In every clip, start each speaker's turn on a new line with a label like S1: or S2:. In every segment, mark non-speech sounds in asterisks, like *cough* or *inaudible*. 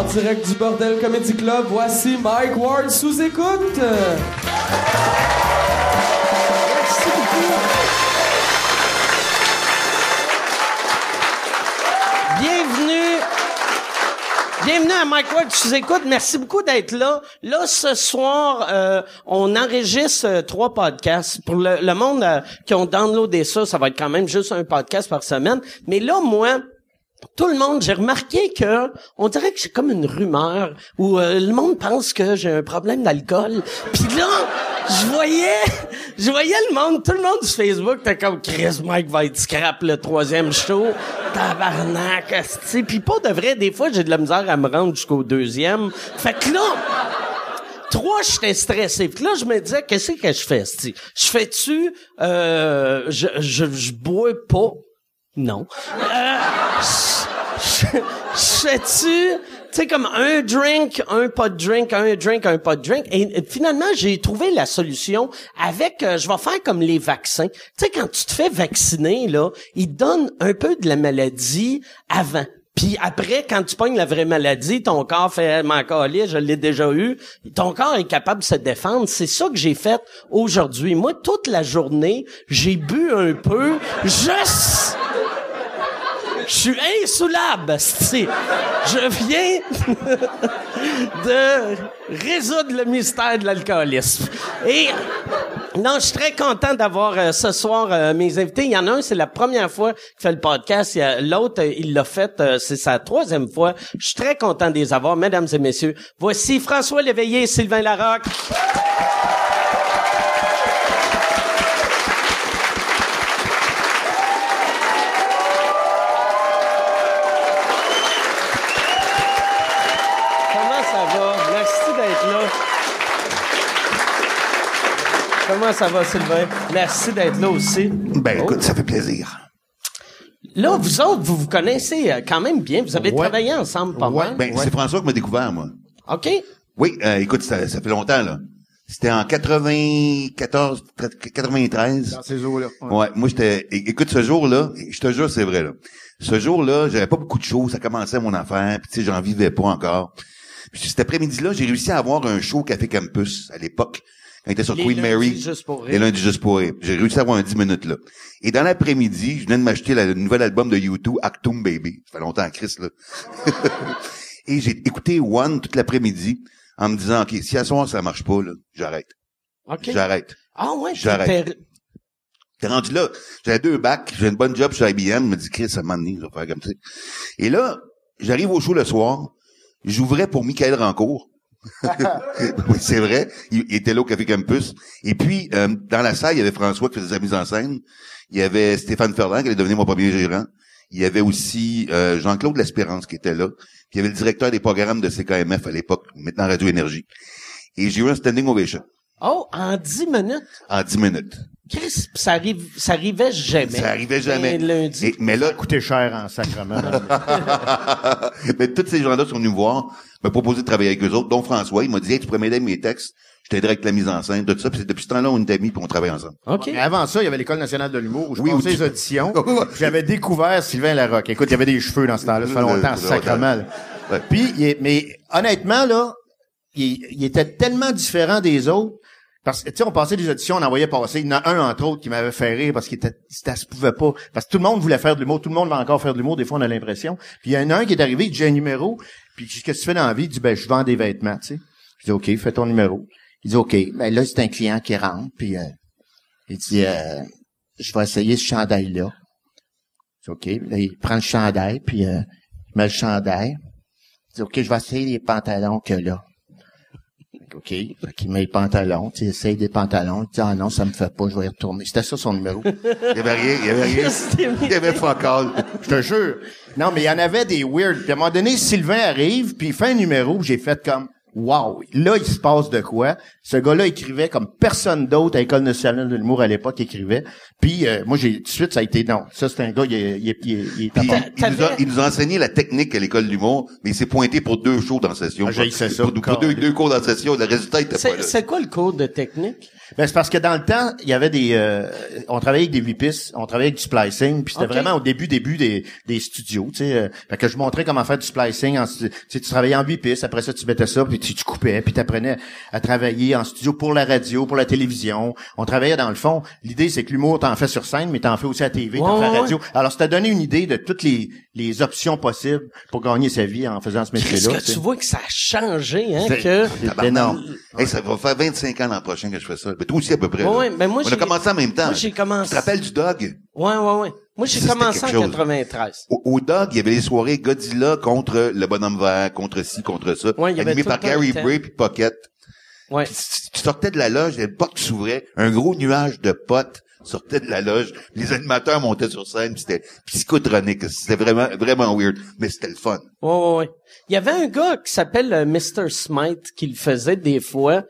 S1: En direct du Bordel Comedy Club, voici Mike Ward sous écoute.
S2: Merci beaucoup. Bienvenue. Bienvenue à Mike Ward sous écoute. Merci beaucoup d'être là. Là, ce soir, euh, on enregistre euh, trois podcasts. Pour le, le monde euh, qui ont downloadé ça, ça va être quand même juste un podcast par semaine. Mais là, moi, tout le monde, j'ai remarqué que on dirait que j'ai comme une rumeur où euh, le monde pense que j'ai un problème d'alcool. Puis là, je voyais, je voyais le monde, tout le monde sur Facebook, t'es comme Chris Mike va être scrap le troisième show, tabarnak, asti. Puis pas de vrai, des fois j'ai de la misère à me rendre jusqu'au deuxième. Fait que là. Trois, j'étais stressé. Puis là, je me disais, qu'est-ce que je fais? Je fais-tu, euh, je, je, je bois pas. Non. Euh, *laughs* fais-tu, tu sais, comme un drink, un pas de drink, un drink, un pas de drink? Et, finalement, j'ai trouvé la solution avec, euh, je vais faire comme les vaccins. Tu sais, quand tu te fais vacciner, là, ils donnent un peu de la maladie avant. Puis après, quand tu pognes la vraie maladie, ton corps fait m'en caler, je l'ai déjà eu. Ton corps est capable de se défendre. C'est ça que j'ai fait aujourd'hui. Moi, toute la journée, j'ai bu un peu, juste. Je suis insoulable, c'ti. Je viens *laughs* de résoudre le mystère de l'alcoolisme. Et non, je suis très content d'avoir euh, ce soir euh, mes invités. Il y en a un, c'est la première fois qu'il fait le podcast. L'autre, euh, il l'a fait, c'est sa troisième fois. Je suis très content de les avoir, mesdames et messieurs. Voici François Léveillé et Sylvain Larocque. Comment ça va? Merci d'être là. Comment ça va, Sylvain? Merci d'être là aussi.
S3: Ben, écoute, ça fait plaisir.
S2: Là, vous autres, vous vous connaissez euh, quand même bien. Vous avez
S3: Ouais.
S2: travaillé ensemble pas mal.
S3: Ben, c'est François qui m'a découvert, moi.
S2: OK.
S3: Oui, euh, écoute, ça, ça fait longtemps, là. C'était en 94, 93.
S4: Dans ces eaux-là. Ouais.
S3: Ouais, moi j'étais. Écoute, ce jour-là, je te jure, c'est vrai là. Ce jour-là, j'avais pas beaucoup de choses, ça commençait mon affaire, puis tu sais, j'en vivais pas encore. Puis cet après-midi-là, j'ai réussi à avoir un show au Café Campus à l'époque, quand il était sur
S2: Les
S3: Queen Mary.
S2: juste pour rire.
S3: Les lundis juste pour rire. J'ai réussi à avoir un 10 minutes là. Et dans l'après-midi, je venais de m'acheter le nouvel album de U2, Actum Baby. Ça fait longtemps, Chris là. *laughs* Et j'ai écouté One toute l'après-midi en me disant, ok, si à soir ça marche pas là, j'arrête,
S2: OK.
S3: j'arrête.
S2: Ah ouais,
S3: J'arrête.
S2: t'es-
S3: rendu là. J'avais deux bacs, j'ai une bonne job sur IBM, je me dis, Chris, ça m'a donné, je vais faire comme ça. Et là, j'arrive au show le soir, j'ouvrais pour Michael Rancourt. *laughs* oui, c'est vrai. Il, il était là au Café Campus. Et puis, euh, dans la salle, il y avait François qui faisait sa mise en scène. Il y avait Stéphane Ferland qui allait devenir mon premier gérant. Il y avait aussi euh, Jean-Claude L'Espérance qui était là. Puis il y avait le directeur des programmes de CKMF à l'époque, maintenant Radio Énergie. Et j'ai eu un standing ovation
S2: Oh, en 10 minutes.
S3: en 10 minutes.
S2: Chris, ça arrive, ça arrivait jamais.
S3: Ça arrivait jamais.
S2: Un lundi.
S3: Et- mais là,
S4: Coûté cher en sacrement. *laughs*
S3: mais tous ces gens-là sont venus me voir, me proposer de travailler avec eux autres, dont François. Il m'a dit, hey, tu pourrais m'aider avec mes textes. Je t'aiderais avec la mise en scène, tout ça. Puis c'est depuis ce temps-là, on est amis, puis on travaille ensemble.
S2: OK.
S4: Mais avant ça, il y avait l'École nationale de l'humour où je
S3: Oui,
S4: passais
S3: où
S4: les
S3: tu-
S4: auditions. *laughs* J'avais découvert Sylvain Larocque. Écoute, il y avait des cheveux dans ce temps-là. Ça fait longtemps,
S3: ça
S4: sacrement. Puis, il est- mais honnêtement, là, il, il était tellement différent des autres. Parce que, tu sais, on passait des auditions, on envoyait passer. Il y en a un, entre autres, qui m'avait fait rire parce qu'il était, ça se pouvait pas. Parce que tout le monde voulait faire de l'humour. Tout le monde va encore faire de l'humour. Des fois, on a l'impression. Puis il y en a un qui est arrivé, il dit, j'ai un numéro. Puis qu'est-ce que tu fais dans la vie? Il dit, ben, je vends des vêtements, tu sais. Je dis, OK, fais ton numéro. Il dit, OK. Ben, là, c'est un client qui rentre. Puis, euh, il dit, euh, je vais essayer ce chandail-là. Je OK. Là, il prend le chandail, puis euh, il met le chandail. Il dit, OK, je vais essayer les pantalons que là. OK. Fait qu'il met les pantalons, il essaye des pantalons. Il dit, ah non, ça me fait pas, je vais y retourner. C'était ça son numéro.
S3: Il y avait rien, il y avait rien. *laughs* Il y avait fuck all.
S4: Je te jure. Non, mais il y en avait des weird. Puis à un moment donné, Sylvain arrive, puis il fait un numéro, j'ai fait comme Wow, là, il se passe de quoi? Ce gars-là écrivait comme personne d'autre à l'École nationale de l'humour à l'époque écrivait. Puis euh, moi, j'ai tout de suite, ça a été non. Ça, c'est un gars, il est, il est, il est, il est
S3: Puis,
S4: à fond.
S3: il, nous a, il nous a enseigné la technique à l'école d'humour, mais il s'est pointé pour deux shows dans la session.
S4: Ah, ça.
S3: Pour, pour deux, deux cours dans la session, le résultat était pas là.
S2: c'est quoi le cours de technique?
S4: Ben, c'est parce que dans le temps, il y avait des, euh, on travaillait avec des 8 pistes, on travaillait avec du splicing, puis c'était vraiment au début, début des, des studios, tu sais. euh, fait que je montrais comment faire du splicing. En, tu sais, tu travaillais en 8 pistes, après ça, tu mettais ça, puis tu, tu coupais, puis tu apprenais à travailler en studio pour la radio, pour la télévision. On travaillait dans le fond. L'idée, c'est que l'humour, t'en fais sur scène, mais t'en fais aussi à la TV, t'en fais à la
S2: ouais,
S4: radio. Alors, ça t'a donné une idée de toutes les, les options possibles pour gagner sa vie en faisant ce
S2: Qu'est-ce
S4: métier-là.
S2: que
S4: tu
S2: vois que ça a changé, hein, que...
S4: C'est énorme.
S3: Hey, ça va faire 25 ans l'an prochain que je fais ça. Mais toi aussi, à peu près.
S2: Ouais, ouais, ben moi,
S3: On a commencé en même temps.
S2: moi, j'ai commencé-
S3: Tu te rappelles du Dog?
S2: Ouais, ouais, ouais. Moi, j'ai commencé en
S3: quelque chose.
S2: 93.
S3: Au, au Dog, il y avait les soirées Godzilla contre le bonhomme vert, contre ci, contre ça.
S2: Ouais, il y avait
S3: animé par Gary. Bray puis Pocket.
S2: Ouais.
S3: Puis tu sortais de la loge, il y avait une porte qui s'ouvrait, un gros nuage de potes sortait de la loge, les animateurs montaient sur scène, puis c'était psychotronique. C'était vraiment, vraiment weird. Mais c'était le fun.
S2: Ouais, ouais, ouais. Il y avait un gars qui s'appelle euh, Mr. Smite qui le faisait des fois.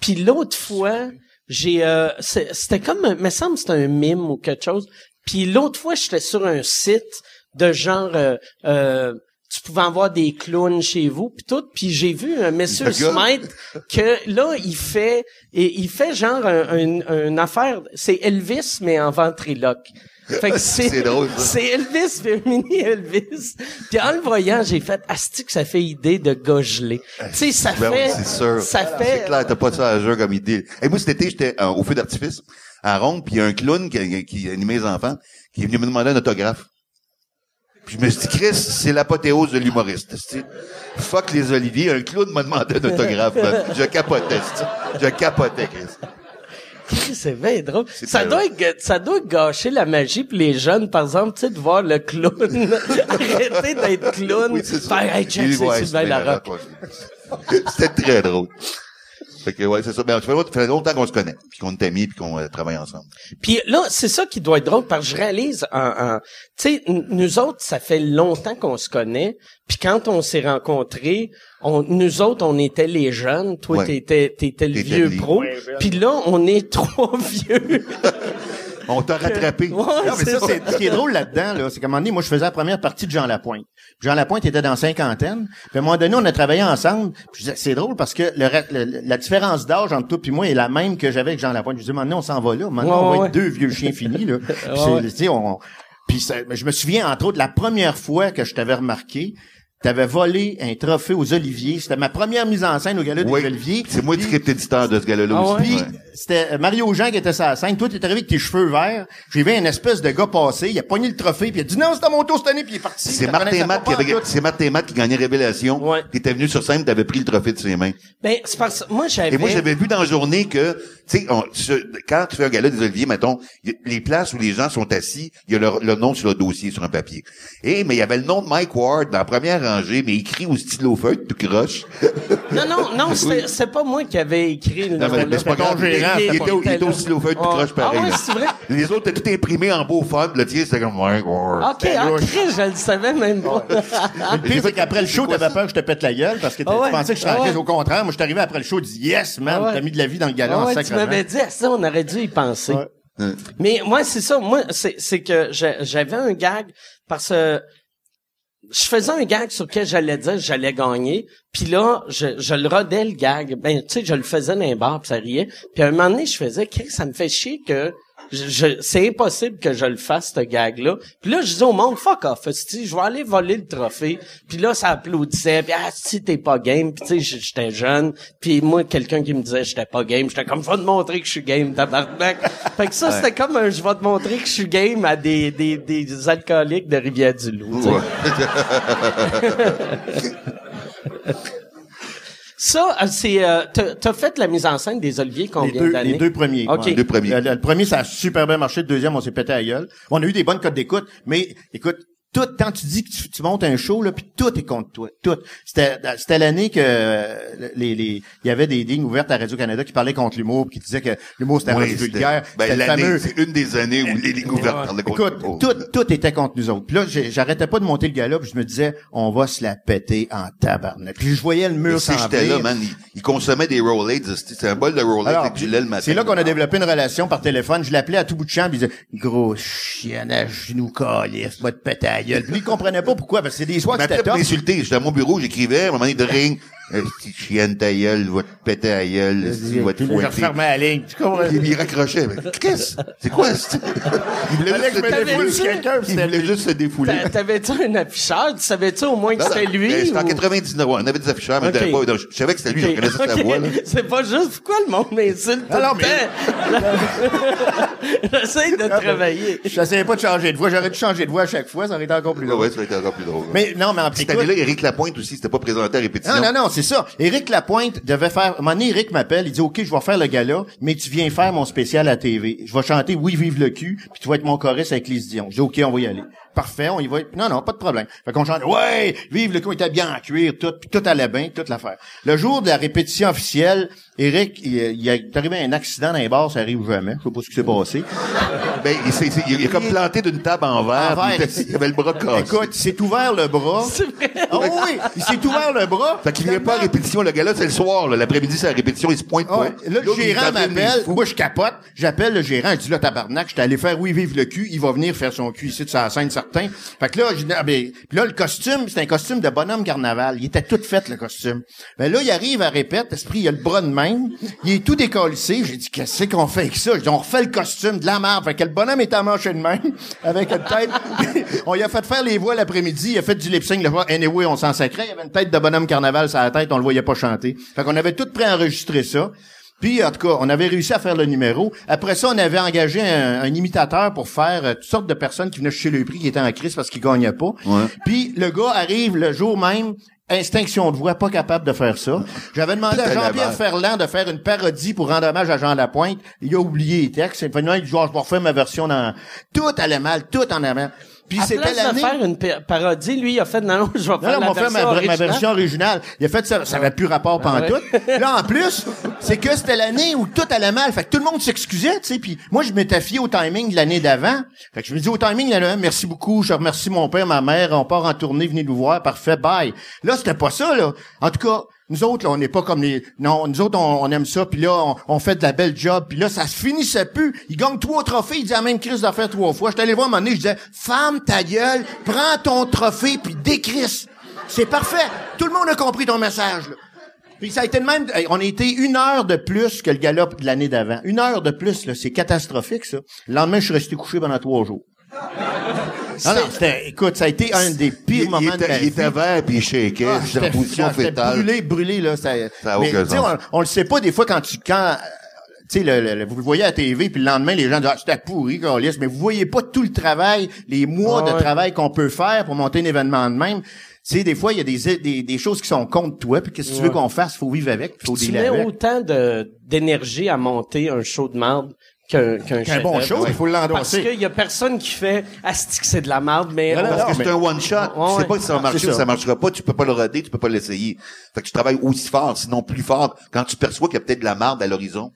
S2: Puis l'autre fois, j'ai euh, c'était comme me semble c'était un mime ou quelque chose. Puis l'autre fois, j'étais sur un site de genre euh, euh, tu pouvais avoir des clowns chez vous puis tout puis j'ai vu un
S3: gars.
S2: Smite que là il fait et il fait genre un, un- une affaire c'est Elvis mais en ventriloque. Fait que *laughs* c'est
S3: C'est drôle, ça.
S2: c'est Elvis, fait mini Elvis. Puis en le voyant, j'ai fait asti que ça fait idée de gars gelés. Tu sais, ça
S3: Ben oui,
S2: fait
S3: c'est sûr.
S2: ça
S3: C'est
S2: fait
S3: clair, t'as pas ça à jeu comme idée. Et moi, cet été, j'étais euh, au feu d'artifice, à Ronde, puis il y a un clown qui, qui animait les enfants, qui est venu me demander un autographe. Puis je me suis dit, Chris, c'est l'apothéose de l'humoriste. c'est- Fuck les oliviers, un clown m'a demandé un autographe. Je capotais, c'est- je capotais, Chris. *laughs*
S2: c'est bien drôle. Ça doit ça doit gâcher la magie pour les jeunes par exemple, tu sais de voir le clown *laughs* arrêter d'être clown.
S3: Oui, c'est ça.
S2: Faire, hey, check, c'est Sylvain Larocque. *laughs*
S3: C'était très drôle. Fait que, ouais, c'est ça. Ben, ça fait longtemps- ça fait longtemps qu'on se connaît, puis qu'on est amis, puis qu'on euh, travaille ensemble.
S2: Puis là, c'est ça qui doit être drôle parce que je réalise en, en- tu sais, nous autres, ça fait longtemps qu'on se connaît. Puis quand on s'est rencontrés, on, nous autres, on était les jeunes. Toi,
S3: Ouais.
S2: t'étais, t'étais le
S3: T'étais
S2: vieux pro. Puis là, on est *laughs* trois vieux. *laughs*
S3: On t'a rattrapé.
S2: Ouais,
S4: Non, mais ça,
S2: c'est
S4: ce qui est drôle là-dedans, là, c'est qu'à un moment donné, moi, je faisais la première partie de Jean Lapointe. Jean Lapointe était dans cinquantaine. Puis à un moment donné, on a travaillé ensemble. Puis c'est drôle parce que le, le- la différence d'âge entre toi et moi est la même que j'avais avec Jean Lapointe. Je disais, maintenant, on s'en va là. Maintenant,
S2: Ouais,
S4: on va être deux vieux chiens finis, là. *laughs* Puis
S2: ouais.
S4: on, puis ça- mais je me souviens, entre autres, la première fois que je t'avais remarqué, T'avais volé un trophée aux Oliviers. C'était ma première mise en scène au Gala
S3: Oui.
S4: des Oliviers.
S3: C'est moi
S4: Puis-
S3: script éditeur de ce gars-là
S2: Ah
S3: aussi. Ouais?
S4: c'était Mario Jean qui était sur la scène. Toi, t'es arrivé avec tes cheveux verts. J'ai vu un espèce de gars passer. Il a pogné le trophée, puis il a dit non, c'est à mon tour cette année, puis il est parti.
S3: C'est Martin Matt qui avait, c'est Martin Matt qui gagnait Révélation.
S2: Ouais.
S3: Qui était venu sur scène, t'avais pris le trophée de ses mains.
S2: Ben, c'est parce que moi, j'avais...
S3: Et moi, j'avais vu dans la journée que, tu sais, quand tu fais un gala des Oliviers, mettons, y- les places où les gens sont assis, il y a leur, le nom sur le dossier, sur un papier. Et, mais il y avait le nom de Mike Ward dans la première mais écrit au stylo feutre, tout croche. *laughs*
S2: Non, non, non, c'est pas moi qui avais écrit le
S3: Non, mais, mais c'est pas grave. Il,
S4: gérant,
S3: il était, au- il était au stylo feutre, tout
S2: Ouais.
S3: croche pareil.
S2: Ah ouais,
S3: là.
S2: c'est vrai?
S3: Les autres étaient tout imprimés en beau fond, le tien, c'était comme Ward.
S2: OK, ah, Chris, je le savais même pas.
S4: Le pire, c'est qu'après le show, t'avais peur que je te pète la gueule parce que
S2: Ah ouais.
S4: tu pensais que je
S2: Ah
S4: serais
S2: ouais.
S4: Au contraire, moi, je suis arrivé après le show, je dis yes, man,
S2: Ah ouais.
S4: t'as mis de la vie dans le
S2: Ah ouais, tu m'avais dit à ça, on aurait dû y penser.
S4: Ouais.
S2: Mais moi, c'est ça. Moi, c'est, c'est que j'avais un gag parce que je faisais un gag sur lequel j'allais dire que j'allais gagner. Puis là, je, je le rodais le gag. Ben, tu sais, je le faisais dans bars, puis ça riait. Puis à un moment donné, je faisais, Chris, ça me fait chier que je, je- c'est impossible que je le fasse, ce gag-là. Puis là, je disais au monde, fuck off, je vais aller voler le trophée. Puis là, ça applaudissait. Puis ah, si t'es pas game. Puis tu sais, j'étais jeune. Puis moi, quelqu'un qui me disait j'étais pas game, j'étais comme, va te montrer que je suis game, tabarnak. *laughs* fait que ça, c'était comme un, je vais te montrer que je suis game à des, des, des alcooliques de Rivière-du-Loup. *laughs* *laughs* Ça, euh, c'est, euh, t'as, t'as fait la mise en scène des Oliviers
S4: Les
S2: combien
S4: deux,
S2: d'années?
S4: les deux premiers.
S2: OK.
S3: Les deux premiers.
S4: Le, le- le premier, ça a super bien marché. Le deuxième, on s'est pété à gueule. On a eu des bonnes cotes d'écoute, mais écoute, tout, quand tu dis que tu, tu montes un show, là, puis tout est contre toi. Tout. C'était, c'était l'année que euh, les, les, il y avait des lignes ouvertes à Radio-Canada qui parlaient contre l'humour, qui disaient que l'humour c'était
S3: Oui,
S4: vulgaire.
S3: Ben, l'année, c'est une des années où les lignes ouvertes parlaient contre
S4: Écoute, tout, tout était contre nous autres. Puis là, j'arrêtais pas de monter le gala, puis je me disais, on va se la péter en tabarnak. Puis je voyais le mur
S3: si
S4: s'en
S3: j'étais là, man, il, il consommait des Rolaids. C'était un bol de Rolaids du lait le matin.
S4: C'est là qu'on a développé une relation par téléphone. Je l'appelais à tout bout de champ, puis il disait Gros chien à genoux calif, moi te péter gueule. Puis il comprenait pas pourquoi, parce que c'est des soirs que
S3: pour
S4: top.
S3: m'insulter. J'étais à mon bureau, j'écrivais, à un moment donné, de ring. Si chienne ta gueule, va te péter à gueule, si va te
S4: refermais la ligne. Tu comprends?
S3: Puis il raccrochait. Mais Chris, c'est quoi, ça? Il voulait juste se défouler.
S4: quelqu'un,
S3: Il voulait juste se
S2: T'avais-tu un afficheur? Tu savais-tu au moins que c'était lui?
S3: mais C'était en
S2: ou-
S3: 99, ouais, on avait des afficheurs, mais je savais que c'était lui, je
S2: Ok.
S3: reconnaissais sa voix. *laughs*
S2: C'est pas juste pourquoi le monde m'insulte tout le temps. *laughs* J'essaie de travailler.
S4: Je n'essayais pas de changer de voix. J'aurais dû changer de voix à chaque fois. Ça aurait été encore plus
S3: Ouais,
S4: drôle.
S3: ouais, ça aurait été encore plus drôle.
S4: Mais non, mais en
S3: Cette
S4: écoute-
S3: année-là, Éric Lapointe aussi, c'était pas présenté à répétition.
S4: Non, non, non, c'est ça. Éric Lapointe devait faire... Un moment Éric m'appelle, il dit, OK, je vais faire le gala, mais tu viens faire mon spécial à TV. Je vais chanter Oui, vive le cul, puis tu vas être mon choriste avec Lise Dion. Je dis, OK, on va y aller. Parfait, on y va. Non, non, pas de problème. Fait qu'on chante, ouais, vive le cul, il était bien en cuir, tout, puis tout allait bien, toute l'affaire. Le jour de la répétition officielle, Éric, il, il est arrivé un accident dans les bars, ça arrive jamais. Je sais pas ce qui s'est passé. *laughs*
S3: Ben, il, s'est- il, il est comme planté d'une table en verre,
S4: En verre.
S3: était- il avait le bras cassé.
S4: Écoute, il s'est ouvert le bras. *laughs*
S2: C'est vrai.
S4: Ah oui, il s'est ouvert le bras.
S3: Fait qu'il vient pas à répétition, le gars-là, c'est le soir, là. L'après-midi, c'est la répétition, il se pointe pas.
S4: ouais. Là, le
S3: est
S4: gérant m'appelle. Moi, je capote. J'appelle le gérant. Il dit, là, tabarnak, je suis allé faire Oui, vive le cul. Il va venir faire son cul ici de sa scène, certain. Fait que là, ah, ben, puis là, le costume, c'est un costume de bonhomme carnaval. Il était tout fait, le costume. Ben là, il arrive à répète. Esprit, il a le bras de même. Il est tout décollissé. J'ai dit, qu'est-ce qu'on fait avec ça? J'ai dit, on refait le costume de la merde. Fait que le bonhomme est à mancher de même, *laughs* avec une tête. *laughs* on lui a fait faire les voix l'après-midi. Il a fait du lip-sync. Le anyway, on s'en sacrait. Il y avait une tête de bonhomme carnaval sur la tête. On le voyait pas chanter. Fait qu'on avait tout enregistrer ça. Puis, en tout cas, on avait réussi à faire le numéro. Après ça, on avait engagé un, un imitateur pour faire euh, toutes sortes de personnes qui venaient chercher le prix, qui étaient en crise parce qu'ils gagnaient pas.
S3: Ouais.
S4: Puis, le gars arrive le jour même, instinction de voix, pas capable de faire ça. J'avais demandé à Jean-Pierre. Ferland de faire une parodie pour rendre hommage à Jean Lapointe. Il a oublié les textes. Non, il dit, Genre, je vais refaire ma version dans... Tout allait mal, tout en avant. Puis,
S2: À
S4: c'était
S2: place de
S4: l'année...
S2: faire une pa- parodie, lui, il a fait, non, non, je vais
S4: Non,
S2: faire
S4: non,
S2: la
S4: on va faire
S2: version
S4: ma, ma
S2: originale.
S4: version originale. Il a fait ça, ça avait plus rapport
S2: Ah
S4: pantoute.
S2: ouais. *laughs*
S4: Là, en plus, c'est que c'était l'année où tout allait mal. Fait que tout le monde s'excusait, tu sais. Puis moi, je m'étais fié au timing de l'année d'avant. Fait que je me dis au timing de l'année d'avant, merci beaucoup, je remercie mon père, ma mère, on part en tournée, venez nous voir, parfait, bye. Là, c'était pas ça, là. En tout cas, nous autres, là, on n'est pas comme les... Non, nous autres, on, on aime ça, puis là, on, on fait de la belle job, puis là, ça se finissait plus. Il gagne trois trophées, il dit la même crise d'affaires trois fois. J'étais allé voir un moment donné, je disais, femme ta gueule, prends ton trophée, puis décrisse. C'est parfait. Tout le monde a compris ton message, là. Puis ça a été de même, on a été une heure de plus que le galop de l'année d'avant. Une heure de plus, là, c'est catastrophique, ça. Le lendemain, je suis resté couché pendant trois jours. Non, non, c'était, écoute, ça a été un des pires
S3: Il,
S4: moments
S3: il
S4: de ma
S3: était, il
S4: vie.
S3: était vert, puis il shakeait,
S4: Ah,
S3: j'étais- position fétale.
S4: Brûlé, brûlé, là. Ça,
S3: Ça a
S4: mais,
S3: aucun
S4: tu sais,
S3: sens.
S4: on, on le sait pas des fois quand tu, quand, tu sais, le, le- le- vous le voyez à la TV, puis le lendemain, les gens disent, ah, c'était pourri, Carlis, mais vous voyez pas tout le travail, les mois
S2: Ah
S4: de
S2: ouais.
S4: travail qu'on peut faire pour monter un événement de même. Tu sais, des fois, il y a des, des, des choses qui sont contre toi, puis qu'est-ce que tu veux qu'on fasse? Faut vivre avec, faut
S2: Tu mets
S4: avec.
S2: autant de d'énergie à monter un show de merde qu'un qu'un
S4: Qu'un bon show, il faut
S2: Parce
S4: l'endosser.
S2: qu'il y a personne qui fait asti que c'est de la merde, mais
S4: Non, non,
S2: on-
S3: Parce que
S4: mais-
S3: c'est un one-shot.
S2: Ouais,
S3: tu sais pas si ça va marcher
S4: C'est
S3: ou
S4: ça.
S3: ça marchera pas. Tu peux pas le roder, tu peux pas l'essayer. Fait que tu travailles aussi fort, sinon plus fort. Quand tu perçois qu'il y a peut-être de la marde à l'horizon,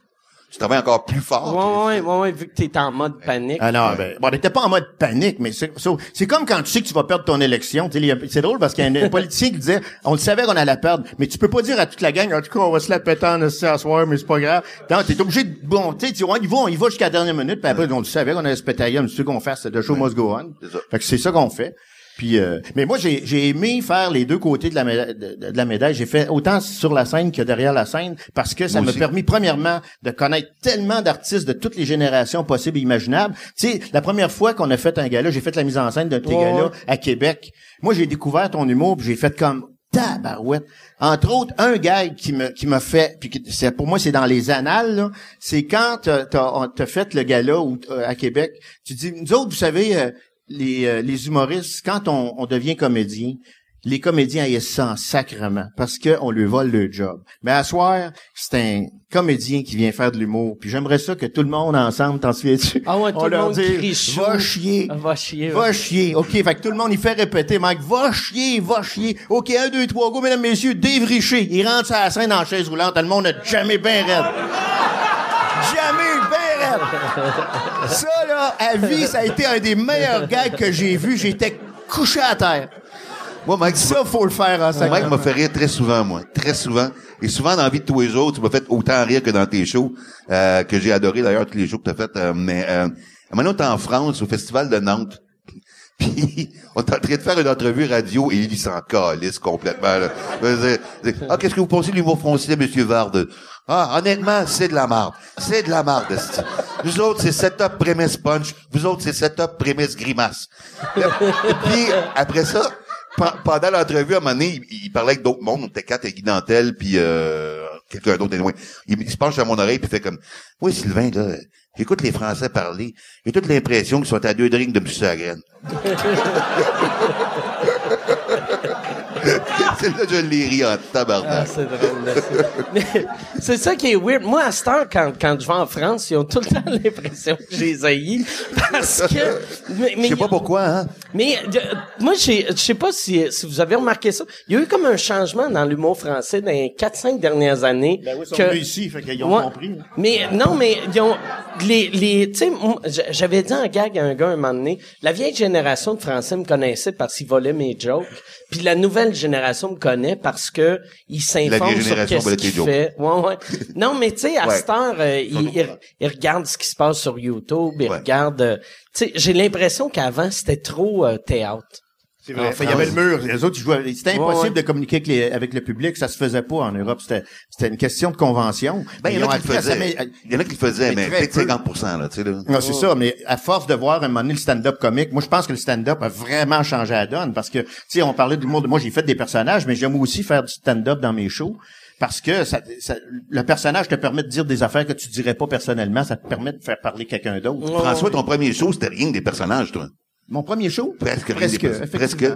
S3: tu travailles encore plus fort.
S2: Ouais, ouais, ouais, ouais, vu que t'es en mode panique.
S4: Ah non, ben, bon, on n'était pas en mode panique, mais c'est c'est comme quand tu sais que tu vas perdre ton élection. C'est drôle parce qu'il y a un, politicien qui disait, on le savait qu'on allait la perdre, mais tu peux pas dire à toute la gang, en tout cas, on va se la péter en à soir, mais c'est pas grave. Non, t'es obligé de, bon, tu sais, il va, il va jusqu'à la dernière minute, puis après, on le savait qu'on allait se péter à gueule, mais ce qu'on fait, c'est the show must go on.
S3: C'est ça.
S4: Fait que c'est ça qu'on fait. Puis, euh, mais moi, j'ai, j'ai aimé faire les deux côtés de la, médaille, de, la médaille. J'ai fait autant sur la scène que derrière la scène parce que ça m'a permis, premièrement, de connaître tellement d'artistes de toutes les générations possibles et imaginables. Tu sais, la première fois qu'on a fait un gala, j'ai fait la mise en scène d'un de tes galas
S2: ouais.
S4: à Québec. Moi, j'ai découvert ton humour, puis j'ai fait comme tabarouette. Entre autres, un gag qui me qui m'a fait, puis c'est pour moi c'est dans les annales, c'est quand t'as t'as fait le gala ou euh, à Québec, tu dis nous autres, vous savez, euh, les euh, les humoristes, quand on, on devient comédien, les comédiens haïssent ça en sacrement parce que on lui vole le job. Mais à soir, c'est un comédien qui vient faire de l'humour. Puis j'aimerais ça que tout le monde ensemble, t'en souviens-tu?
S2: Ah ouais, tout le monde
S4: dit, va chier.
S2: Ah, Va chier. ouais.
S4: Va chier. OK, fait que tout le monde, il fait répéter, Mike, va chier, va chier. OK, un, deux, trois, go, mesdames, messieurs, Dave Richer. Il rentre la scène en chaise roulante. Le monde a jamais bien raide. Jamais raide. Ça, là, à vie, ça a été un des meilleurs gags que j'ai vus. J'étais couché à terre.
S3: Moi, Mike,
S4: Ça, faut le faire en
S3: Mike
S4: sacrement.
S3: m'a fait rire très souvent, moi. Très souvent. Et souvent, dans la vie de tous les jours, tu m'as fait autant rire que dans tes shows, euh, que j'ai adoré d'ailleurs, tous les shows que tu as fait. euh, mais euh, maintenant, t'es en France, au Festival de Nantes. *laughs* Puis, on est en train de faire une entrevue radio et il s'en calisse complètement. Là. Ah, qu'est-ce que vous pensez de l'humour français, Monsieur Varde? Ah, honnêtement, c'est de la marde. C'est de la marde. Vous autres, c'est setup prémisse punch. Vous autres, c'est setup prémisse grimace. puis, après ça, pe- pendant l'entrevue, à un moment donné, il, parlait avec d'autres mondes. On était quatre avec Guy Dantel, puis euh, quelqu'un d'autre loin. Il, il se penche à mon oreille puis fait comme Oui, Sylvain, là, j'écoute les Français parler. J'ai toute l'impression qu'ils sont à deux drinks de me sucer je l'ai ri en tabarnak.
S2: Ah, c'est drôle, là, ça. Mais c'est ça qui est weird. Moi, à cette heure, quand, quand je vais en France, ils ont tout le temps *laughs* l'impression que j'ai haïs. Parce que... Mais, mais
S3: Je sais pas pourquoi, hein?
S2: Mais euh, moi, j'ai- je sais pas si, si vous avez remarqué ça. Il y a eu comme un changement dans l'humour français dans les 4-5 dernières années.
S4: Ben oui, ils sont
S2: que-
S4: venus ici, fait qu'ils ont compris. hein.
S2: Mais non, mais ils ont les les tu sais j'avais dit en gag à un gars un moment donné, la vieille génération de Français me connaissait parce qu'ils volaient mes jokes, puis la nouvelle génération me connaît parce que ils s'informent sur qu'est-ce qu'il fait. Ouais ouais. *laughs* Non, mais tu sais à cette heure euh, ils,
S3: courant.
S2: ils regardent ce qui se passe sur YouTube, ils regardent euh, tu sais, j'ai l'impression qu'avant c'était trop euh, théâtre.
S4: C'est vrai.
S2: Ah,
S4: Fait, il y avait le mur. Les autres, ils jouaient. C'était impossible
S2: ouais.
S4: de communiquer avec, les- avec le public. Ça se faisait pas en Europe. C'était, c'était une question de convention.
S3: Ben, il y
S4: Ils
S3: en a qui le faisaient. Il y en a qui le faisaient,
S4: mais
S3: mais
S4: très
S3: peut-être
S4: peu.
S3: 50 là, tu sais, là.
S4: Non, c'est ça, mais à force de voir un moment donné le stand-up comique, moi je pense que le stand-up a vraiment changé la donne parce que tu sais on parlait d'humour de moi j'ai fait des personnages mais j'aime aussi faire du stand-up dans mes shows parce que ça, ça- le personnage te permet de dire des affaires que tu dirais pas personnellement, ça te permet de faire parler quelqu'un d'autre.
S3: François, ton premier show, c'était rien que des personnages, toi.
S4: Mon premier show?
S3: Presque, rien
S4: presque.
S3: Presque.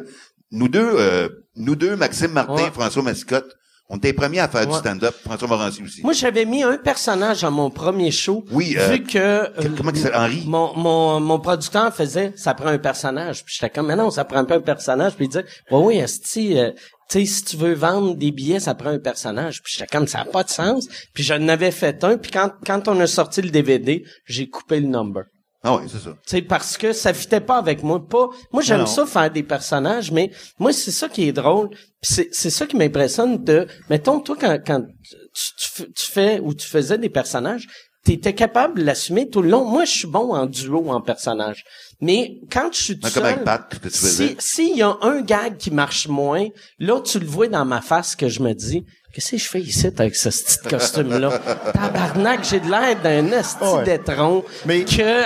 S3: Nous deux, euh, nous deux, Maxime Martin,
S2: Ouais.
S3: François Mascotte, on était les premiers à faire du stand-up. François Morancy aussi.
S2: Moi, j'avais mis un personnage à mon premier show.
S3: Oui, euh,
S2: vu que euh,
S3: comment s'appelle? Henri?
S2: Mon, mon, mon producteur faisait, ça prend un personnage. Puis j'étais comme, mais non, ça prend pas un personnage. Puis il disait, ouais, oui, esti, euh, tu sais, si tu veux vendre des billets, ça prend un personnage. Puis j'étais comme, ça a pas de sens. Puis je n'avais fait un. Puis quand, quand on a sorti le DVD, j'ai coupé le number.
S3: Ah ouais, c'est ça.
S2: Sais, parce que ça fitait pas avec moi. Pas, moi, j'aime ça faire des personnages, mais moi, c'est ça qui est drôle. C'est, c'est ça qui m'impressionne de, mettons, toi, quand, quand tu, tu, fais ou tu faisais des personnages, t'étais capable de l'assumer tout le long. Moi, je suis bon en duo, en personnage. Mais quand je suis tout seul,
S3: avec Pat, que tu
S2: si,
S3: faisais.
S2: s'il y a un gag qui marche moins, là, tu le vois dans ma face que je me dis, qu'est-ce que je fais ici avec ce petit costume-là? *laughs* Tabarnak, j'ai de l'air d'un esti
S4: Ouais.
S2: d'étron
S4: Mais-
S2: que...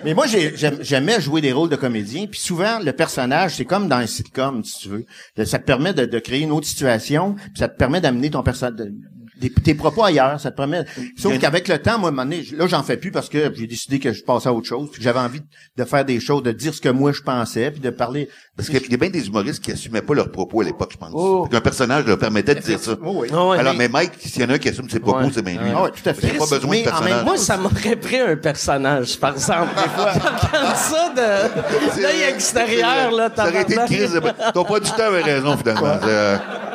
S2: *laughs*
S4: Mais moi, j'aimais jouer des rôles de comédien. Puis souvent, le personnage, c'est comme dans un sitcom, si tu veux. Ça te permet de, de créer une autre situation. Puis ça te permet d'amener ton personnage, tes propos ailleurs. Ça te permet. Sauf qu'avec le temps, moi, à un moment donné, là, j'en fais plus parce que j'ai décidé que je passais à autre chose. Puis que j'avais envie de faire des choses, de dire ce que moi je pensais, puis de parler.
S3: Parce qu'il y a bien des humoristes qui assumaient pas leurs propos à l'époque, je pense.
S2: Oh.
S3: Qu'un personnage leur permettait de dire ça.
S4: Oh oui.
S2: Ah ouais,
S3: Alors,
S2: mais-
S3: mais Mike, s'il y en a un qui assume ses propos,
S2: Ouais.
S3: c'est bien lui.
S4: Ah ouais, tout à fait.
S3: Pas besoin
S4: Mais
S3: de
S4: même
S3: personnage.
S2: Moi, ça m'aurait pris un personnage, par exemple. Des fois. *laughs* Comme ça, de l'œil extérieur, là,
S3: Ça aurait été une crise. Ton producteur avait raison, finalement. *laughs*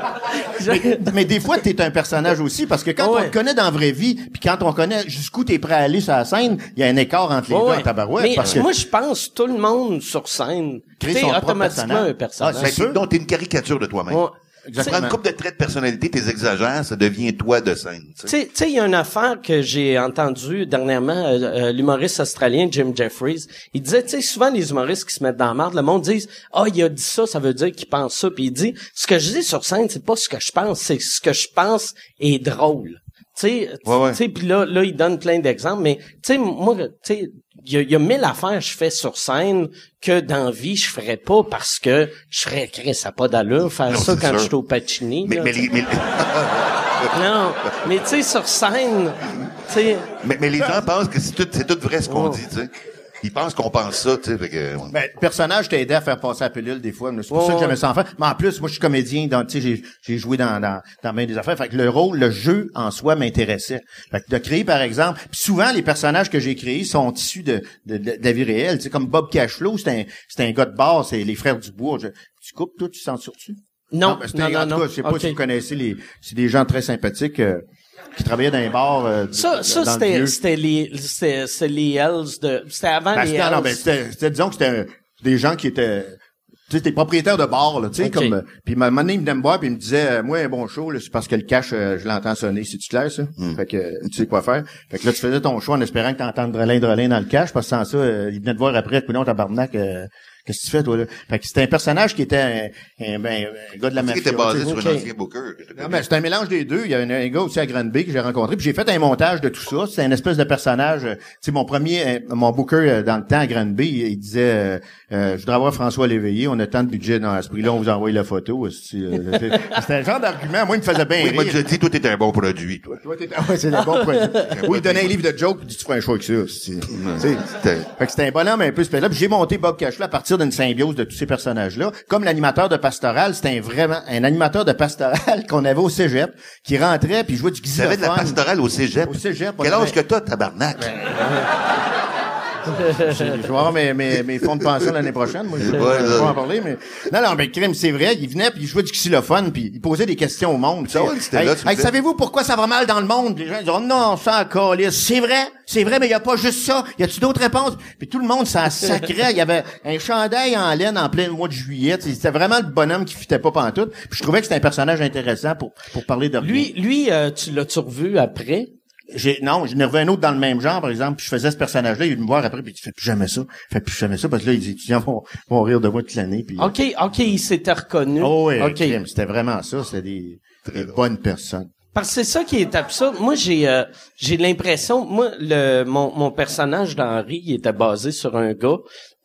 S4: Mais, *laughs* mais des fois, t'es un personnage aussi, parce que quand on te connaît dans la vraie vie, puis quand on connaît jusqu'où t'es prêt à aller sur la scène, il y a un écart entre les
S2: Ouais,
S4: deux
S2: ouais.
S4: en tabarouette.
S2: Mais
S4: parce que
S2: moi, je pense tout le monde sur scène,
S4: Crée
S2: t'es automatiquement
S4: personnage.
S2: un personnage.
S4: Ah, c'est sûr.
S3: donc, t'es une caricature de toi-même.
S2: Ouais.
S3: Ça
S4: Exactement.
S3: prend une couple de traits de personnalité, t'es exagères, ça devient toi de scène. tu sais.
S2: Tu tu il y a une affaire que j'ai entendue dernièrement, euh, euh, l'humoriste australien Jim Jeffries. Il disait, tu sais, souvent les humoristes qui se mettent dans la merde, le monde dit, ah, il a dit ça, ça veut dire qu'il pense ça. Puis il dit, ce que je dis sur scène, c'est pas ce que je pense, c'est ce que je pense est drôle. Tu sais,
S3: Ouais,
S2: puis là, là, il donne plein d'exemples, mais tu sais, moi, tu sais, il y a, il y a mille affaires que je fais sur scène que dans vie je ferais pas parce que je ferais Chris, ça pas d'allure faire
S3: Non,
S2: ça quand je suis au Pacini.
S3: Mais,
S2: là,
S3: mais, les, mais, *laughs*
S2: Non, mais tu sais, sur scène, tu sais,
S3: mais- mais les gens pensent que c'est tout, c'est tout vrai ce qu'on
S2: Oh.
S3: dit, tu sais. Ils pensent qu'on pense ça, tu sais. fait que, ouais.
S4: Ben, le personnage t'a aidé à faire passer la pilule des fois. mais C'est pour ça que j'aimais ça en faire. Mais en plus, moi, je suis comédien. dans- Tu sais, j'ai, j'ai joué dans, dans, dans bien des affaires. Fait que le rôle, le jeu en soi m'intéressait. Fait que de créer, par exemple. Puis souvent, les personnages que j'ai créés sont issus de, de, de, de la vie réelle. Tu sais, comme Bob Cashflow, c'est un, c'est un gars de bar, c'est les frères Dubois. Je, tu coupes, toi, tu censures-tu?
S2: non,
S4: ben, c'est
S2: non,
S4: un-
S2: non,
S4: en tout
S2: non.
S4: cas, je sais pas si vous connaissez les, c'est des gens très sympathiques, euh, qui travaillaient dans les bars. euh,
S2: Ça, ça c'était, c'était les, c'était, les Hells de, c'était avant
S4: Ben,
S2: les
S4: c'était,
S2: Hells.
S4: non, ben, c'était, c'était- disons que c'était des gens qui étaient, tu sais, des propriétaires de bars, là, tu sais,
S2: Ok.
S4: comme, euh, puis moment donné, il venait me voir, puis il me disait, euh, moi, un bon show, là, c'est parce que le cash, euh, je l'entends sonner, c'est-tu clair, ça? Fait que, euh, tu sais quoi faire. Fait que là, tu faisais ton choix en espérant que t'entends drelin, drelin dans le cash, parce que sans ça, euh, il venait te voir après, puis non, tabarnak, euh, Qu'est-ce que tu fais, toi, là? Fait que c'était un personnage qui était un, un, ben, un gars de la
S3: Qui
S4: mafia.
S3: était basé sur un ancien booker. je
S4: Non, mais c'est un mélange des deux. Il y a un, un gars aussi à Granby que j'ai rencontré. Puis j'ai fait un montage de tout ça. C'est une espèce de personnage. euh, Tu sais, mon premier, euh, mon booker euh, dans le temps à Granby, il, il disait, euh, euh, je voudrais avoir François Léveillé. On a tant de budget dans ce prix-là. On vous envoie la photo. *laughs* C'était un genre d'argument. Moi, il me faisait bien
S3: Oui,
S4: rire.
S3: déjà dit, toi, t'es un bon produit, toi.
S4: Toi, t'es- ouais, c'est des bons *laughs* produits. Oui, il donnait un livre de jokes, dit, tu feras un choix avec ça.
S3: C'était-
S4: Fait que c'était un bonhomme un peu spécial. Puis j'ai monté Bob Cashflow à partir d'une symbiose de tous ces personnages-là. Comme l'animateur de Pastoral, c'était un vraiment un animateur de Pastoral *laughs* qu'on avait au cégep, qui rentrait puis jouait du
S3: Tu avais de la pastorale au cégep?
S4: Au cégep, on
S3: Quel
S4: avait-
S3: âge que t'as, tabarnak? *laughs*
S4: je vais avoir mes, mes, mes fonds de pension l'année prochaine. Moi, je vais pas en parler, mais... Non, non, mais crime, c'est vrai. Il venait, puis il jouait du xylophone, puis il posait des questions au monde.
S3: Ah ouais, c'était
S4: Hey,
S3: là, tu
S4: hey, savez-vous pourquoi ça va mal dans le monde? Les gens ils disent, oh non, ça encore C'est vrai, c'est vrai, mais il y a pas juste ça. Y a-tu d'autres réponses? Puis tout le monde s'en sacrait. Il y avait un chandail en laine en plein mois de juillet. C'était vraiment le bonhomme qui fitait pas pantoute. Puis je trouvais que c'était un personnage intéressant pour, pour parler de rien.
S2: Lui, lui, euh, tu l'as-tu revu après?
S4: J'ai, non, j'en ai revu un autre dans le même genre, par exemple, puis je faisais ce personnage-là, il est venu me voir après, puis il fait plus jamais ça, fait plus jamais ça, parce que là, les étudiants vont, vont rire de moi toute l'année, puis...
S2: OK, OK, il s'était reconnu.
S4: Oh oui,
S2: OK.
S4: crime, c'était vraiment ça, c'était des, des bonnes personnes.
S2: Parce que c'est ça qui est absurde. Moi, j'ai euh, j'ai l'impression, moi, le mon, mon personnage d'Henri, il était basé sur un gars.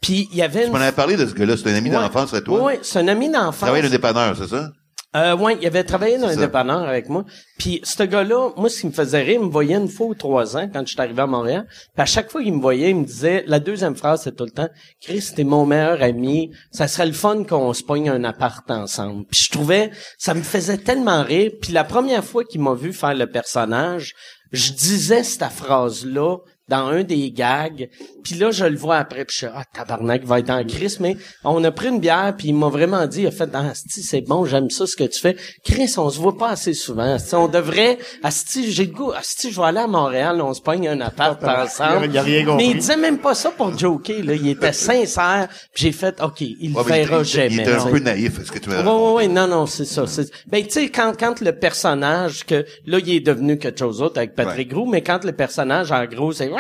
S2: Puis il y avait
S3: Tu
S2: une...
S3: m'en avais parlé de ce gars-là. C'est un ami
S2: Ouais.
S3: d'enfance, c'est toi?
S2: Oui, c'est un ami
S3: Tu
S2: d'enfance.
S3: travailles le dépanneur, c'est ça?
S2: Euh, ouais, il avait travaillé dans dépanneur avec moi. Puis ce gars-là, moi, ce qui me faisait rire, il me voyait une fois ou trois ans quand j'étais arrivé à Montréal. Puis à chaque fois qu'il me voyait, il me disait, la deuxième phrase, c'est tout le temps, Chris, t'es mon meilleur ami. Ça serait le fun qu'on se pogne un appart ensemble. Puis je trouvais, ça me faisait tellement rire. Puis la première fois qu'il m'a vu faire le personnage, je disais cette phrase-là dans un des gags. Puis là, je le vois après, puis je suis ah tabarnak, il va être en crise, mais on a pris une bière, puis il m'a vraiment dit, il a fait, ah, Asti, c'est bon, j'aime ça ce que tu fais. Chris, on se voit pas assez souvent. Asti, on devrait, Asti, j'ai le goût, Asti, je vais aller à Montréal, on se pogne un appart ensemble.
S4: Il a rien compris.
S2: Mais il disait même pas ça pour joker, là. Il était sincère, puis j'ai fait, OK, il le
S3: Ouais,
S2: verra
S3: il-
S2: jamais.
S3: Il était un peu naïf, est-ce que tu veux
S2: Ouais, ouais, ouais, non, non, c'est ça. c'est- Ben, tu sais, quand, quand le personnage, que là, il est devenu quelque chose d'autre avec Patrick Roux, mais quand le personnage, en gros, c'est!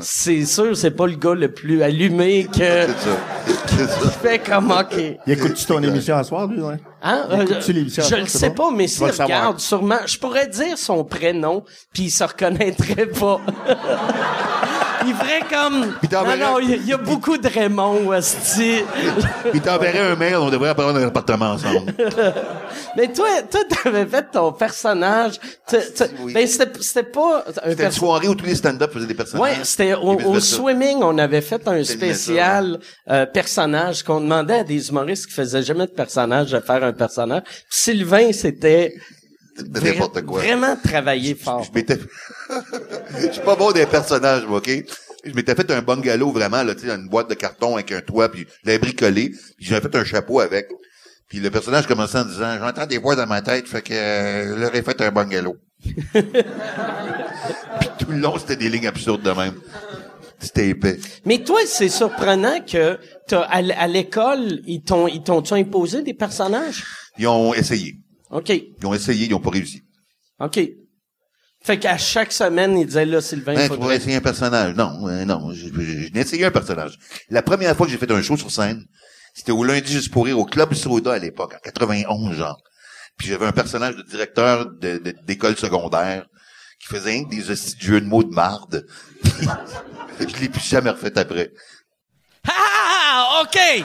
S2: C'est sûr, c'est pas le gars le plus allumé que
S3: C'est ça. C'est ça. *laughs*
S2: fait comme OK.
S4: Il écoute-tu ton émission à soir, lui, ouais?
S2: Hein?
S4: Écoutes-tu
S2: Euh,
S4: l'émission à
S2: je le sais pas, mais
S4: Tu
S2: s'il
S4: savoir.
S2: regarde, sûrement, je pourrais dire son prénom, puis il se reconnaîtrait pas. *laughs* il ferait comme... Non, non, il y, a- beaucoup de Raymond, Asti.
S3: Il t'enverrait un mail, on devrait prendre un appartement ensemble. *laughs*
S2: Mais toi, toi, t'avais fait ton personnage.
S3: Oui.
S2: Ben, c'était, pas un
S3: C'était une soirée où tous les stand-up faisaient des personnages.
S2: Ouais, c'était au, au swimming, on avait fait un spécial euh, personnage qu'on demandait à des humoristes qui faisaient jamais de personnage de faire un personnage. Puis Sylvain, c'était
S3: N'importe quoi.
S2: vraiment travaillé fort.
S3: Je m'étais, *laughs* je suis pas bon des personnages, moi, ok? Je m'étais fait un bungalow vraiment, là, tu sais, une boîte de carton avec un toit, puis je l'avais bricolé, puis j'avais fait un chapeau avec. Puis le personnage commençait en disant, j'entends des voix dans ma tête, fait que euh, je leur ai fait un bungalow. *laughs* puis tout le long, c'était des lignes absurdes de même. C'était épais.
S2: Mais toi, c'est surprenant que t'as, à l'école, ils t'ont, ils t'ont imposé des personnages?
S3: Ils ont essayé.
S2: OK.
S3: Ils ont essayé, ils ont pas réussi.
S2: OK. Fait qu'à chaque semaine, ils disaient là, Sylvain, faudrait-
S3: pourrais essayer un personnage. Non, euh, non, j'ai essayé un personnage. La première fois que j'ai fait un show sur scène, c'était au lundi juste pour rire au Club Soda à l'époque, en 91 genre. Puis j'avais un personnage de directeur de- de- d'école secondaire qui faisait que des jeux de mots de marde. *laughs* je l'ai plus jamais refait après.
S2: Ah, OK.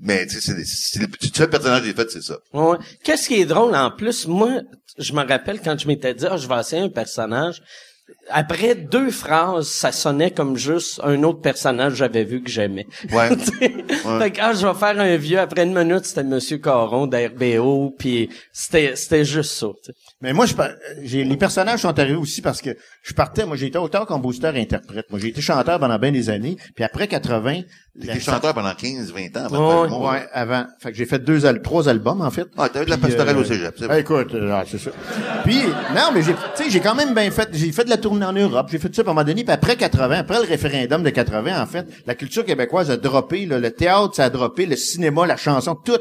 S3: Mais tu sais, c'est- le seul personnage que j'ai fait, c'est ça.
S2: Ouais. Qu'est-ce qui est drôle en plus, moi, je me rappelle quand je m'étais dit, ah, je vais essayer un personnage. après deux phrases, ça sonnait comme juste un autre personnage que j'avais vu que j'aimais.
S3: Ouais. *laughs*
S2: Tu sais? Fait que, ah, je vais faire un vieux. Après une minute, c'était Monsieur Caron d'RBO, puis c'était, c'était juste ça.
S4: Mais moi, je, par- j'ai, les personnages sont arrivés aussi parce que je partais, moi, j'ai été auteur, compositeur et interprète. Moi, j'ai été chanteur pendant bien des années. Puis après 80,
S3: T'étais
S4: la-
S3: chanteur pendant 15, 20 ans.
S2: Ouais,
S3: avant de
S4: Ouais, avant. Fait que j'ai fait deux, trois albums, en fait.
S3: Ah, t'avais de la
S4: Puis,
S3: pastorelle
S4: euh,
S3: au cégep, c'est
S4: ah,
S3: vrai.
S4: écoute, euh, ah, c'est ça. Puis, non, mais j'ai, tu sais, j'ai quand même bien fait, j'ai fait de la tournée en Europe, j'ai fait ça à un moment donné, puis après 80, après le référendum de 80, en fait, la culture québécoise a droppé, là, le théâtre, ça a droppé, le cinéma, la chanson, tout,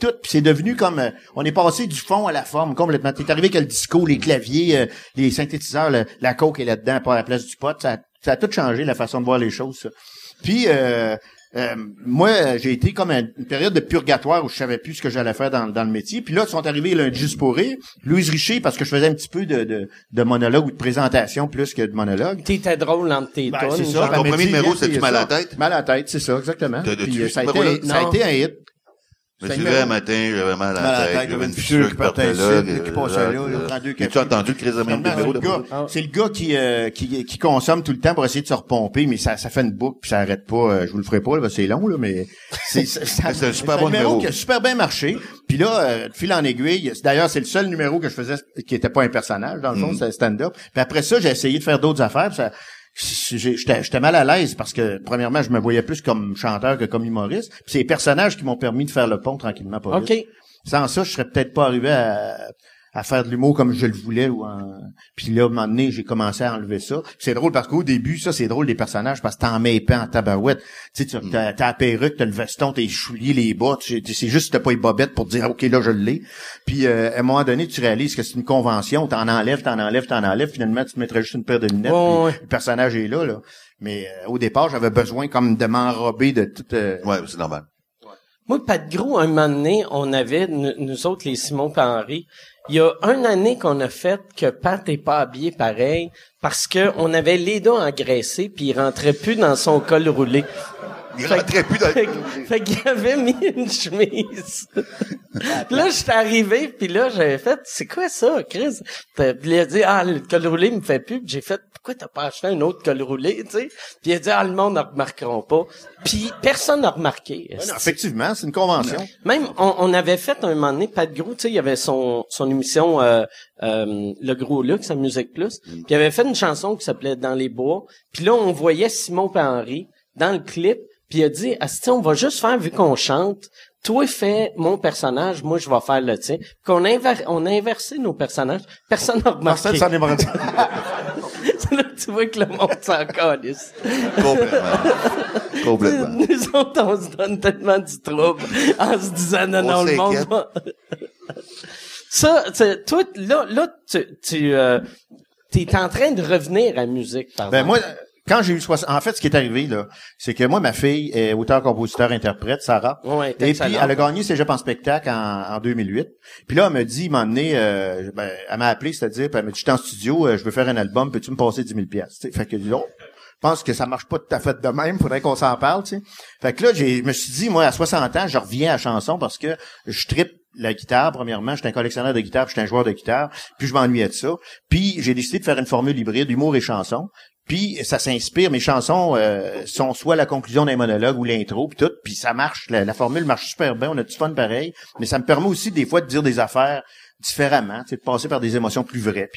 S4: tout, puis c'est devenu comme, euh, on est passé du fond à la forme, complètement. T'es arrivé que le disco, les claviers, euh, les synthétiseurs, le- la coke est là-dedans, pas à la place du pot, ça, a- ça a tout changé, la façon de voir les choses, ça. Puis, euh, euh, moi, j'ai été comme un- une période de purgatoire où je savais plus ce que j'allais faire dans, dans le métier. Puis là, ils sont arrivés lundi juste pour rire. Louise Richer, parce que je faisais un petit peu de, de, de monologue ou de présentation plus que de monologue.
S2: T'étais drôle entre tes
S4: Ben, c'est ça.
S3: Ton premier numéro,
S4: c'est
S3: Mal à la tête?
S4: Mal à la tête, c'est ça, exactement. Puis, euh, ça, a ça été un hit.
S3: Me
S4: C'est
S3: suis
S4: un
S3: matin, j'avais mal à la tête, j'avais une fissure qui partait
S4: ici, qui passait là, prend deux
S3: As-tu
S4: cafés.
S3: entendu le crise de
S4: c'est le gars- C'est le gars qui, euh, qui, qui consomme tout le temps pour essayer de se repomper, mais ça, ça fait une boucle puis ça arrête pas. Euh, je vous le ferai pas, là, c'est long, là, mais *laughs* c'est, c'est,
S3: C'est un super
S4: c'est
S3: bon numéro.
S4: qui a super bien marché. Puis là, euh, de fil en aiguille, c'est- d'ailleurs, c'est le seul numéro que je faisais qui était pas un personnage, dans le fond, c'était stand-up. Puis après ça, j'ai essayé de faire d'autres affaires. ça, J'étais j'étais mal à l'aise parce que, premièrement, je me voyais plus comme chanteur que comme humoriste. Puis c'est les personnages qui m'ont permis de faire le pont tranquillement, pas vite. Sans ça, je serais peut-être pas arrivé à, à faire de l'humour comme je le voulais ou en... Puis là, à un moment donné, j'ai commencé à enlever ça. C'est drôle parce qu'au début, ça, c'est drôle des personnages parce que t'en mets épais en tabarouette. Tu sais, tu- t'as t'as la perruque, t'as le veston, t'as les souliers, les bas. tu sais, C'est juste que t'as pas les bobettes pour dire, OK, là, je l'ai. Puis euh, à un moment donné, tu réalises que c'est une convention. T'en enlèves, t'en enlèves, t'en enlèves. Finalement, tu te mettrais juste une paire de lunettes. Puis
S2: ouais.
S4: Le personnage est là, là. Mais euh, au départ, j'avais besoin comme de m'enrober de tout... euh,
S3: Ouais, c'est normal.
S2: Moi, Pat Gros, un moment donné, on avait, nous, autres, les Simon et Henri, il y a une année qu'on a fait que Pat est pas habillé pareil parce que on avait les dos engraissés puis il rentrait plus dans son col roulé.
S3: Il
S2: Fait-
S3: rentrait plus dans
S2: Fait, fait qu'il avait mis une chemise. Là, j'étais arrivé, puis là, j'avais fait, c'est quoi ça, Chris? Puis il a dit, ah, le col roulé me fait plus. J'ai fait, pourquoi t'as pas acheté un autre col roulé, tu sais? Puis il a dit, ah, le monde ne remarqueront pas. Puis personne n'a remarqué.
S4: ouais, non, effectivement, c'est une convention.
S2: Même, on, on avait fait un moment donné, Pat Gros, tu sais, il y avait son, son émission euh, euh, Le Gros Luxe à Musique Plus. Puis il avait fait une chanson qui s'appelait Dans les bois. Puis là, on voyait Simon et Henri dans le clip. Puis il a dit, Asti, on va juste faire, vu qu'on chante, toi fais mon personnage, moi je vais faire le tien. Qu'on inver- on a inversé nos personnages. Personne n'a remarqué.
S4: Marcel s'en est *laughs*
S2: là, tu vois que le monde s'en calisse.
S3: Complètement. Complètement. *laughs*
S2: Nous autres, on se donne tellement du trouble en se disant non,
S3: On
S2: non, le monde va... *laughs* Ça, tu- toi, là, là, tu, tu euh, t'es en train de revenir à la musique, par
S4: Ben moi, quand j'ai eu 60... En fait, ce qui est arrivé, là, c'est que moi, ma fille est auteur, compositeur, interprète, Sarah.
S2: Ouais,
S4: Et puis, elle a gagné Cégep en spectacle en, en 2008. Puis là, elle me dit, m'a donné, euh, ben, elle m'a appelé, c'est-à-dire, elle m'a dit, je suis en studio, euh, je veux faire un album, peux-tu me passer 10 000 piastres? Tu sais, Fait que, dis, oh, je pense que ça marche pas tout à fait de même, faudrait qu'on s'en parle, tu sais? Fait que là, j'ai, je me suis dit, moi, à 60 ans, je reviens à la chanson parce que je tripe la guitare, premièrement. J'étais un collectionneur de guitare, puis j'étais un joueur de guitare, puis je m'ennuyais de ça. Puis j'ai décidé de faire une formule hybride, humour et chanson. Puis ça s'inspire, mes chansons euh, sont soit la conclusion d'un monologue ou l'intro, puis tout, puis ça marche, la, formule marche super bien, on a du fun pareil, mais ça me permet aussi des fois de dire des affaires différemment, de passer par des émotions plus vraies,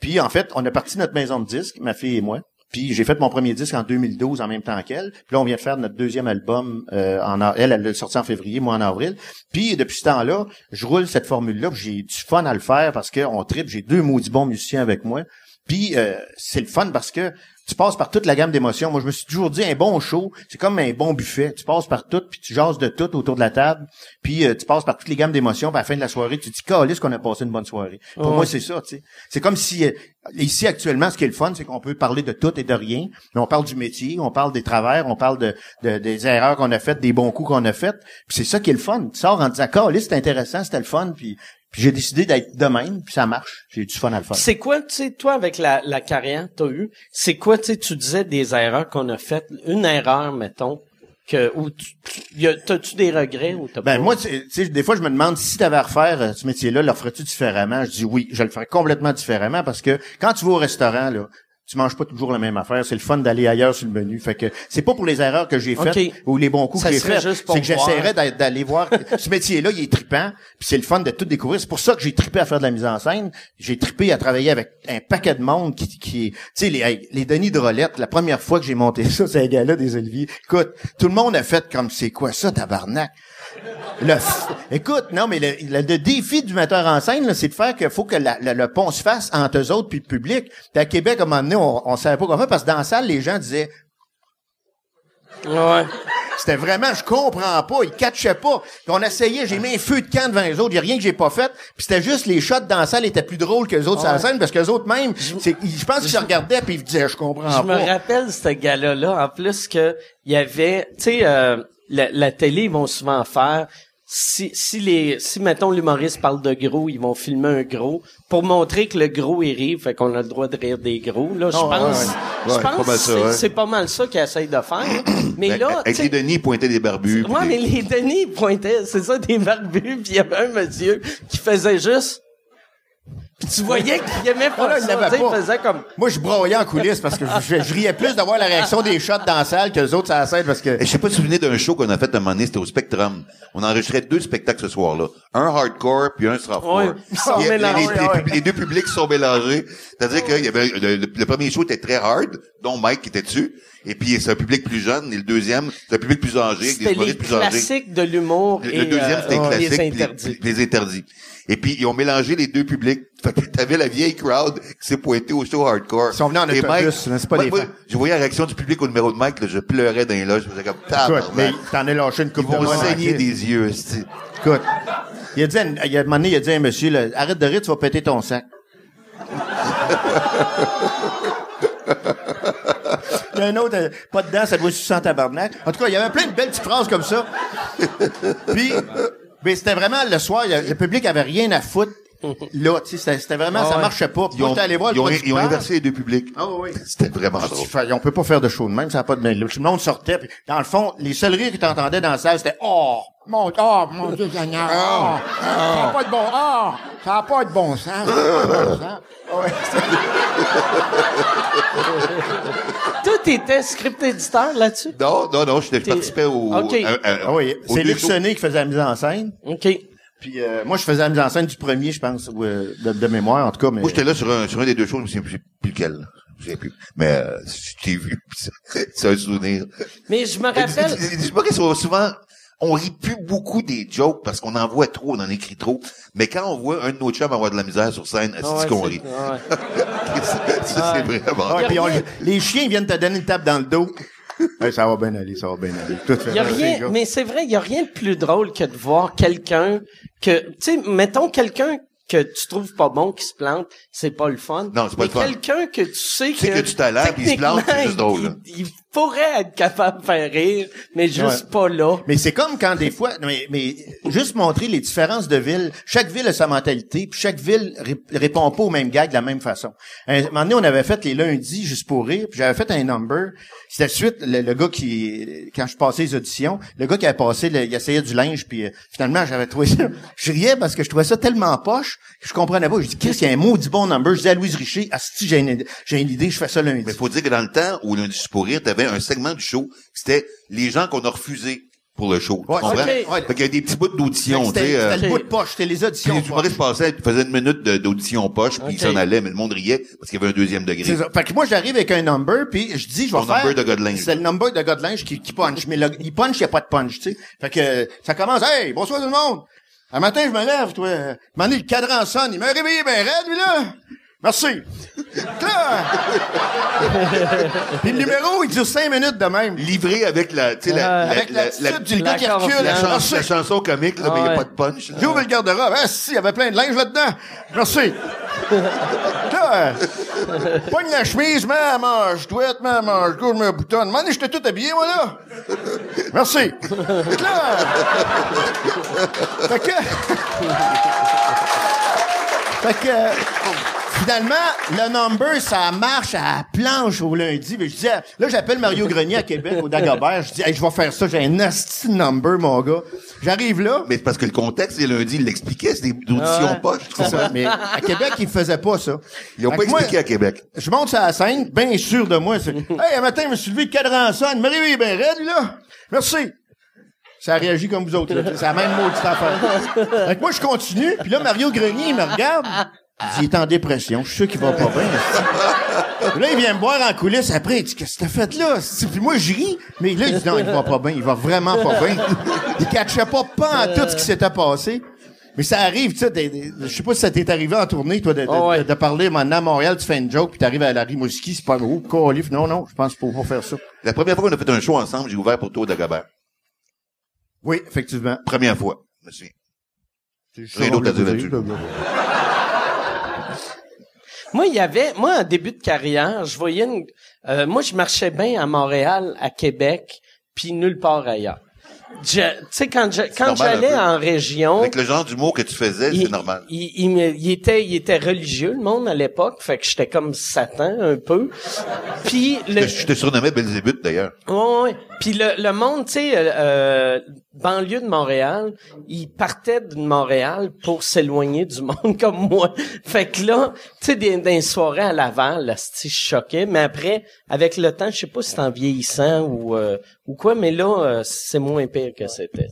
S4: puis en fait, on a parti notre maison de disques, ma fille et moi, puis j'ai fait mon premier disque en 2012 en même temps qu'elle. Puis là, on vient de faire notre deuxième album. Euh, en elle, elle l'a sorti en février, moi en avril. Puis depuis ce temps-là, je roule cette formule-là. J'ai du fun à le faire parce qu'on tripe. J'ai deux maudits bons musiciens avec moi. Puis euh, c'est le fun parce que tu passes par toute la gamme d'émotions. Moi, je me suis toujours dit, un bon show, c'est comme un bon buffet. Tu passes par tout, puis tu jases de tout autour de la table. Puis euh, tu passes par toutes les gammes d'émotions. Puis à la fin de la soirée, tu te dis, calisse qu'on a passé une bonne soirée. Pour moi, c'est ça, tu sais. C'est comme si, euh, ici, actuellement, ce qui est le fun, c'est qu'on peut parler de tout et de rien. Mais on parle du métier, on parle des travers, on parle de, de- des erreurs qu'on a faites, des bons coups qu'on a faits. Puis c'est ça qui est le fun. Tu sors en disant, calisse, c'est intéressant, c'était le fun. Puis, puis j'ai décidé d'être de même, puis ça marche. J'ai du fun à le faire.
S2: C'est quoi, tu sais, toi, avec la, la carrière que t'as eue, c'est quoi, tu sais, tu disais des erreurs qu'on a faites, une erreur, mettons, que, ou t'as-tu des regrets ou t'as
S4: Ben
S2: pas?
S4: moi, tu sais, des fois, je me demande si tu avais à refaire euh, ce métier-là, le ferais-tu différemment? Je dis oui, je le ferais complètement différemment parce que quand tu vas au restaurant, là, tu manges pas toujours la même affaire. C'est le fun d'aller ailleurs sur le menu. Fait que c'est pas pour les erreurs que j'ai faites ou les bons coups
S2: Ça
S4: que j'ai faits.
S2: juste pour
S4: C'est que j'essaierais d'a- d'aller voir *laughs* ce métier-là, il est trippant. Puis c'est le fun de tout découvrir. C'est pour ça que j'ai trippé à faire de la mise en scène. J'ai trippé à travailler avec un paquet de monde qui, qui tu sais, les, les Denis de Rolette, la première fois que j'ai monté *laughs* ça, c'est un gars-là des Oliviers. Écoute, tout le monde a fait comme c'est quoi ça, tabarnak? Le f- Écoute, non, mais le, le- le défi du metteur en scène, là, c'est de faire qu'il faut que la- la- le pont se fasse entre eux autres puis le public. Puis à Québec, à un moment donné, on, on savait pas comment faire parce que dans la salle, les gens disaient
S2: Ouais.
S4: c'était vraiment, je comprends pas, ils catchaient pas. Puis on essayait, j'ai mis un feu de camp devant les autres, il a rien que j'ai pas fait. Puis c'était juste les shots dans la salle étaient plus drôles que les autres sur la scène parce que les autres même, je pense qu'ils se regardaient puis ils disaient, je comprends
S2: Je me
S4: pas.
S2: rappelle ce gars-là, en plus que il y avait, tu sais, euh, la, la télé, ils vont souvent faire. Si, si les, si mettons l'humoriste parle de gros, ils vont filmer un gros pour montrer que le gros il rit, fait qu'on a le droit de rire des gros. Là, je
S4: Oh, ouais,
S2: pense,
S4: ouais.
S2: pense c'est-
S3: ouais.
S2: c'est pas mal ça qu'ils essayent de faire. *coughs* Mais
S3: Ben,
S2: là,
S3: avec les Denis, ils pointaient des barbus.
S2: Ouais,
S3: des-
S2: mais les Denis pointaient, c'est ça, des barbus, puis il y avait un monsieur qui faisait juste... Puis tu voyais qu'il aimait
S4: Ah,
S2: pas
S4: là,
S2: ça, il
S4: pas.
S2: faisait comme...
S4: Moi, je broyais en coulisses parce que je, je riais plus d'avoir la réaction des shots dans la salle que les autres sur la scène parce que...
S3: Et je sais pas si vous d'un show qu'on a fait à un moment donné, c'était au Spectrum. On enregistrait deux spectacles ce soir-là. Un hardcore puis un softcore.
S2: Ouais, ils sont mélangés,
S3: les, les
S2: ouais.
S3: pub- les deux publics sont mélangés. C'est-à-dire qu'il y avait, le, le- le premier show était très hard, dont Mike qui était dessus. Et puis c'est un public plus jeune. Et le deuxième, c'est un public plus âgé, avec des
S2: C'était les
S3: humoristes plus âgés.
S2: classiques de l'humour
S3: Le,
S2: et
S3: le deuxième, c'était
S2: euh,
S3: classique.
S2: les interdits.
S3: Les, les interdits. Et puis, ils ont mélangé les deux publics. *laughs* Fait que t'avais la vieille crowd qui s'est pointée au show hardcore.
S4: Ils sont venus en
S3: Et
S4: autobus,
S3: Mike-
S4: c'est pas
S3: moi-
S4: des
S3: moi. Je voyais la réaction du public au numéro de Mike, là, je pleurais dans les loges. Je faisais comme,
S4: Écoute, mais t'en as lâché une
S3: Ils
S4: coupe de
S3: vont saigner des yeux,
S4: Écoute, il a dit, il y a un moment donné, il a dit à un monsieur, là, arrête de rire, tu vas péter ton sac. *laughs* Il y a un autre, euh, pas dedans, ça doit sucer en tabarnak. En tout cas, il y avait plein de belles petites phrases comme ça. Puis, mais c'était vraiment le soir, a- le public avait rien à foutre. *laughs* Là, tu sais, c'était- c'était vraiment, ça
S2: ouais.
S4: marchait pas. Puis
S3: Ils ont,
S4: j'étais allé voir le
S3: ils ont-
S4: producteur.
S3: ils ont inversé les deux publics.
S4: Ah oui, oui. *laughs*
S3: C'était vraiment drôle.
S4: Fait, on peut pas faire de show de même, ça n'a pas de bien. Le monde sortait, puis dans le fond, les seuls rires que t'entendais dans la salle, c'était Oh!
S5: Mon, oh, mon Dieu Seigneur. Oh, ça n'a pas de bon, oh, ça n'a pas de bon sens. ça a pas de bon sens. *laughs*
S2: Toi, t'étais script éditeur là-dessus?
S3: Non, non, non, je participais au...
S2: Ok.
S3: à- à-
S4: Ah oui, c'est qui faisait la mise en scène.
S2: OK.
S4: Puis euh, moi, je faisais la mise en scène du premier, je pense, ou, euh, de, de mémoire, en tout cas. Mais
S3: Moi, j'étais là sur un, sur un des deux shows, je me souviens plus plus lequel. Je sais plus. Mais, euh, je t'ai vu. *laughs* c'est- C'est un souvenir.
S2: Mais je me rappelle...
S3: Les humoristes sont souvent, on rit plus beaucoup des jokes parce qu'on en voit trop, on en écrit trop. Mais quand on voit un de nos chums avoir de la misère sur scène, *laughs* c'est
S2: Ah ouais,
S3: qu'on
S2: c'est-
S3: rit?
S2: ouais.
S3: Ça, c'est vraiment.
S4: Ouais, puis on- les chiens viennent te donner une tape dans le dos. *laughs* Ouais, ça va bien aller, ça va bien aller. Tout fait
S2: Il y a rien, mais c'est vrai, il y a rien de plus drôle que de voir quelqu'un que, tu sais, mettons quelqu'un que tu trouves pas bon qui se plante, c'est pas le fun.
S3: Non, c'est pas
S2: Mais
S3: le fun.
S2: quelqu'un que tu sais
S3: Tu sais que tu talent, puis il se plante, c'est juste drôle.
S2: Il, il pourrait être capable de faire rire, mais juste pas là.
S4: Mais c'est comme quand des fois, mais, mais juste montrer les différences de villes. Chaque ville a sa mentalité, puis chaque ville ré- répond pas aux mêmes gags de la même façon. Un moment donné, on avait fait les lundis juste pour rire, puis j'avais fait un number. C'était suite le, le gars qui, quand je passais les auditions, le gars qui avait passé, le- il essayait du linge, puis euh, finalement j'avais trouvé ça. *laughs* Je riais parce que je trouvais ça tellement poche que je comprenais pas. Je dis qu'est-ce qu'il y a un maudit bon number. Je dis à Louise Richer, ah si j'ai une, j'ai une idée, je fais ça lundi.
S3: Mais faut dire que dans le temps où lundi pour rire, t'avais un segment du show, c'était les gens qu'on a refusés pour le show. Tu
S4: Ouais,
S3: comprends?
S4: Ouais.
S3: Fait qu'il y a des petits bouts d'audition, tu
S4: C'était
S3: euh,
S4: c'était le bout de poche, c'était les
S3: Puis
S4: auditions.
S3: les
S4: poche.
S3: humoristes passaient, ils faisaient une minute d'audition poche, puis ils
S2: Ok.
S3: s'en allaient, mais le monde riait parce qu'il y avait un deuxième degré.
S4: Ça. Fait que moi, j'arrive avec un number, puis je dis, je vais faire...
S3: number de gars de linge.
S4: C'est le number de gars de linge qui, qui punch. Mais le, il punch, il n'y a pas de punch, tu sais. Fait que ça commence, « Hey, bonsoir tout le monde! Un matin, je me lève, toi. Un le cadran sonne. Il m'a réveillé bien raide, lui, là. Merci. *laughs* Puis le numéro, il dure cinq minutes de même.
S3: Livré avec la, tu sais, la,
S2: Euh,
S3: la,
S4: Avec
S3: la, la-
S4: du gars qui
S2: la
S4: recule.
S2: confiance.
S3: la chan-
S4: Merci.
S3: la chanson comique, là, mais il n'y a
S2: Ouais.
S3: pas de punch.
S4: J'ouvre le garde-robe. Ah, si, il y avait plein de linge là-dedans. Merci. *laughs* Pogne la chemise, mets la manche douette, mets la manche gauche, mets boutonne. M'en j'étais tout habillé, moi, là. Merci. *laughs* Fait que... Fait que... Finalement, le number, ça marche à la planche au lundi. Mais je disais, là, j'appelle Mario Grenier à Québec, au Dagobert. Je dis, hey, je vais faire ça. J'ai un nasty number, mon gars. J'arrive là.
S3: Mais c'est parce que le contexte, c'est lundi, il l'expliquait, c'est des auditions
S2: Ouais.
S3: poches. tu
S4: C'est ça. Mais à Québec, ils faisaient pas ça.
S3: Ils ont
S4: Fait
S3: pas
S4: moi,
S3: expliqué à Québec.
S4: Je monte sur la scène, bien sûr de moi. c'est, *laughs* Hey, un matin, je me suis levé, le cadran sonne. Marie, il est bien raide, là. Merci. Ça a réagi comme vous autres, là. C'est la même maudite affaire. Fait que moi, je continue, puis là, Mario Grenier, il me regarde. Il dit, il est en dépression. Je suis sûr qu'il va pas bien. Là, il vient me voir en coulisses après. Il dit, qu'est-ce que t'as fait là? Puis moi, je ris. Mais là, il dit, non, il va pas bien. Il va vraiment pas bien. Il catchait pas pas en tout ce qui s'était passé. Mais ça arrive, tu sais, je sais pas si ça t'est arrivé en tournée, toi, de, de,
S2: Oh, ouais.
S4: de parler maintenant à Montréal, tu fais une joke, puis t'arrives à la Rimouski, c'est pas gros, calif. Non, non, je pense qu'il faut pas faire ça.
S3: La première fois qu'on a fait un show ensemble, j'ai ouvert pour toi au Dagobert.
S4: Oui, effectivement.
S3: Première fois. Souviens. Rien d'autre à dire là-dessus.
S2: Moi, il y avait, moi, en début de carrière, je voyais une, euh, moi, je marchais bien à Montréal, à Québec, puis nulle part ailleurs. Tu sais, quand j'allais en région,
S3: Avec le genre d'humour que tu faisais, c'est
S2: il,
S3: normal.
S2: Il, il, il était, il était religieux, le monde, à l'époque, fait que j'étais comme Satan, un peu. Puis, le,
S3: Je te surnommais Belzébuth, d'ailleurs.
S2: Ouais, ouais. Puis le, le monde, tu sais, euh, euh, banlieue de Montréal, ils partaient de Montréal pour s'éloigner du monde *laughs* comme moi. Fait que là, tu sais, des, des soirées à Laval, là, je choquais. Mais après, avec le temps, je sais pas si c'est en vieillissant ou euh, ou quoi, mais là, euh, c'est moins pire que c'était.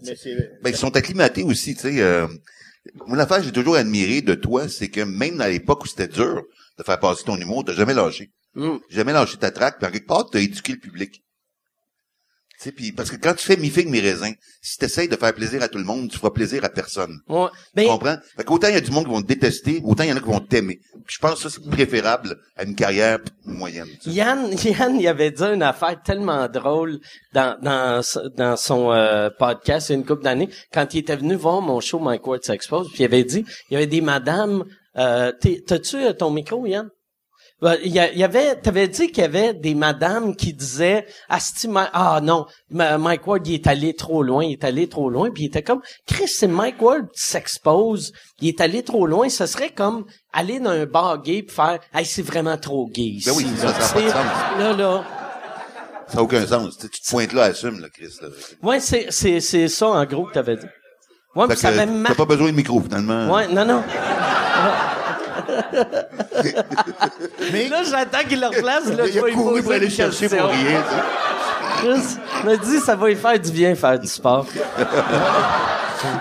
S3: Ben, ils sont acclimatés aussi, tu sais. Euh, moi, l'affaire que j'ai toujours admiré de toi, c'est que même à l'époque où c'était dur de faire passer ton humour, t'as jamais lâché.
S2: Mm.
S3: Jamais lâché ta traque, puis en quelque part, t'as éduqué le public. Tu sais, puis parce que quand tu fais mi-figue, mi-raisin, si t'essayes de faire plaisir à tout le monde, tu feras plaisir à personne.
S2: Ouais.
S3: Tu
S2: Ben,
S3: comprends? Fait qu'autant il y a du monde qui vont te détester, autant il y en a qui vont t'aimer. Puis je pense que ça, c'est préférable à une carrière moyenne. tu.
S2: Yann, *laughs* Yann, il avait dit une affaire tellement drôle dans dans dans son euh, podcast il y a une couple d'années quand il était venu voir mon show Mike Ward s'expose, puis il avait dit il y avait des madames euh, t'as-tu euh, ton micro Yann? Il y, a- il y avait, t'avais dit qu'il y avait des madames qui disaient, Asti, ah non, Mike Ward, il est allé trop loin, il est allé trop loin, puis il était comme, Chris, c'est Mike Ward qui s'expose, il est allé trop loin, ce serait comme aller dans un bar gay puis faire, hey, c'est vraiment trop gay ici.
S3: Ben oui, ça,
S2: là.
S3: ça a pas de
S2: C'est-
S3: sens.
S2: Là, là.
S3: Ça n'a aucun sens. Tu te pointes là, assume, là, Chris. Là.
S2: Ouais, c'est, c'est, c'est ça, en gros, que t'avais dit. Ouais, puis ça avait
S3: t'as pas besoin de micro, finalement.
S2: Ouais, non, non. *laughs*
S4: Mais
S2: Là, j'attends qu'il le replace, là,
S3: il a couru pour aller chercher
S2: question.
S3: pour rien.
S2: me dit, ça va lui faire du bien faire du sport.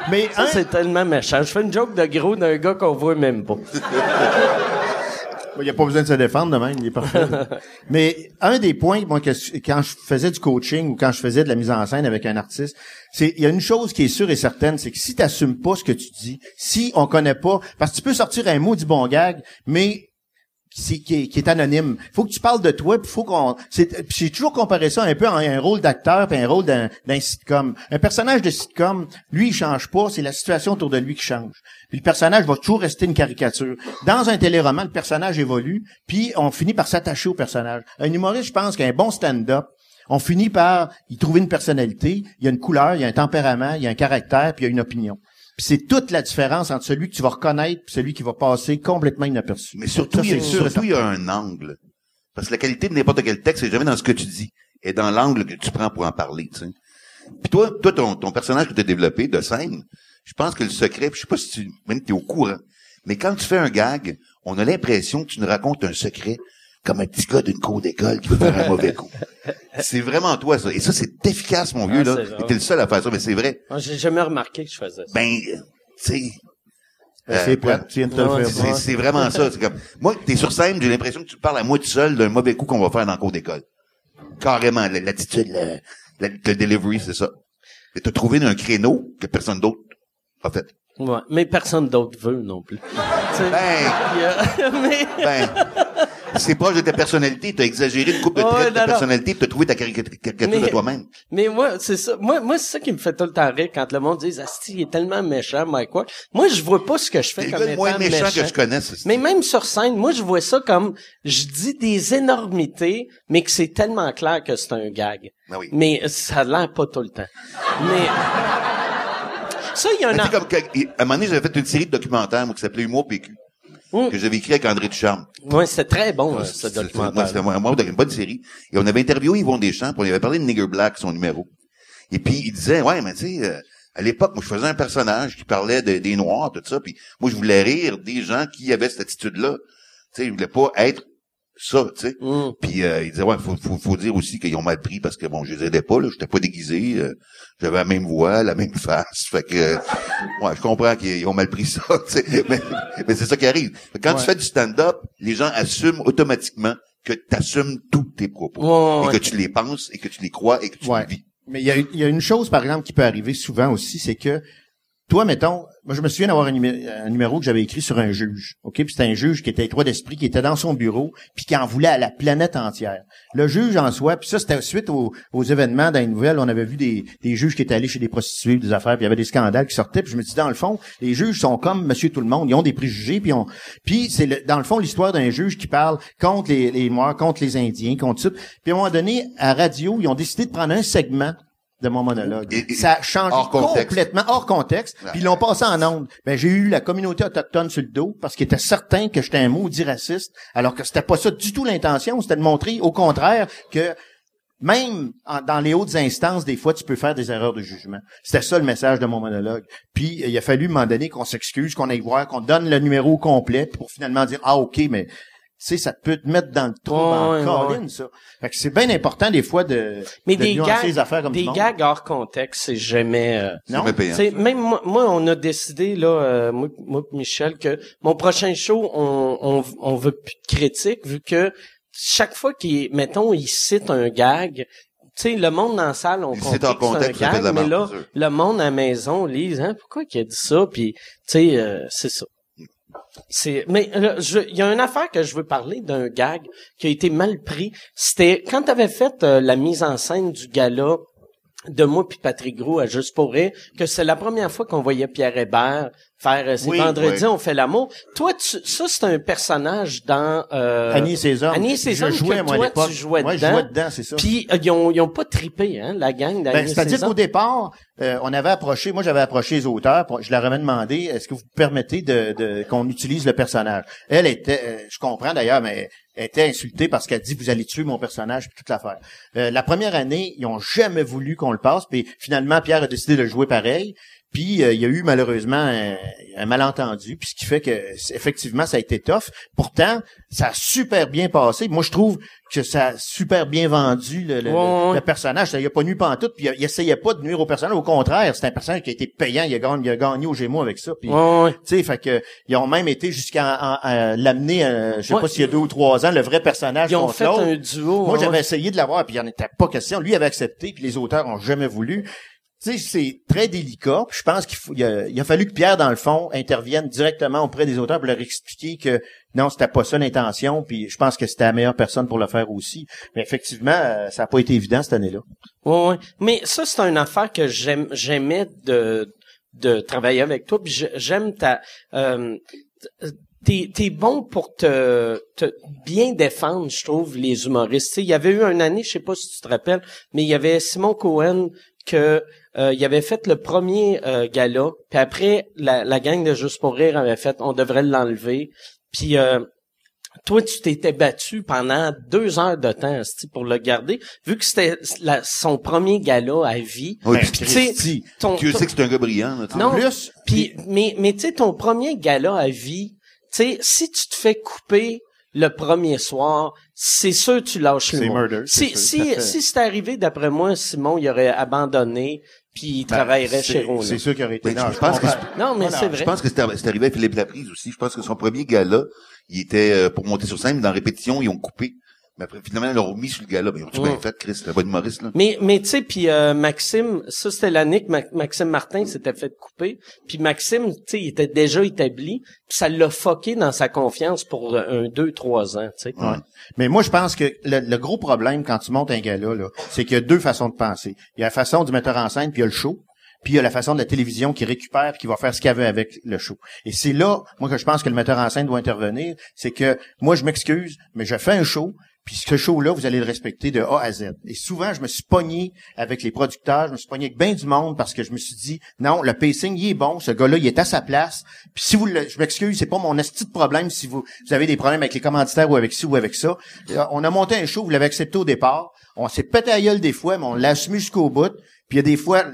S4: mais
S2: Ça, c'est tellement méchant. Je fais une joke de gros d'un gars qu'on voit même pas.
S4: Il n'y a pas besoin de se défendre de même, il est parfait. *laughs* Mais un des points, moi, que, quand je faisais du coaching ou quand je faisais de la mise en scène avec un artiste, c'est il y a une chose qui est sûre et certaine, c'est que si tu n'assumes pas ce que tu dis, si on connaît pas, parce que tu peux sortir un mot du bon gag, mais c'est, qui, est, qui est anonyme. faut que tu parles de toi, puis faut qu'on. C'est, j'ai toujours comparé ça un peu à un rôle d'acteur puis un rôle d'un, d'un sitcom. Un personnage de sitcom, lui, il change pas, c'est la situation autour de lui qui change. Puis le personnage va toujours rester une caricature. Dans un téléroman, le personnage évolue, puis on finit par s'attacher au personnage. Un humoriste, je pense qu'un bon stand-up, on finit par y trouver une personnalité, il y a une couleur, il y a un tempérament, il y a un caractère, puis il y a une opinion. Puis c'est toute la différence entre celui que tu vas reconnaître puis celui qui va passer complètement inaperçu.
S3: Mais surtout,
S4: Ça,
S3: il y a,
S4: c'est sûr et
S3: surtout, il y a un angle. Parce que la qualité de n'importe quel texte, c'est jamais dans ce que tu dis, et dans l'angle que tu prends pour en parler, tu sais. Puis toi, toi, ton, ton personnage que tu as développé de scène, je pense que le secret, puis je sais pas si tu, même t'es au courant, mais quand tu fais un gag, on a l'impression que tu nous racontes un secret comme un petit gars d'une cour d'école qui veut faire un mauvais coup. *laughs* C'est vraiment toi, ça. Et ça, c'est efficace, mon vieux,
S2: Ah,
S3: là. t'es le seul à faire ça, mais c'est vrai.
S2: Moi, J'ai jamais remarqué que je faisais ça.
S3: Ben, euh, tu
S4: c'est
S3: Euh,
S4: faire.
S3: c'est c'est vraiment ça. C'est comme, moi, t'es sur scène, j'ai l'impression que tu parles à moi tout seul d'un mauvais coup qu'on va faire dans le cours d'école. Carrément, la- l'attitude, le, le delivery, c'est ça. Et t'as trouvé un créneau que personne d'autre a fait.
S2: Ouais. Mais personne d'autre veut non plus. Tu sais,
S3: Ben, *laughs*
S2: a- *laughs* mais,
S3: ben, c'est proche de ta personnalité. T'as exagéré une coupe de traits de ta personnalité, t'as trouvé ta caricature
S2: Mais-
S3: de toi-même.
S2: mais moi, c'est ça. Moi, moi, c'est ça qui me fait tout le temps rire quand le monde dit, Asti, il est tellement méchant, Mike Ward. Moi, je vois pas ce que je fais comme
S3: le moins méchant,
S2: méchant.
S3: que je connaisse. c'est-
S2: Mais même sur scène, moi, je vois ça comme, je dis des énormités, mais que c'est tellement clair que c'est un gag.
S3: Ben oui.
S2: Mais ça a l'air pas tout le temps. Mais, ça, il y a un an-
S3: comme, à un moment donné, j'avais fait une série de documentaires, moi, qui s'appelait Humour PQ.
S2: Mm.
S3: que j'avais écrit avec André Ducharme.
S2: Ouais, c'était très bon, euh, ce documentaire.
S3: c'était moi, moi, une bonne série. Et on avait interviewé Yvon Deschamps, puis on avait parlé de Nigger Black, son numéro. Et puis, il disait, ouais, mais tu sais, euh, à l'époque, moi, je faisais un personnage qui parlait de- des Noirs, tout ça, puis moi, je voulais rire des gens qui avaient cette attitude-là. Tu sais, je voulais pas être ça, tu sais.
S2: Mm.
S3: Puis euh, il disait ouais, faut, faut, faut dire aussi qu'ils ont mal pris parce que bon, je les aidais pas là, j'étais pas déguisé, euh, j'avais la même voix, la même *laughs* face, fait que euh, ouais, je comprends qu'ils ont mal pris ça, *laughs* tu sais, mais, mais c'est ça qui arrive. Quand tu fais du stand-up, les gens assument automatiquement que tu assumes tous tes propos et que tu les penses et que tu les crois et que tu
S4: Ouais.
S3: les vis.
S4: Mais il y a, y a une chose, par exemple, qui peut arriver souvent aussi, c'est que toi, mettons, moi je me souviens d'avoir un, numé- un numéro que j'avais écrit sur un juge, ok, puis c'était un juge qui était étroit d'esprit, qui était dans son bureau, puis qui en voulait à la planète entière. Le juge en soi, puis ça c'était suite aux, événements dans les nouvelles, on avait vu des, juges qui étaient allés chez des prostituées, des affaires, puis il y avait des scandales qui sortaient, puis je me dis dans le fond, les juges sont comme Monsieur tout le monde, ils ont des préjugés, puis on, puis c'est dans le fond l'histoire d'un juge qui parle contre les, Noirs, contre les Indiens, contre ça. Puis à un moment donné, à radio, ils ont décidé de prendre un segment de mon monologue.
S3: Et- et-
S4: ça a changé
S3: hors
S4: complètement hors contexte, puis ils l'ont passé en ondes. Ben j'ai eu la communauté autochtone sur le dos parce qu'ils étaient certains que j'étais un maudit raciste, alors que c'était pas ça du tout l'intention, c'était de montrer au contraire que même en- dans les hautes instances, des fois, tu peux faire des erreurs de jugement. C'était ça le message de mon monologue. Puis, il a fallu, à un moment donné, qu'on s'excuse, qu'on aille voir, qu'on donne le numéro complet pour finalement dire, ah, OK, mais, sais, ça peut te mettre dans le trou,
S2: Ouais,
S4: en
S2: ouais,
S4: colline, ça. Fait que c'est bien important, des fois, de,
S2: Mais
S4: de
S2: des
S4: nuancer
S2: gags,
S4: les affaires comme
S2: des gags hors contexte, c'est jamais... euh,
S4: Non.
S2: même moi, moi, on a décidé là, euh, moi, Michel, que mon prochain show, on, on, on veut plus de critiques, vu que chaque fois qu'il, mettons, il cite un gag, tu sais, le monde dans la salle, on comprend que c'est un gag, mais là, le monde à la maison lise, hein, pourquoi qu'il a dit ça, puis tu sais, euh, c'est ça. Mais je- il y a une affaire que je veux parler d'un gag qui a été mal pris. C'était quand tu avais fait euh, la mise en scène du gala de moi puis Patrick Gros à Juste pour rire, que c'est la première fois qu'on voyait Pierre Hébert faire euh, c'est
S4: Oui,
S2: vendredi on fait l'amour. Toi, tu, ça c'est un personnage dans euh,
S4: Annie et ses hommes.
S2: Annie et ses
S4: Je
S2: hommes
S4: jouais,
S2: que
S4: moi,
S2: toi, tu jouais
S4: Ouais, je
S2: dedans.
S4: jouais dedans, c'est ça.
S2: Puis euh, ils ont ils ont pas trippé hein, la gang d'Annie
S4: Ben, c'est-à-dire qu'au départ, euh, on avait approché, moi j'avais approché les auteurs, pour- je leur avais demandé, est-ce que vous permettez de, de- qu'on utilise le personnage? Elle était, euh, je comprends d'ailleurs, mais elle était insultée parce qu'elle dit vous allez tuer mon personnage toute l'affaire. Euh, la première année, ils ont jamais voulu qu'on le passe, puis finalement Pierre a décidé de le jouer pareil. Puis euh, il y a eu malheureusement un, un malentendu, puis ce qui fait que effectivement ça a été tough. Pourtant, ça a super bien passé. Moi je trouve que ça a super bien vendu le, le-
S2: Ouais,
S4: le personnage. Ça y a pas nu pantoute, puis il, il essayait pas de nuire au personnage. Au contraire, c'est un personnage qui a été payant. Il a gagné, il a gagné au Gémeaux avec ça. Puis,
S2: Ouais, ouais.
S4: tu sais, fait que ils ont même été jusqu'à en- en- l'amener, euh, je sais pas s'il y a deux ou trois ans, le vrai personnage
S2: Ils ont fait un duo.
S4: Moi, j'avais essayé de l'avoir, puis il n'y en était pas question. Lui avait accepté, puis les auteurs ont jamais voulu. Sais, c'est très délicat. Je pense qu'il faut, il a, il a fallu que Pierre, dans le fond, intervienne directement auprès des auteurs pour leur expliquer que non, c'était pas ça l'intention. Puis je pense que c'était la meilleure personne pour le faire aussi. Mais effectivement, euh, ça n'a pas été évident cette année-là.
S2: Ouais, ouais. Mais ça, c'est une affaire que j'aime, j'aimais de, de travailler avec toi. Puis j'aime ta, euh, t'es, t'es bon pour te, te bien défendre, je trouve, les humoristes. Il y avait eu une année, je sais pas si tu te rappelles, mais il y avait Simon Cohen que euh, il avait fait le premier euh, gala, puis après la, la gang de Juste pour rire avait fait, on devrait l'enlever. Puis euh, toi, tu t'étais battu pendant deux heures de temps pour le garder, vu que c'était la- son premier gala à vie.
S3: Oui, puis
S2: tu sais, ton-
S3: sait que c'est un gars brillant. là, tu sais.
S2: Non.
S4: plus,
S2: puis, mais, mais tu sais, ton premier gala à vie, tu sais, si tu te fais couper le premier soir, c'est sûr que tu lâches le
S4: C'est murder, c'est
S2: Si, si, si c'était arrivé, d'après moi, Simon, il aurait abandonné, puis il travaillerait
S4: Ben, c'est-
S2: chez Rona.
S4: C'est sûr qu'il aurait été.
S3: Mais
S4: non,
S3: je pense que.
S2: Non, mais c'est
S3: Je
S2: vrai.
S3: pense que c'était c'est arrivé à Philippe Laprise aussi. Je pense que son premier gala, il était euh, pour monter sur scène, mais dans la répétition, ils ont coupé. Mais après, finalement, ils l'ont remis sur le gala. Mais ils ont tout bien fait, Chris. C'est un bon humoriste, là.
S2: Mais, mais tu sais, puis euh, Maxime, ça c'était l'année que Ma- Maxime Martin s'était fait couper. Puis Maxime, tu sais, il était déjà établi. Puis ça l'a fucké dans sa confiance pour euh, un, deux, trois ans, tu sais.
S4: Ouais. Mais moi, je pense que le, le gros problème quand tu montes un gala, là, c'est qu'il y a deux façons de penser. Il y a la façon du metteur en scène, puis il y a le show. Puis il y a la façon de la télévision qui récupère, qui va faire ce qu'elle veut avec le show. Et c'est là, moi, que je pense que le metteur en scène doit intervenir. C'est que moi, je m'excuse, mais je fais un show, Puis ce show-là, vous allez le respecter de A à Z. Et souvent, je me suis pogné avec les producteurs, je me suis pogné avec bien du monde parce que je me suis dit, non, le pacing, il est bon, ce gars-là, il est à sa place. Puis si vous le, je m'excuse, c'est pas mon esti de problème si vous, vous avez des problèmes avec les commanditaires ou avec ci ou avec ça. Euh, On a monté un show, vous l'avez accepté au départ. On s'est pété à gueule des fois, mais on l'a assumé jusqu'au bout. Puis il y a des fois,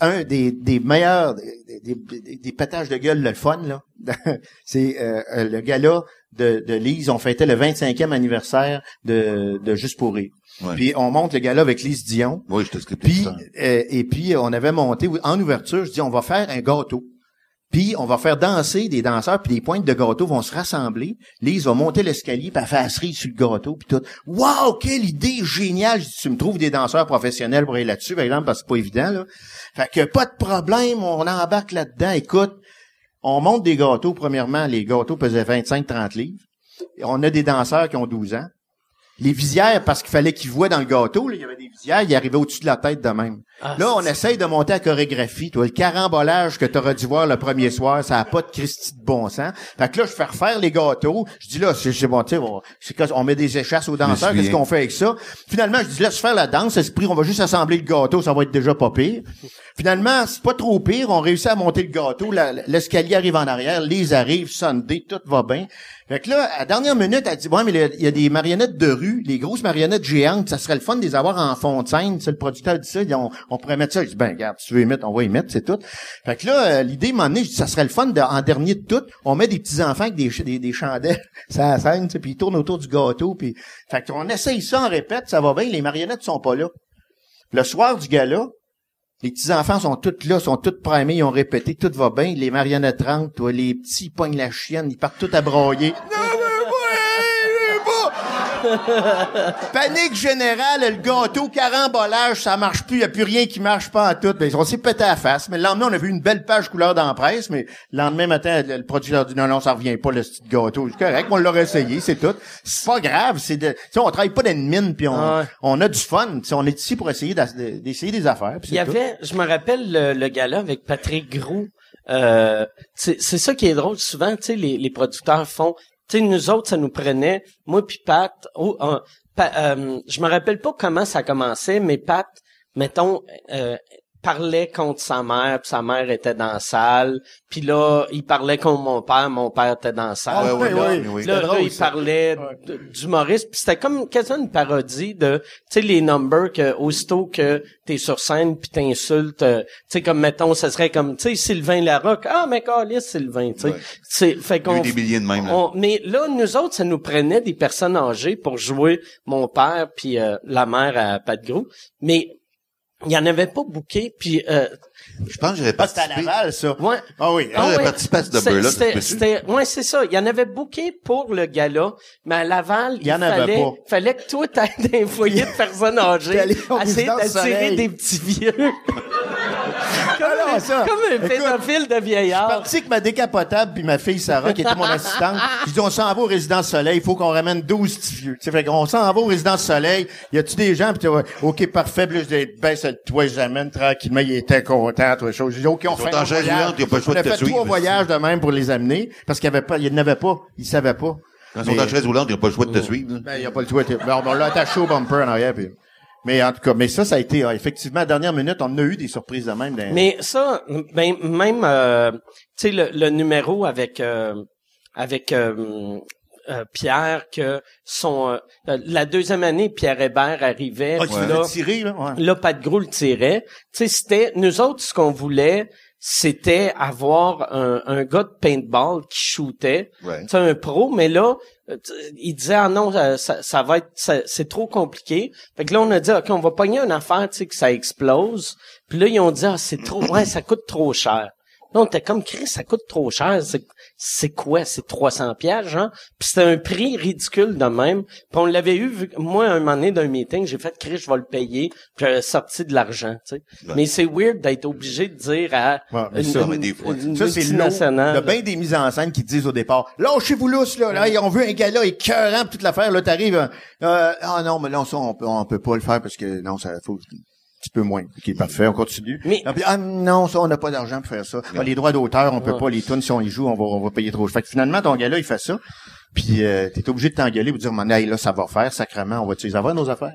S4: un des, des meilleurs, des, des, des- pétages de gueule, le fun, là, *laughs* c'est euh, euh, le gala de, de Lise. On fêtait le 25e anniversaire de, de Juste pour rire.
S3: Ouais.
S4: Puis on monte le gala avec Lise Dion.
S3: Oui, je t'ai
S4: Puis, euh, et puis, on avait monté, en ouverture, je dis, on va faire un gâteau. Puis, on va faire danser des danseurs, puis des pointes de gâteau vont se rassembler. Lise va monter l'escalier, puis elle fait la cerise sur le gâteau, puis tout. Wow, quelle idée géniale! Je dis, tu me trouves des danseurs professionnels pour aller là-dessus, par exemple, parce que c'est pas évident, là. Fait que pas de problème, on embarque là-dedans. Écoute, on monte des gâteaux. Premièrement, les gâteaux pesaient 25-30 livres. On a des danseurs qui ont 12 ans. Les visières, parce qu'il fallait qu'ils voient dans le gâteau, là, il y avait des visières, ils arrivaient au-dessus de la tête de même.
S2: Ah,
S4: là, on essaye de monter la chorégraphie. Toi, le carambolage que tu aurais dû voir le premier soir, ça a pas de Christie de bon sens. Fait que là, je fais refaire les gâteaux. Je dis là, c'est c'est bon, tu sais, on, c'est que- on met des échasses aux danseurs, qu'est-ce qu'on fait avec ça? Finalement, je dis laisse faire la danse, esprit, on va juste assembler le gâteau, ça va être déjà pas pire. Finalement, c'est pas trop pire, on réussit à monter le gâteau, l'escalier arrive en arrière, les arrivent, Sunday, tout va bien. Fait que là, à la dernière minute, elle dit, ouais, mais il y a des marionnettes de rue, les grosses marionnettes géantes, ça serait le fun de les avoir en fond de scène. C'est le producteur dit ça, on, on pourrait mettre ça. Je dis, ben, regarde, si tu veux y mettre, on va y mettre, c'est tout. Fait que là, euh, l'idée m'a dis, ça serait le fun de, en dernier de tout, on met des petits enfants avec des, des, chandelles, *laughs* ça scène, puis ils tournent autour du gâteau, puis, fait qu'on essaye ça, on répète, ça va bien, les marionnettes sont pas là. Le soir du gala, les petits-enfants sont tous là, sont tous primés, ils ont répété, tout va bien. Les marionnettes rentrent, toi, les petits pognent la chienne, ils partent tout à broyer. *laughs* Panique générale, le gâteau, carambolage, ça marche plus, il a plus rien qui marche pas en tout. Ben, on s'est pété à la face. Mais le lendemain, on a vu une belle page couleur dans la presse, mais le lendemain matin, le, producteur dit non, non, ça revient pas, le petit gâteau. C'est correct, on l'aurait essayé, c'est tout. C'est pas grave, c'est de, on travaille pas dans une mine, puis on,
S2: Ah
S4: on a du fun. Tu sais, on est ici pour essayer d'essayer des affaires.
S2: Il y
S4: tout.
S2: avait, je me rappelle le, le gala avec Patrick Groux. Euh, c'est c'est ça qui est drôle. Souvent, tu sais, les, les producteurs font. Tu sais, nous autres, ça nous prenait. Moi puis Pat. oh, euh, je me rappelle pas comment ça commençait, mais Pat, mettons, euh, parlait contre sa mère, puis sa mère était dans la salle. Puis là, il parlait contre mon père, mon père était dans la salle.
S4: Ah,
S3: ouais,
S2: là,
S3: ouais, oui.
S2: Là, il
S4: ça.
S2: parlait d'humoriste, puis c'était comme quasiment une parodie de, tu sais, les numbers que aussitôt que t'es sur scène puis t'insultes, euh, tu sais, comme mettons, ce serait comme, tu sais, Sylvain Larocque, ah mais Calis Sylvain, tu sais, fait
S3: Il y a
S2: qu'on,
S3: eu des milliers de même, là.
S2: on- mais là, nous autres, ça nous prenait des personnes âgées pour jouer mon père puis euh, la mère à Pat Gros, mais il y en avait pas bouqué, puis euh,
S3: Je pense que j'aurais
S4: Ah, c'était à
S3: participé.
S4: Laval, ça.
S2: ouais.
S4: Ah oui.
S3: Ah, j'avais
S2: ouais.
S3: participé à ce se
S2: C'était, ouais, c'est ça. Il y en avait booké pour le gala, mais à Laval, il,
S4: y en avait
S2: fallait,
S4: pas.
S2: fallait que toi t'ailles dans *laughs* un foyer de personnes âgées,
S4: T'allais au
S2: essayer d'attirer des petits vieux. *laughs* comme,
S4: Ah non,
S2: un,
S4: ça.
S2: comme un
S4: Écoute,
S2: pédophile de
S4: Je suis
S2: vieillard.
S4: parti avec ma décapotable puis ma fille Sarah, qui était mon *laughs* assistante. Je dis, on s'en va au Résidence Soleil, il faut qu'on ramène 12 petits vieux. Sais, fait qu'on s'en va au Résidence Soleil, y a-tu des gens, puis tu vois, OK, parfait, puis là, je dis, baisse le toit, je l'amène tranquillement, il était content, toi, chose. J'ai dit, OK, on
S3: Ils
S4: fait voyage.
S3: roulante, il a pas le choix
S4: On a
S3: de te
S4: fait trois voyages de même pour les amener, parce qu'il y avait pas, il n'avait pas, il savait pas.
S3: Quand ils sont en chaise roulante, ils n'ont pas le choix de te suivre.
S4: Ben, il n'y a pas le toit. t'es- Ben, on l'a attaché au bumper en arrière, puis... Mais en tout cas, mais ça, ça a été, ah, effectivement, à la dernière minute, on a eu des surprises de même. dans-
S2: Mais ça, ben, même, euh, tu sais, le, le numéro avec, euh, avec euh, euh, Pierre, que son, euh, la deuxième année, Pierre Hébert arrivait,
S4: Ah,
S2: là,
S4: tiré, là? Ouais.
S2: là, Pat Gros le tirait. Tu sais, c'était, nous autres, ce qu'on voulait, c'était avoir un, un gars de paintball qui shootait.
S3: Ouais.
S2: Tu sais, un pro, mais là, euh, il disait, ah non, ça, ça, va être, c'est trop compliqué. Fait que là, on a dit, OK, on va pogner une affaire, tu sais, que ça explose. Puis là, ils ont dit, ah, c'est trop, ouais, ça coûte trop cher. Là, on était comme, Chris, ça coûte trop cher. C'est, c'est quoi? C'est 300 pièges, genre? Puis c'était un prix ridicule de même. Puis on l'avait eu, vu moi, un moment donné, d'un meeting, j'ai fait, Chris, je vais le payer. Puis j'avais sorti de l'argent, tu sais.
S3: Ouais.
S2: Mais c'est weird d'être obligé de dire à
S4: Ouais, mais
S2: une,
S4: ça,
S2: une-
S3: mais des fois,
S2: une
S4: Ça, c'est le
S2: multinationale.
S4: Il y a bien des mises en scène qui disent au départ, lâchez-vous lousse, là, là, on veut un gars là écœurant pis toute l'affaire, là, t'arrives, euh, ah non, mais là, ça, on peut, on peut pas le faire parce que, non, ça, faut, petit peu moins. OK, parfait, on continue.
S2: Mais-
S4: Ah, ah, non, ça, on n'a pas d'argent pour faire ça. Ah, les droits d'auteur, on peut pas, les tunes, si on y joue, on va, on va payer trop. Fait que finalement, ton gars-là, il fait ça. Puis euh, t'es obligé de t'engueuler pour dire, man, hey, là, ça va faire, sacrément, on va-tu les avoir, nos affaires?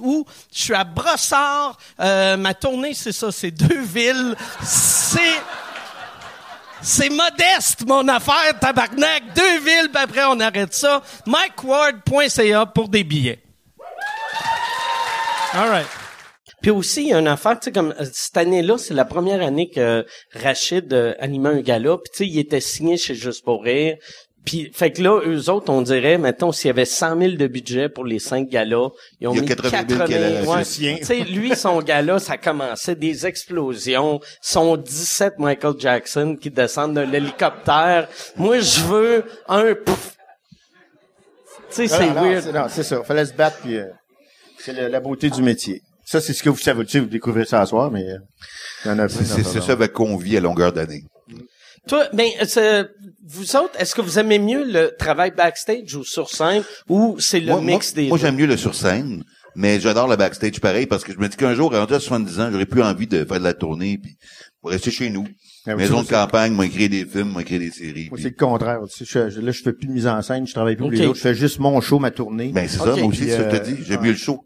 S2: août. Je suis à Brossard. Euh, ma tournée, c'est ça. C'est deux villes. C'est... C'est modeste, mon affaire, tabarnak. Deux villes, puis après, on arrête ça. MikeWard.ca pour des billets. All right. Puis aussi, il y a une affaire, tu sais, comme euh, cette année-là, c'est la première année que Rachid euh, animait un gala. Puis tu sais, il était signé chez Juste pour rire. Puis, fait que là, eux autres, on dirait, mettons, s'il y avait 100 000 de budget pour les cinq galas, ils ont
S3: Il y a
S2: mis
S3: 80 000 qu'elle a-
S2: ouais.
S4: le sien.
S2: Tu sais, lui, son gala, ça commençait des explosions. Son 17 Michael Jackson qui descendent de l'hélicoptère. Moi, je veux un pouf. Tu sais, c'est weird.
S4: Non, c'est ça. Fallait se battre, puis euh, c'est la beauté du métier. Ça, c'est ce que vous savez. Vous découvrez ça à soir, mais euh,
S3: C'est ça avec qu'on vit à longueur d'année.
S2: Toi, ben, c'est- vous autres, est-ce que vous aimez mieux le travail backstage ou sur scène ou c'est le
S3: moi,
S2: mix
S3: moi-
S2: des
S3: moi, j'aime mieux le sur scène, mais j'adore le backstage pareil parce que je me dis qu'un jour, rendu à 70 ans, j'aurais plus envie de faire de la tournée puis rester chez nous.
S4: Ah
S3: Maison de campagne, moi écrire des films, moi écrire des séries.
S4: Moi,
S3: puis-
S4: c'est le contraire. Tu sais, je- là, je fais plus de mise en scène, je travaille plus pour
S2: Ok.
S4: les autres. Je fais juste mon show, ma tournée.
S3: Ben, c'est ça, moi aussi,
S4: Puis,
S3: c'est ça que
S4: euh,
S3: t'as dit. J'aime mieux le show.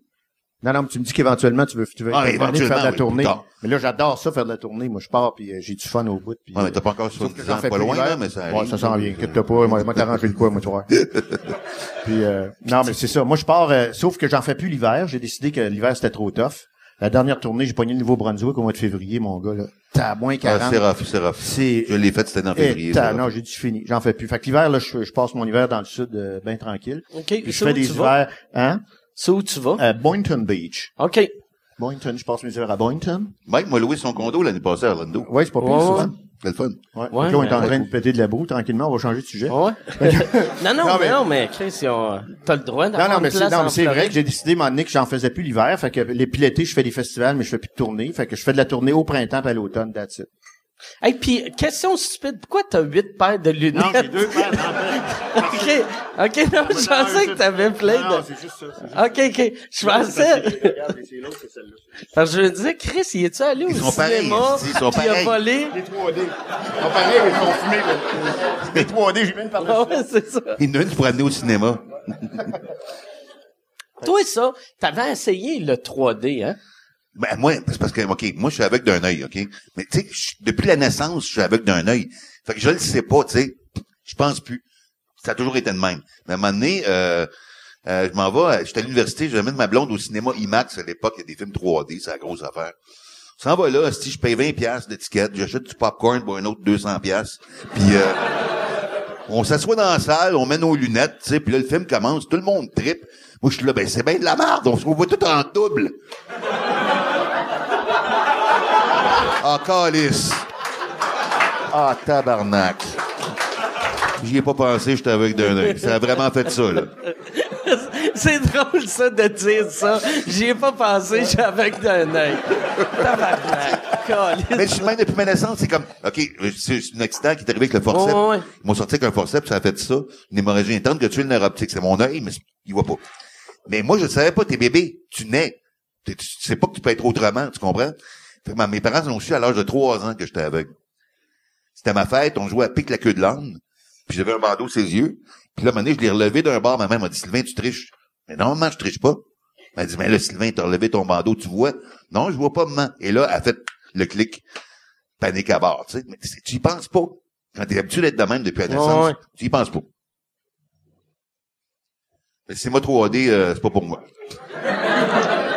S4: Non, non, mais tu me dis qu'éventuellement, tu veux, tu veux
S3: Ah,
S4: de faire de la
S3: éventuellement, oui,
S4: tournée. Mais là, j'adore ça, faire de la tournée. Moi, je pars, puis euh, j'ai du fun au bout. Puis,
S3: Ouais, mais
S4: euh,
S3: t'as pas encore
S4: sauf que
S3: 70
S4: j'en
S3: ans,
S4: fais
S3: pas loin, là, mais ça
S4: Ouais,
S3: arrive.
S4: ça s'en vient. Inquiète-toi pas, moi, moi t'arranger le quoi, moi, tu vois. *laughs* puis, euh, non, mais c'est ça. Moi, je pars, euh, sauf que j'en fais plus l'hiver. J'ai décidé que l'hiver, c'était trop tough. La dernière tournée, j'ai pogné le Nouveau-Brunswick au mois de février, mon gars, là. T'as moins
S3: Ah,
S4: 40.
S3: c'est rough, c'est rough.
S4: C'est-
S3: Je l'ai fait, c'était en février.
S4: t'as- non, j'ai dit fini. J'en fais plus. Fait que l'hiver, là, je, je passe mon hiver dans le sud, euh, bien tranquille.
S2: OK.
S4: Puis je fais des hivers, hein?
S2: C'est où tu vas?
S4: À Boynton Beach.
S2: OK.
S4: Boynton, je passe mes hivers à Boynton.
S3: Mike m'a loué son condo l'année passée à Orlando.
S4: Ouais, c'est pas pire,
S2: Ouais,
S4: ça.
S2: ouais.
S4: hein?
S3: C'est le fun.
S4: Ouais.
S2: Ouais,
S4: Donc là, on est en train de péter de la boue, tranquillement, on va changer de sujet.
S2: Ouais. *laughs* non, non,
S4: Non,
S2: mais,
S4: mais-
S2: non, mais Chris, ont- t'as le droit
S4: Non,
S2: d'avoir
S4: non,
S2: une
S4: mais c'est,
S2: place
S4: non, mais c'est vrai que j'ai décidé, à un moment donné, que j'en faisais plus l'hiver. Fait que les puis l'été, je fais des festivals, mais je fais plus de tournée. Fait que je fais de la tournée au printemps et à l'automne, that's it.
S2: Hey, puis, question stupide, pourquoi t'as huit paires de lunettes?
S4: Non, j'ai deux paires *laughs*
S2: OK. OK, non, je pensais que t'avais plein
S4: Non,
S2: de...
S4: c'est juste ça. c'est juste
S2: OK, OK. Je pensais...
S4: Regarde, c'est l'autre, c'est celle-là.
S2: Parce que je me disais, Chris, il est-tu allé au
S3: Ils sont pareils,
S2: cinéma?
S3: ils sont
S2: puis il a
S3: pareils.
S2: volé?
S4: Les 3D. Ils sont pareils, ils sont fumés. Les 3D, j'ai même parlé
S2: ouais, c'est ça.
S3: Il y en a une pour amener au cinéma.
S2: Toi, ça, t'avais essayé le 3D, hein?
S3: Ben, moi, c'est parce que, OK, moi, je suis aveugle d'un œil, OK? Mais, tu sais, depuis la naissance, je suis aveugle d'un œil. Fait que je le sais pas, tu sais. Je pense plus. Ça a toujours été de même. Mais à un moment donné, euh, euh, je m'en vais, j'étais à l'université, je de ma blonde au cinéma IMAX à l'époque, il y a des films 3D, c'est la grosse affaire. Ça va là, si je paye 20 pièces d'étiquette, j'achète du popcorn pour un autre 200 pièces. Puis euh, on s'assoit dans la salle, on met nos lunettes, tu sais, puis là le film commence, tout le monde tripe. Moi je suis là, ben c'est bien de la merde, on se voit tout en double. Ah, calice. Ah, tabarnak. J'y ai pas pensé, j'étais avec d'un œil. Ça a vraiment fait ça, là. *laughs*
S2: C'est drôle, ça, de dire ça. J'y ai pas pensé, j'ai avec d'un œil. Tabarnak. Calice.
S3: Mais je suis même depuis ma naissance, c'est comme, OK, c'est un accident qui est arrivé avec le forceps.
S2: Ouais.
S3: Ils m'ont sorti avec un forceps, ça a fait ça. Une hémorragie interne que tu le nerf optique. C'est mon œil, mais il voit pas. Mais moi, je ne savais pas, t'es bébé, tu nais. Tu sais pas que tu peux être autrement, tu comprends? Fait que ma- mes parents ont su à l'âge de trois ans que j'étais aveugle. C'était ma fête, on jouait à pique la queue de l'âne, puis j'avais un bandeau sur ses yeux. Puis là, à un moment donné, je l'ai relevé d'un bord, ma mère m'a dit, Sylvain, tu triches. Mais normalement, je triche pas. Elle m'a dit, mais là, Sylvain, t'as relevé ton bandeau, tu vois? Non, je vois pas, maman. Et là, elle a fait le clic, panique à bord, tu sais. Mais tu y penses pas. Quand t'es habitué d'être de même depuis la naissance,
S2: ouais.
S3: tu y penses pas. Mais c'est moi 3D, euh, c'est pas pour moi. *laughs*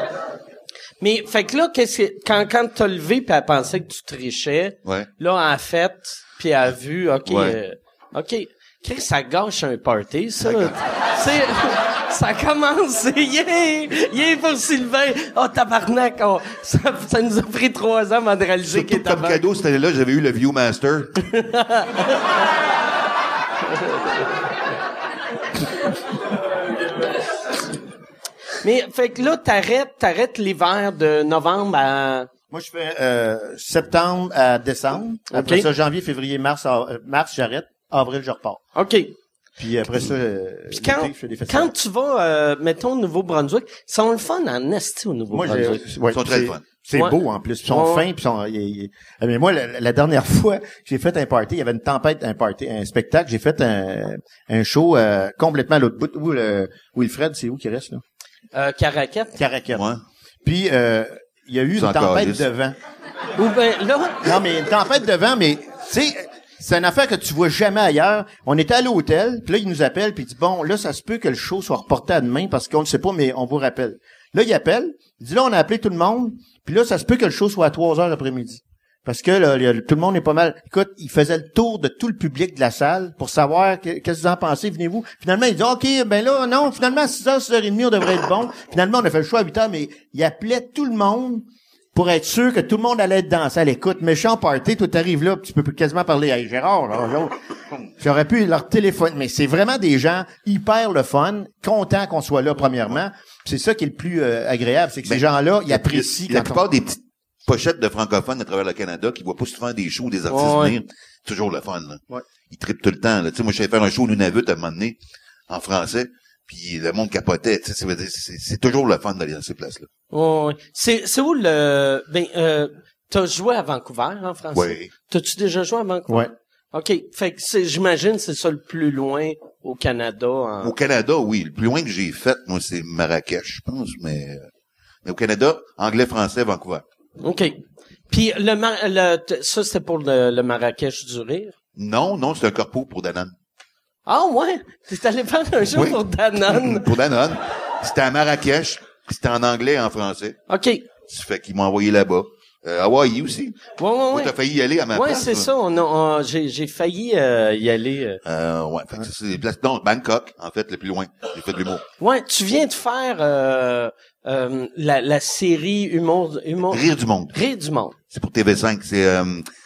S2: Mais, fait que là, qu'est-ce que, quand, quand t'as levé pis elle pensait que tu trichais,
S3: Ouais.
S2: là, a fait, puis elle a vu, OK,
S3: Ouais.
S2: euh, OK. Chris, ça gâche un party, ça. C'est, *laughs* ça commence, *laughs* yeah, yeah pour Sylvain. Oh, tabarnak, oh, ça, ça nous a pris trois ans avant de réaliser qu'il était
S3: comme cadeau, cette année-là, j'avais eu le Viewmaster. *laughs*
S2: Mais fait que là, t'arrêtes, t'arrêtes l'hiver de novembre à.
S4: Moi, je fais euh, septembre à décembre. Après ça, janvier, février, mars, av- euh, mars, j'arrête. Avril, je repars.
S2: OK.
S4: Puis après ça, euh,
S2: Puis quand,
S4: je fais des festivals.
S2: quand tu vas, euh, mettons, au Nouveau-Brunswick, ils sont le fun en esti au
S4: Moi,
S2: Nouveau-Brunswick.
S4: j'ai, ouais,
S3: Ils sont très
S4: c'est-
S3: fun.
S4: C'est
S2: Ouais.
S4: beau en plus. Ils sont
S2: Ouais.
S4: fins puis ils sont. ils- ils- Ah, Mais moi, la, la dernière *laughs* fois, j'ai fait un party. Il y avait une tempête, un party, un spectacle. J'ai fait un, un show euh, complètement à l'autre bout. Où le Wilfred, c'est où qui reste là?
S2: Euh, Caraquette.
S4: Caracat.
S3: Ouais.
S4: Puis euh, il y a eu une tempête de vent.
S2: Ou ben, là,
S4: Non, mais une tempête de vent, mais tu sais, c'est une affaire que tu vois jamais ailleurs. On était à l'hôtel, puis là, il nous appelle, puis il dit, bon, là, ça se peut que le show soit reporté à demain parce qu'on ne sait pas, mais on vous rappelle. Là, il appelle, il dit, là, on a appelé tout le monde, puis là, ça se peut que le show soit à 3 heures l'après-midi. Parce que là, tout le monde est pas mal. Écoute, il faisait le tour de tout le public de la salle pour savoir que- qu'est-ce que vous en pensez, venez-vous. Finalement, il dit OK, ben là, non, finalement, à 6h, 6h30, on devrait être bon. Finalement, on a fait le choix à 8h, mais il appelait tout le monde pour être sûr que tout le monde allait être dans la salle. Écoute, méchant party, toi t'arrives là, tu peux quasiment parler à Gérard. J'aurais pu leur téléphone, mais c'est vraiment des gens hyper le fun, contents qu'on soit là premièrement. C'est ça qui est le plus euh, agréable, c'est que ces
S3: Ben,
S4: gens-là, ils apprécient
S3: La
S4: quand
S3: plupart
S4: on...
S3: des petites pochettes de francophones à travers le Canada qui voient pas souvent des shows, des artistes
S2: Ouais.
S3: venir, c'est toujours le fun. Là.
S4: Ouais.
S3: Ils trippent tout le temps. Là. Tu sais, moi, je faire un show au Nunavut à un moment donné, en français, puis le monde capotait. C'est toujours le fun d'aller dans ces places-là.
S2: ouais, ouais. c'est, c'est où le, ben, euh, t'as joué à Vancouver, en français?
S3: Oui.
S2: T'as-tu déjà joué à Vancouver?
S4: Ouais.
S2: OK. Fait que c'est, j'imagine, c'est ça le plus loin au Canada. en-
S3: Au Canada, oui. Le plus loin que j'ai fait, moi, c'est Marrakech, je pense, mais... euh, Mais au Canada, anglais, français, Vancouver.
S2: OK. Puis le, Mar- le ça, c'était pour le, le Marrakech du rire?
S3: Non, non, c'est un corpo pour Danone.
S2: Ah ouais? T'es allé faire un jeu
S3: Oui.
S2: pour Danone? *laughs*
S3: pour Danone. C'était à Marrakech, c'était en anglais et en français.
S2: OK. Ouais,
S3: Ça fait qu'ils m'ont envoyé là-bas. Euh, Hawaii aussi.
S2: ouais,
S3: Toi,
S2: ouais.
S3: t'as failli y aller à ma
S2: Ouais,
S3: place,
S2: c'est
S3: toi.
S2: ça. On a, on- j'ai, j'ai failli euh, y aller. euh.
S3: Euh, ouais, fait que c'est des places. Non, Bangkok, en fait, le plus loin. J'ai fait de l'humour.
S2: Ouais, tu viens de faire euh, la, la série Humour, humour
S3: Rire du monde.
S2: Rire du monde.
S3: C'est pour TV5. C'est, euh,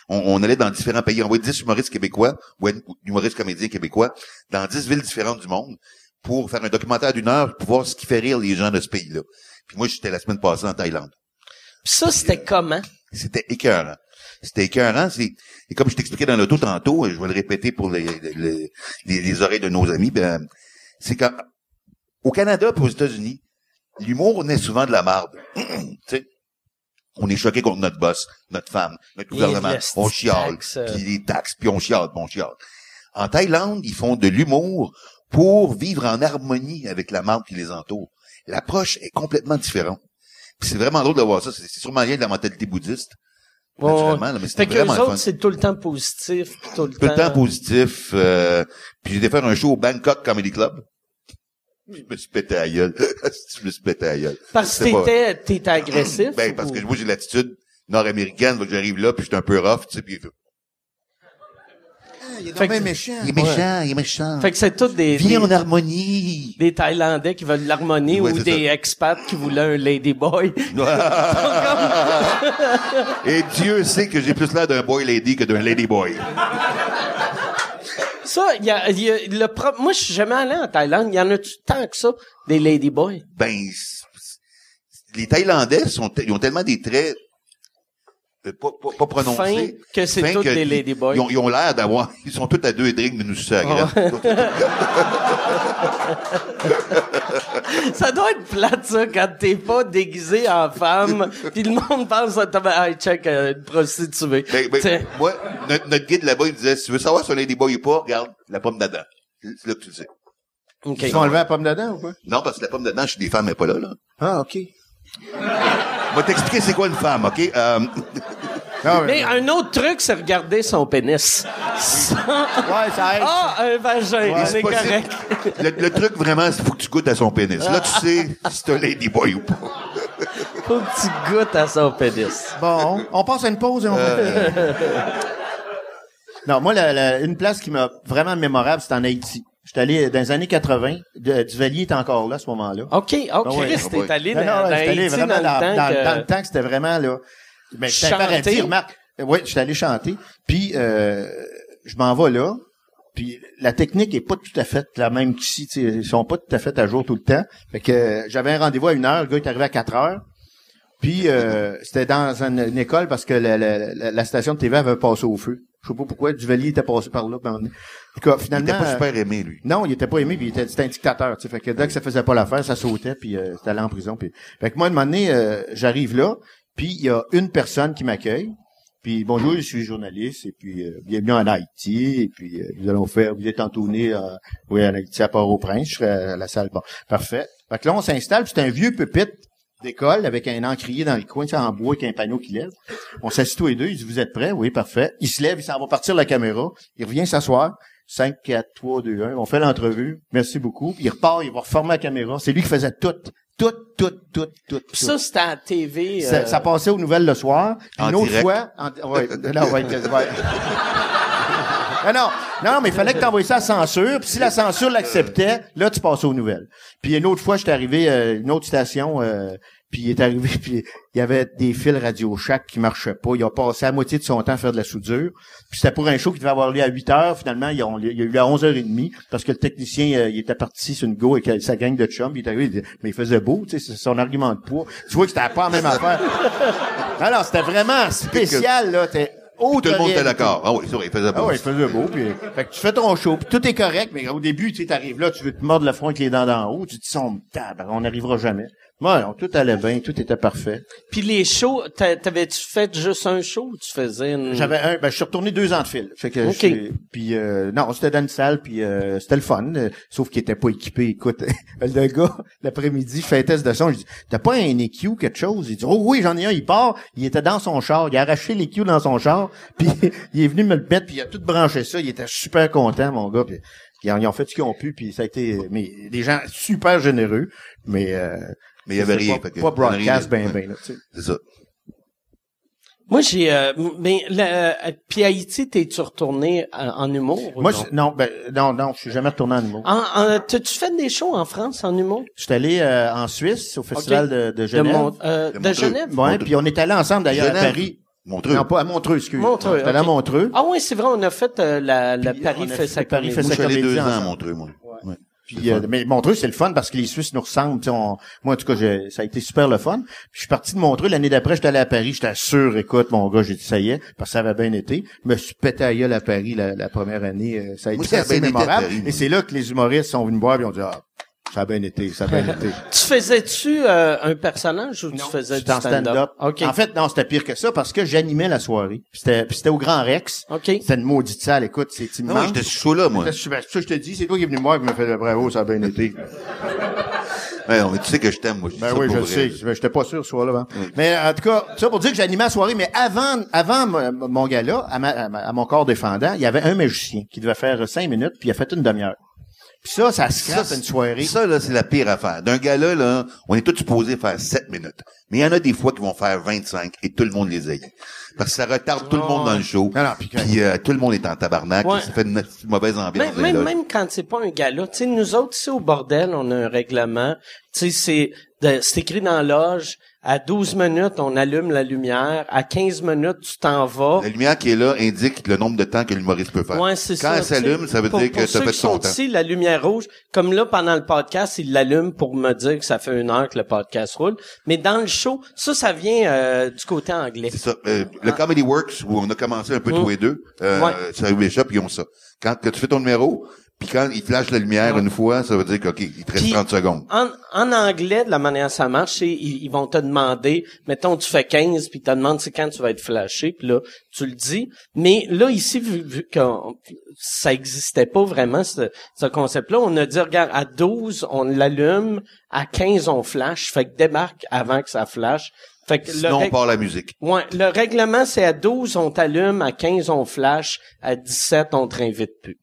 S3: on, on allait dans différents pays. On voyait 10 humoristes québécois, ou humoristes comédiens québécois, dans 10 villes différentes du monde, pour faire un documentaire d'une heure, pour voir ce qui fait rire les gens de ce pays-là. Puis moi, j'étais la semaine passée en Thaïlande.
S2: Puis ça, c'était comment?
S3: C'était écœurant. C'était écœurant. C'est, et comme je t'expliquais dans l'auto tantôt, et je vais le répéter pour les, les, les, les oreilles de nos amis, ben, c'est quand, au Canada et aux États-Unis, l'humour naît souvent de la marde. *clears throat* On est choqué contre notre boss, notre femme, notre gouvernement. On chiale.
S2: euh.
S3: Puis les taxes, puis on chiale, puis on chiale. En Thaïlande, ils font de l'humour pour vivre en harmonie avec la marde qui les entoure. L'approche est complètement différente. Puis c'est vraiment drôle de voir ça. C'est sûrement lié de la mentalité bouddhiste.
S2: Ouais.
S3: là, mais
S2: Fait que les
S3: le
S2: autres, c'est tout le temps positif, tout le
S3: Tout le temps positif. euh, puis j'ai été faire un show au Bangkok Comedy Club. Je me suis pété à gueule. *laughs* je me suis pété à gueule.
S2: Parce que t'étais, t'étais agressif.
S3: Ben, parce
S2: ou-
S3: que moi, j'ai l'attitude nord-américaine. que J'arrive là, puis j'étais un peu rough, tu sais, puis il fait,
S5: Il est
S2: Fait que-
S5: donc bien méchant.
S3: il est méchant, il est méchant.
S2: Fait que c'est tout des,
S3: Viens
S2: des,
S3: en harmonie.
S2: des Thaïlandais qui veulent l'harmonie
S3: Ouais,
S2: ou des expats qui voulaient un ladyboy. *laughs*
S3: Et Dieu sait que j'ai plus l'air d'un boy lady que d'un lady boy.
S2: Ça, y a, y a le pro- moi, je suis jamais allé en Thaïlande. Il y en a-tu tant que ça, des ladyboys?
S3: Ben, les Thaïlandais sont, ils ont tellement des traits pas, pas.
S2: Fin que c'est
S3: que
S2: des
S3: ils-
S2: ladyboys.
S3: Ils ont, ils ont l'air d'avoir, *laughs* ils sont tous à deux drinks de nous graine. *laughs*
S2: Ça doit être plate, ça, quand t'es pas déguisé en femme, puis le monde pense à ta hey, check, euh, une prostituée.
S3: Ben, ben, moi, notre, notre guide là-bas, il disait, si tu veux savoir si un ladyboy ou pas, regarde la pomme d'Adam. C'est là que tu le sais.
S2: OK.
S4: Ils sont enlevés la pomme dedans ou quoi?
S3: Non, parce que la pomme d'Adam chez des femmes n'est pas là, là.
S4: Ah, OK. *laughs*
S3: Je vais t'expliquer c'est quoi une femme, OK? Euh,
S4: Ah,
S2: Mais un autre truc, c'est regarder son pénis. Ça-
S4: Ouais, ça aide.
S2: Ah, un vagin, on
S3: c'est
S2: correct.
S3: le, le truc vraiment, c'est faut que tu goûtes à son pénis. Là, tu sais si c'est un ladyboy ou pas.
S2: Faut que tu goûtes à son pénis.
S4: Bon, on passe à une pause et on Non, moi, la- la- une place qui m'a vraiment mémorable, c'est en Haïti. J'étais allé dans les années 80. De- Duvalier était encore là à ce moment-là.
S2: OK, OK,
S4: ouais,
S2: Christ,
S3: ah ouais.
S2: t'es allé
S4: Non,
S2: dans,
S4: non,
S2: dans
S4: j'étais allé
S2: Haïti
S4: vraiment
S2: dans
S4: dans,
S2: le temps
S4: dans-
S2: que...
S4: dans le temps que c'était vraiment là. Ben, un
S2: Chanter?
S4: paradis, remarque. Oui, j'étais allé chanter. Puis, euh, je m'en vais là. Puis la technique est pas tout à fait la même qu'ici. tu sais, Ils sont pas tout à fait à jour tout le temps. Fait que euh, j'avais un rendez-vous à une heure, le gars est arrivé à 4 heures. Puis euh, c'était dans une, une école parce que la, la- la- la station de TV avait passé au feu. Je sais pas pourquoi. Duvalier était passé par là. on- En tout cas,
S3: Il
S4: finalement...
S3: était pas super aimé, lui.
S4: non, il était pas aimé, puis il était, c'était un dictateur, tu sais. Fait que dès que ça faisait pas l'affaire, ça sautait, puis euh, c'était allé en prison. Puis... Fait que moi, un moment donné, euh, j'arrive là, puis il y a une personne qui m'accueille. Puis bonjour, je suis journaliste, et puis euh, bienvenue en Haïti, et puis euh, nous allons faire, vous êtes entonné, euh, oui, en Haïti, à Port-au-Prince, je serai à la salle. Bon, parfait. Fait que là, on s'installe, c'est un vieux pupitre d'école avec un encrier dans le coin, sais, en bois avec un panneau qui lève. On s'assit tous les deux, il dit, vous êtes prêts? Oui, parfait. Il se lève, il s'en va partir la caméra, il revient s'asseoir. 5, 4, 3, 2, 1. On fait l'entrevue. Merci beaucoup. Puis il repart, il va reformer la caméra. C'est lui qui faisait tout. Tout, tout, tout, tout. Tout.
S2: ça, c'était à TV.
S4: Ça,
S2: euh,
S4: ça passait aux nouvelles le soir. Puis une autre
S3: direct.
S4: fois, en, ouais, non, ouais, ouais. non, non, non, mais il fallait que tu envoies ça à censure. Puis si la censure l'acceptait, là, tu passais aux nouvelles. Puis une autre fois, j'étais arrivé à une autre station, euh, puis il est arrivé, *laughs* puis il y avait des fils Radio Shack qui marchaient pas. Il a passé la moitié de son temps à faire de la soudure. Puis c'était pour un show qui devait avoir lieu à 8 heures. Finalement, il y a, eu à 11h30 parce que le technicien, euh, il était parti sur une go avec euh, sa gang de chums. Il est arrivé, il dit, mais il faisait beau, tu sais, c'est son argument de poids. Tu vois que c'était pas la même affaire. *laughs* Alors, c'était vraiment spécial, là. T'es
S3: Tout le monde était d'accord. Ah oui, c'est vrai, il faisait
S4: Ah
S3: beau.
S4: ouais, il faisait beau, puis fait que tu fais ton show, puis tout est correct, mais au début, tu sais, t'arrives là, tu veux te mordre le front avec les dents d'en haut, tu te dis, on n'arrivera jamais. Moi, tout allait bien, tout était parfait.
S2: Puis les shows, t'a- t'avais-tu fait juste un show ou tu faisais une...
S4: J'avais un, ben, je suis retourné deux ans de fil. Fait que puis euh, non, c'était dans une salle, puis euh, c'était le fun. euh, sauf qu'il était pas équipé. Écoute, *laughs* le gars l'après-midi fait un test de son. Je dis, t'as pas un EQ quelque chose Il dit, oh oui, j'en ai un. Il part. Il était dans son char. Il a arraché l'EQ dans son char. *laughs* Puis il est venu me le mettre. Puis il a tout branché ça. Il était super content, mon gars. Ont, ils ont fait ce qu'ils ont pu. Puis ça a été, mais des gens super généreux. Mais euh,
S3: Mais il y avait rien.
S4: Pas,
S3: fait que-
S4: pas broadcast,
S3: rien-
S4: ben ben. là, tu sais. *laughs*
S3: C'est ça.
S2: Moi, j'ai... euh, mais la- euh, puis Haïti, t'es-tu retourné euh, en humour? ou
S4: Moi,
S2: non?
S4: non, ben non, non, je suis jamais retourné en humour.
S2: En, en- T'as-tu fait des shows en France en humour?
S4: Je suis allé euh, en Suisse au festival
S2: Ok.
S4: de, de
S2: De,
S4: Genève.
S2: Mon- euh,
S3: De
S2: de. Genève?
S4: Ouais, puis on est allé ensemble d'ailleurs à. Paris.
S3: Montreux.
S4: Non, pas à Montreux, excuse.
S2: Montreux,
S4: J'étais allé à
S2: ok.
S4: Montreux.
S2: Ah oui, c'est vrai, on a fait euh, la, la
S4: Puis
S2: Paris
S4: on a
S2: fait
S4: fait
S2: sa
S4: Paris
S2: comédie.
S4: fait
S3: Moi, je
S4: sa
S3: suis allé
S4: comédie
S3: deux ans à. Montreux, moi.
S4: Puis, euh, mais Montreux, c'est le fun parce que les Suisses nous ressemblent. on- moi, en tout cas, ça a été super le fun. Puis, je suis parti de Montreux. L'année d'après, j'étais allé à Paris. J'étais sûr, écoute, mon gars, j'ai dit, ça y est, parce que ça avait bien été. Je me suis pété à gueule à Paris la, la première année. euh, Ça a
S3: Moi,
S4: été
S3: ça a
S4: assez mémorable.
S3: Paris.
S4: Et c'est là que les humoristes sont venus me voir et ont dit, ah, ça a bien été, ça a bien été. *laughs*
S2: Tu faisais-tu euh, un personnage ou tu faisais du
S4: J'étais en
S2: stand-up?
S4: stand-up.
S2: OK.
S4: En fait, non, c'était pire que ça parce que j'animais la soirée. Puis C'était c'était au Grand Rex.
S2: OK.
S4: C'était une maudite salle, écoute, c'est
S3: Non,
S4: immense.
S3: j'étais sur chaud là, moi.
S4: Ça, je te dis, c'est toi qui es venu me voir et qui m'a fait bravo, ça a bien été. *laughs*
S3: Ouais, mais tu sais que je t'aime, moi.
S4: Ben oui, je le sais. Ben, J'étais pas sûr ce soir-là. hein. Mais en tout cas, ça pour dire que j'animais la soirée, mais avant, avant mon- mon gars-là, à, ma- à ma- à mon corps défendant, il y avait un magicien qui devait faire cinq minutes, puis il a fait une demi-heure. Puis ça, ça scrape
S3: Ça,
S4: une soirée.
S3: Ça, là, c'est la pire affaire. D'un gars-là, là, on est tous supposés faire 7 minutes. Mais il y en a des fois qui vont faire 25 et tout le monde les aille. Parce que ça retarde tout le monde dans le show.
S4: Non, non, puis quand-
S3: Puis euh, tout le monde est en tabarnak.
S2: Ouais.
S3: et Ça fait une mauvaise ambiance.
S2: Même, même, même quand c'est pas un gala, tu sais, nous autres, ici au bordel, on a un règlement. Tu sais, c'est, c'est écrit dans la loge. À 12 minutes, on allume la lumière. À 15 minutes, tu t'en vas.
S3: La lumière qui est là indique le nombre de temps que l'humoriste peut faire.
S2: Ouais, c'est
S3: Quand
S2: ça.
S3: elle s'allume, ça veut
S2: Pour-
S3: dire que
S2: ceux
S3: fait
S2: qui sont
S3: ton temps.
S2: ici, la lumière rouge, comme là, pendant le podcast, ils l'allument pour me dire que ça fait une heure que le podcast roule. Mais dans le show, ça, ça vient euh, du côté anglais.
S3: C'est ça. Euh, le Comedy Works, où on a commencé un peu tous les deux, euh,
S2: Mm. Ouais.
S3: ça les shops, ils ont ça. Quand que tu fais ton numéro, puis quand il flash la lumière une fois, ça veut dire qu'OK, il te reste
S2: Puis-
S3: 30 secondes.
S2: En, en anglais, de la manière que ça marche, c'est ils, ils vont te demander, mettons, tu fais 15, puis ils te demandent c'est quand tu vas être flashé, puis là, tu le dis. Mais là, ici, vu, vu que ça existait pas vraiment, ce, ce concept-là, on a dit, regarde, à 12, on l'allume, à 15, on flash, fait que débarque avant que ça flash. Fait que le
S3: Sinon, on
S2: règ-
S3: part la musique.
S2: Ouais, le règlement, c'est à 12, on t'allume, à 15, on flash, à 17, on te réinvite plus.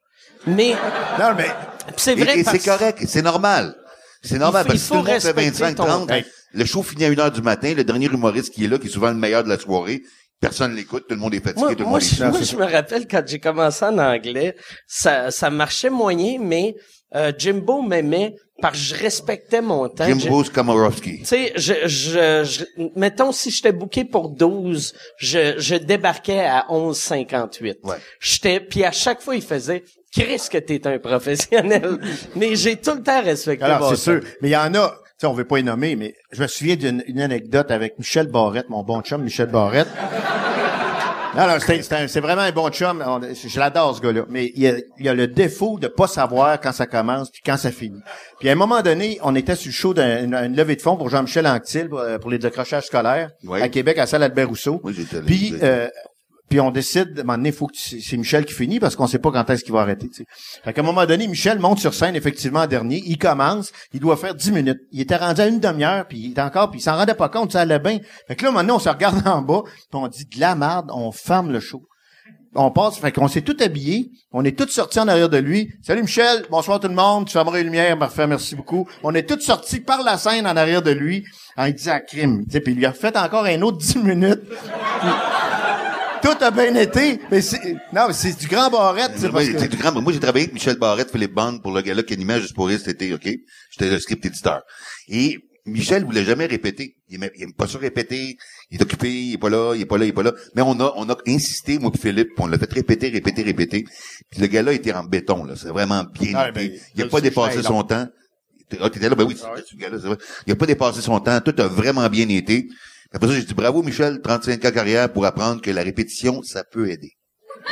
S2: Mais,
S4: Non, mais
S2: pis c'est
S3: Et,
S2: vrai
S3: et
S2: parce-
S3: c'est correct, c'est normal. C'est normal,
S2: Il faut-
S3: parce que tout le monde fait
S2: respecter
S3: 25,
S2: ton
S3: 30.
S2: temps.
S3: Le show finit à 1 heure du matin, le dernier humoriste qui est là, qui est souvent le meilleur de la soirée, personne l'écoute, tout le monde est fatigué,
S2: Moi,
S3: tout le
S2: moi,
S3: monde
S2: je,
S3: est
S2: moi, je me rappelle quand j'ai commencé en anglais, ça, ça marchait moyen, mais euh, Jimbo m'aimait parce que je respectais mon temps.
S3: Jim
S2: Je-
S3: Bruce Komorowski.
S2: tu sais, je, je, je- mettons, si j'étais booké pour 12, je, je débarquais à 11,58.
S3: Ouais.
S2: J'étais, puis à chaque fois, il faisait, Chris que t'es un professionnel. mais j'ai tout le temps respecté
S4: Alors, c'est sûr. Mais il y en a, tu sais, on veut pas y nommer, mais je me souviens d'une une anecdote avec Michel Barrette, mon bon chum, Michel Barrette. Non, non, c'est, c'est, un- c'est vraiment un bon chum. On- je l'adore, ce gars-là. Mais il y, a, il y a le défaut de pas savoir quand ça commence puis quand ça finit. Puis à un moment donné, on était sur le show d'une une levée de fonds pour Jean-Michel Anctil pour, euh, pour les décrochages scolaires
S3: Ouais.
S4: à Québec, à salle Albert Rousseau.
S3: Oui, j'étais là.
S4: Puis, euh, puis on décide, à un moment faut que c'est Michel qui finit parce qu'on sait pas quand est-ce qu'il va arrêter. tu sais. Fait qu'à un moment donné, Michel monte sur scène effectivement en dernier. Il commence, il doit faire 10 minutes. Il était rendu à une demi-heure, puis il était encore, puis il s'en rendait pas compte, ça allait bien. Fait que là, maintenant, on se regarde en bas, puis on dit de la merde, on ferme le show. On passe, fait qu'on s'est tout habillé, on est tous sortis en arrière de lui. Salut Michel, bonsoir tout le monde, tu fermeras les lumières, parfait, merci beaucoup. On est tous sortis par la scène en arrière de lui, en disant crime. Puis il lui a fait encore un autre 10 minutes. Tout a bien été, mais c'est, non, mais c'est du grand barrette, que-
S3: c'est du grand- moi, j'ai travaillé avec Michel Barrette, Philippe Bond pour le gars-là qui animait Juste pour rire cet été, OK? J'étais le script éditeur. Et Michel voulait jamais répéter. Il aime pas ça répéter. Il est occupé, il est pas là, il est pas là, il est pas là. Mais on a, on a insisté, moi puis Philippe, on l'a fait répéter, répéter, répéter. Puis le gars-là était en béton, là. C'est vraiment bien
S4: Ah,
S3: été.
S4: ben,
S3: il a pas dépassé son temps. Ah, t'étais là? Ben oui, c'était ce gars-là, c'est vrai. Il a pas dépassé son temps. Tout a vraiment bien été. Après ça, j'ai dit bravo Michel, 35 ans carrière pour apprendre que la répétition, ça peut aider. *laughs*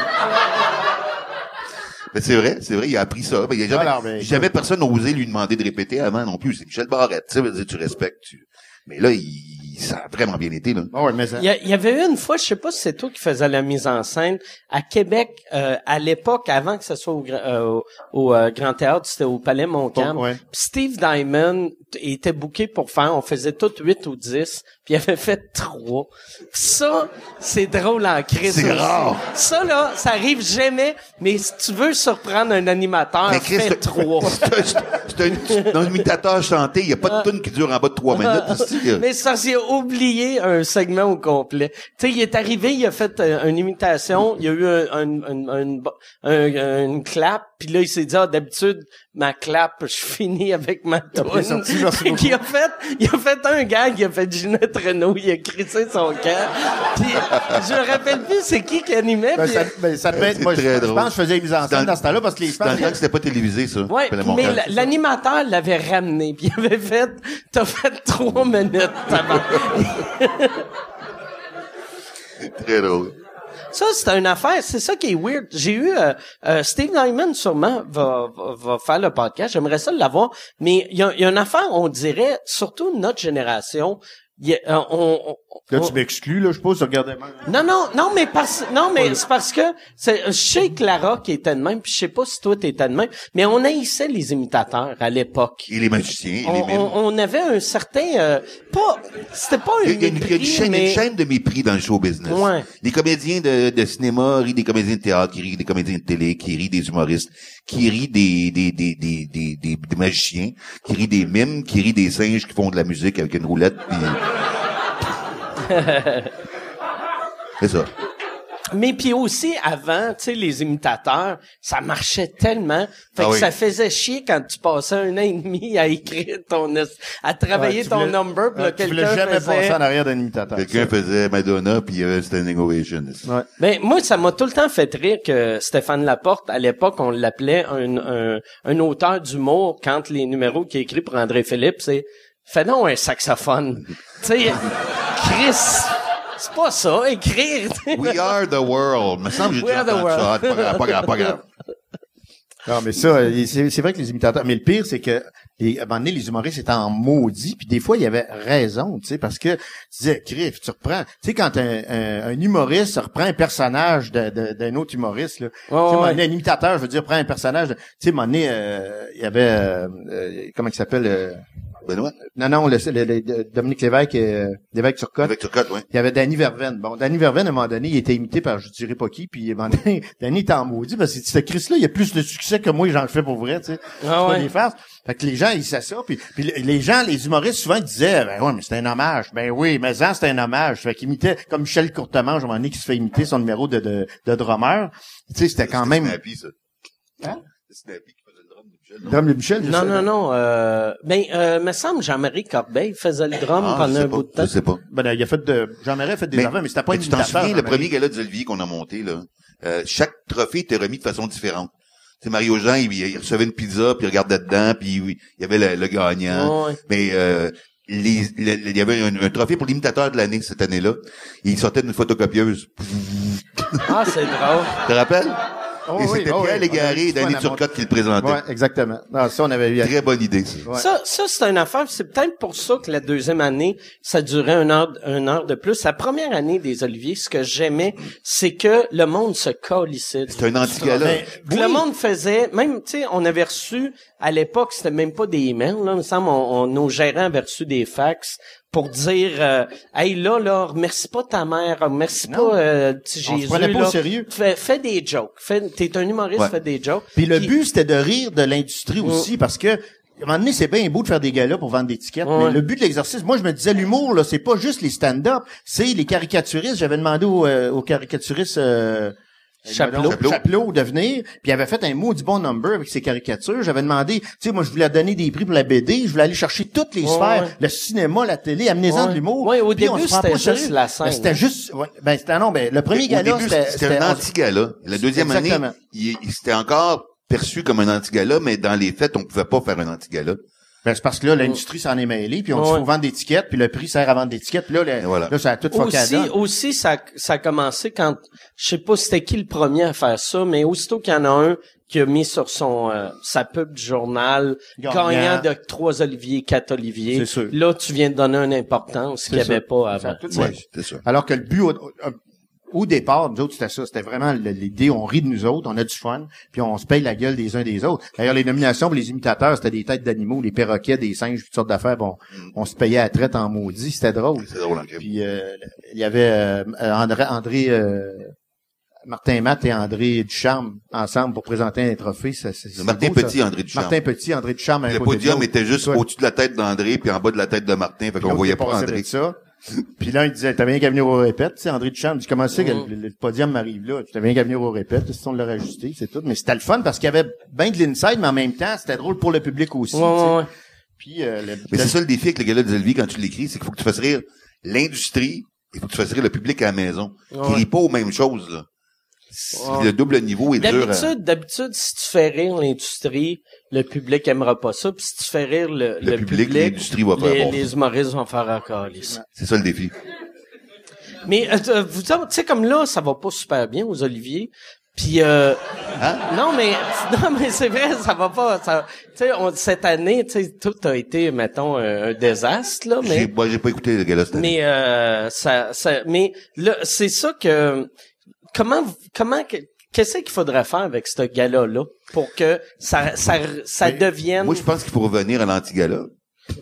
S3: Mais c'est vrai, c'est vrai, il a appris ça. Ben, il a jamais,
S4: Alors, ben,
S3: jamais personne osé lui demander de répéter avant non plus. C'est Michel Barrette, tu sais, tu respectes. Tu... Mais là, il, ça a vraiment bien été, là.
S4: Ah ouais, mais ça-
S2: Il y, a- il y avait eu une fois, je sais pas si c'est toi qui faisais la mise en scène, à Québec, euh, à l'époque, avant que ce soit au, gra- euh, au, au, euh, Grand Théâtre, c'était au Palais Montcalm.
S4: Ouais.
S2: Steve Diamond était booké pour faire, on faisait toutes 8 ou 10, puis il avait fait trois. Puis ça, c'est drôle en crise.
S3: C'est
S2: aussi.
S3: rare.
S2: Ça, là, ça arrive jamais, mais si tu veux surprendre un animateur,
S3: Mais Chris,
S2: fais
S3: c'est-
S2: trois. *laughs*
S3: c'est un- c'est un, dans un imitateur chanté, il n'y a pas de tune qui dure en bas de trois minutes. c'est-tu, euh.
S2: Mais ça, j'ai oublié un segment au complet. Tu sais, il est arrivé, il a fait euh, une imitation, il y a eu un, un, clap, puis là, il s'est dit, ah, d'habitude, ma clap, je finis avec ma toune. qu'il a fait, il a fait un gag, il a fait Ginette Renault, il a crissé son camp. Puis, je me rappelle plus c'est qui qui animait,
S4: Ben,
S2: puis-
S4: ça, ben, ça devait être,
S3: C'est
S4: moi, je,
S3: très
S4: je
S3: drôle.
S4: pense que je faisais les mises en scène
S3: Dans-
S4: dans ce temps-là parce que les
S3: Dans le temps que c'était pas télévisé, ça.
S2: Ouais, mais l'animateur l'avait ramené, puis il avait fait, t'as fait trois minutes. *laughs*
S3: Très drôle.
S2: Ça, c'est une affaire. C'est ça qui est weird. J'ai eu euh, euh, Steve Nyman, sûrement, va, va, va faire le podcast. J'aimerais ça l'avoir. Mais il y a, y a une affaire, on dirait, surtout notre génération, y a- euh, on, on-
S4: Là,
S2: on-
S4: tu m'exclus, là, je suppose, mal.
S2: non, non, non, mais parce, non, mais c'est parce que, je sais Clara qui était de même, puis je sais pas si toi t'étais de même, mais on haïssait les imitateurs à l'époque.
S3: Et les magiciens, et les
S2: On, on, on avait un certain, euh, pas, c'était pas un
S3: Il y, a, il y a une, il y a une
S2: mépris,
S3: chaîne, il y a
S2: mais-
S3: une chaîne de mépris dans le show business.
S2: Ouais.
S3: Les comédiens de, de cinéma rient des comédiens de théâtre, qui rient des comédiens de télé, qui rient des humoristes, qui rient des, des, des, des, des, des, des magiciens, qui rient des mimes, qui rient des singes qui font de la musique avec une roulette. puis- *laughs* C'est ça.
S2: Mais puis aussi avant, tu sais, les imitateurs, ça marchait tellement, fait
S3: Ah
S2: que
S3: oui.
S2: ça faisait chier quand tu passais un an et demi à écrire ton, à travailler
S4: Ouais,
S2: ton
S4: voulais-
S2: number, puis là,
S4: ouais, tu voulais
S2: quelqu'un
S4: jamais
S2: faisait.
S4: passer en arrière d'un imitateur.
S3: Quelqu'un faisait Madonna, puis il y avait standing ovation.
S4: Ouais.
S2: Ben moi, ça m'a tout le temps fait rire que Stéphane Laporte, à l'époque, on l'appelait un, un, un auteur d'humour quand les numéros qu'il écrit pour André Philippe, c'est fais donc un saxophone. *laughs* tu sais, Chris, c'est pas ça, écrire. tu.
S3: We are the world. Me semble que j'ai
S2: We
S3: déjà
S2: are the
S3: entendu ça. Pas grave, pas grave, pas grave. *laughs*
S4: Non, mais ça, c'est c'est vrai que les imitateurs. Mais le pire, c'est que les, à un moment donné, les humoristes étaient en maudit, puis des fois, il y avait raison, tu sais, parce que tu disais, Criff, tu reprends. Tu sais, quand un, un, un humoriste reprend un personnage de- de- d'un autre humoriste, là. tu sais, à un moment
S2: ouais.
S4: donné, un imitateur, je veux dire, prend un personnage. de- Tu sais, à un moment donné, euh, il y avait euh, euh, comment il s'appelle euh,
S3: Benoît?
S4: Non, non, le, le- le- Dominique Lévesque, euh, Lévesque Turcotte.
S3: Avec Turcotte, oui.
S4: Il y avait Danny Verven. Bon, Danny Verven, à un moment donné, il était imité par je dirais pas qui, puis à un moment donné, Danny était en maudit parce que ce Chris-là, il a plus de succès que moi, j'en le fais pour vrai, tu sais.
S2: Ah ouais.
S4: farces. Fait que les gens, ils savent ça, puis, puis les gens, les humoristes, souvent, ils disaient, ben ouais, mais c'est un hommage. Ben oui, mais ça, c'est un hommage. Fait qu'il imitait, comme Michel Courtemanche, à un moment donné, qui se fait imiter son numéro de, de, de drummer. Tu sais, c'était quand même...
S3: Snappy, ça.
S4: Hein?
S3: Snappy Michel. non?
S2: Non,
S4: sais.
S2: non, non. Euh, ben, euh, me semble Jean-Marie Corbeil faisait le drum
S3: Ah,
S2: pendant un
S3: pas,
S2: bout de temps.
S3: Je sais pas.
S4: Ben, il a fait de, Jean-Marie a fait des
S3: Mais-
S4: mais c'était pas
S3: Mais
S4: une
S3: tu t'en souviens, le premier gala du Olivier qu'on a monté, là, euh, chaque trophée était remis de façon différente. sais, Mario Jean, il, il recevait une pizza, puis il regardait dedans, puis il il y avait le, le gagnant.
S2: Ouais.
S3: Mais euh, les, le- le- il y avait un, un trophée pour l'imitateur de l'année cette année-là. Il sortait d'une photocopieuse.
S2: Ah, c'est drôle.
S3: Tu te rappelles?
S4: Oh
S3: et
S4: oui,
S3: c'était
S4: oh
S3: Pierre
S4: oui.
S3: Légaré
S4: eu
S3: Turcotte qui le présentaient.
S4: Ouais, exactement. Non, ça, on avait eu.
S3: Très bonne idée, ça.
S4: Ouais.
S2: Ça, ça c'est une affaire. C'est peut-être pour ça que la deuxième année, ça durait une heure, une heure de plus. La première année des Oliviers, ce que j'aimais, c'est que le monde se colissait.
S3: C'est un anti-gala.
S4: Mais-
S2: Le monde faisait, même, tu sais, on avait reçu, à l'époque, c'était même pas des emails, là, il me semble, on, on- nos gérants avaient reçu des fax pour dire, euh, hey, là, là, remercie pas ta mère, remercie
S4: Non.
S2: pas, euh, petit
S4: On
S2: Jésus,
S4: pas au sérieux.
S2: Fais, fais des jokes. Fais, t'es un humoriste,
S3: Ouais.
S2: fais des jokes.
S4: Puis le but, c'était de rire de l'industrie aussi, parce que à un moment donné, c'est bien beau de faire des galas pour vendre des tickets,
S2: Ouais.
S4: mais le but de l'exercice, moi, je me disais, l'humour, là, c'est pas juste les stand-up, c'est les caricaturistes. J'avais demandé au, euh, au caricaturiste euh,
S2: Chapelot.
S4: Chapelot. Chapelot de venir, puis il avait fait un maudit bon number avec ses caricatures. J'avais demandé, tu sais, moi, je voulais donner des prix pour la BD, je voulais aller chercher toutes les
S2: Ouais,
S4: sphères,
S2: ouais.
S4: le cinéma, la télé, amenez-en
S2: Ouais.
S4: de l'humour.
S2: Ouais, au
S4: Puis
S2: début,
S4: se prend pas
S2: c'était juste la scène.
S4: Ben, C'était juste, ouais, ben, c'était, non, ben, le premier gala, c'était,
S3: c'était un anti-gala. La deuxième année, il, il- c'était encore perçu comme un anti-gala, mais dans les faits, on pouvait pas faire un anti-gala.
S4: Ben, c'est parce que là, l'industrie s'en est mêlée, puis on dit faut vendre des tickets, puis le prix sert à vendre des tickets, puis là, le-
S3: Et voilà.
S4: là ça a tout fucké à
S2: Aussi,
S4: donne.
S2: aussi, ça, ça a commencé quand, je sais pas c'était qui le premier à faire ça, mais aussitôt qu'il y en a un qui a mis sur son, euh, sa pub du journal,
S4: Gagnant.
S2: gagnant de trois Olivier, quatre Olivier.
S4: C'est sûr.
S2: Là, tu viens de donner une importance qu'il n'y avait pas
S4: Ça a
S2: avant.
S4: tout-
S3: c'est ça.
S4: Alors que le but, au, au- au départ, nous autres, c'était ça. C'était vraiment l'idée, on rit de nous autres, on a du fun, puis on se paye la gueule des uns des autres. D'ailleurs, les nominations pour les imitateurs, c'était des têtes d'animaux, des perroquets, des singes, toutes sortes d'affaires. Bon, on se payait à traite en maudit, c'était drôle.
S3: C'est drôle, en crime.
S4: Puis euh, il y avait euh, André, André euh, Martin Matt et André Ducharme ensemble pour présenter un trophée. Ça, c'est- c'est
S3: Martin
S4: beau, ça.
S3: Petit, André Duchamp.
S4: Martin Petit, André Ducharme.
S3: Le podium était juste au-dessus de la tête d'André, puis en bas de la tête de Martin, fait qu'on voyait pas André.
S4: ça. *laughs* Puis là, il disait, t'as bien qu'à venir au répète. Tu sais, André Duchamp dit, comment c'est que
S2: Mm.
S4: le, le podium m'arrive là? T'as bien qu'à venir au répète. Si on l'a rajusté, c'est tout. Mais c'était le fun parce qu'il y avait bien de l'inside, mais en même temps, c'était drôle pour le public aussi.
S2: Ouais,
S4: tu sais.
S2: ouais, ouais.
S4: Puis, euh, le-
S3: Mais
S4: le-
S3: c'est ça le défi avec le des Olivier quand tu l'écris, c'est qu'il faut que tu fasses rire l'industrie, il faut que tu fasses rire le public à la maison. Qui
S2: Ouais.
S3: rit pas aux mêmes choses, là.
S2: Ouais.
S3: Le double niveau est dur. à-
S2: D'habitude, d'habitude, si tu fais rire l'industrie, le public aimera pas ça. Puis si tu fais rire le,
S3: Le
S2: le
S3: public, l'industrie va faire
S2: les,
S3: bon.
S2: les humoristes vont faire encore les.
S3: C'est ça le défi.
S2: Mais euh, euh, vous tu sais comme là, ça va pas super bien aux Oliviers. Puis euh,
S3: Hein?
S2: non mais *laughs* non mais c'est vrai, ça va pas. ça- Tu sais, cette année, tu sais, tout a été, mettons, un, un désastre là. Mais
S3: moi, j'ai pas écouté le gala cette année.
S2: mais euh, ça, ça, mais là, c'est ça que comment comment que- qu'est-ce qu'il faudrait faire avec ce gala là pour que ça ça ça
S4: Mais
S2: devienne
S3: Moi, je pense qu'il faut revenir à l'anti-gala.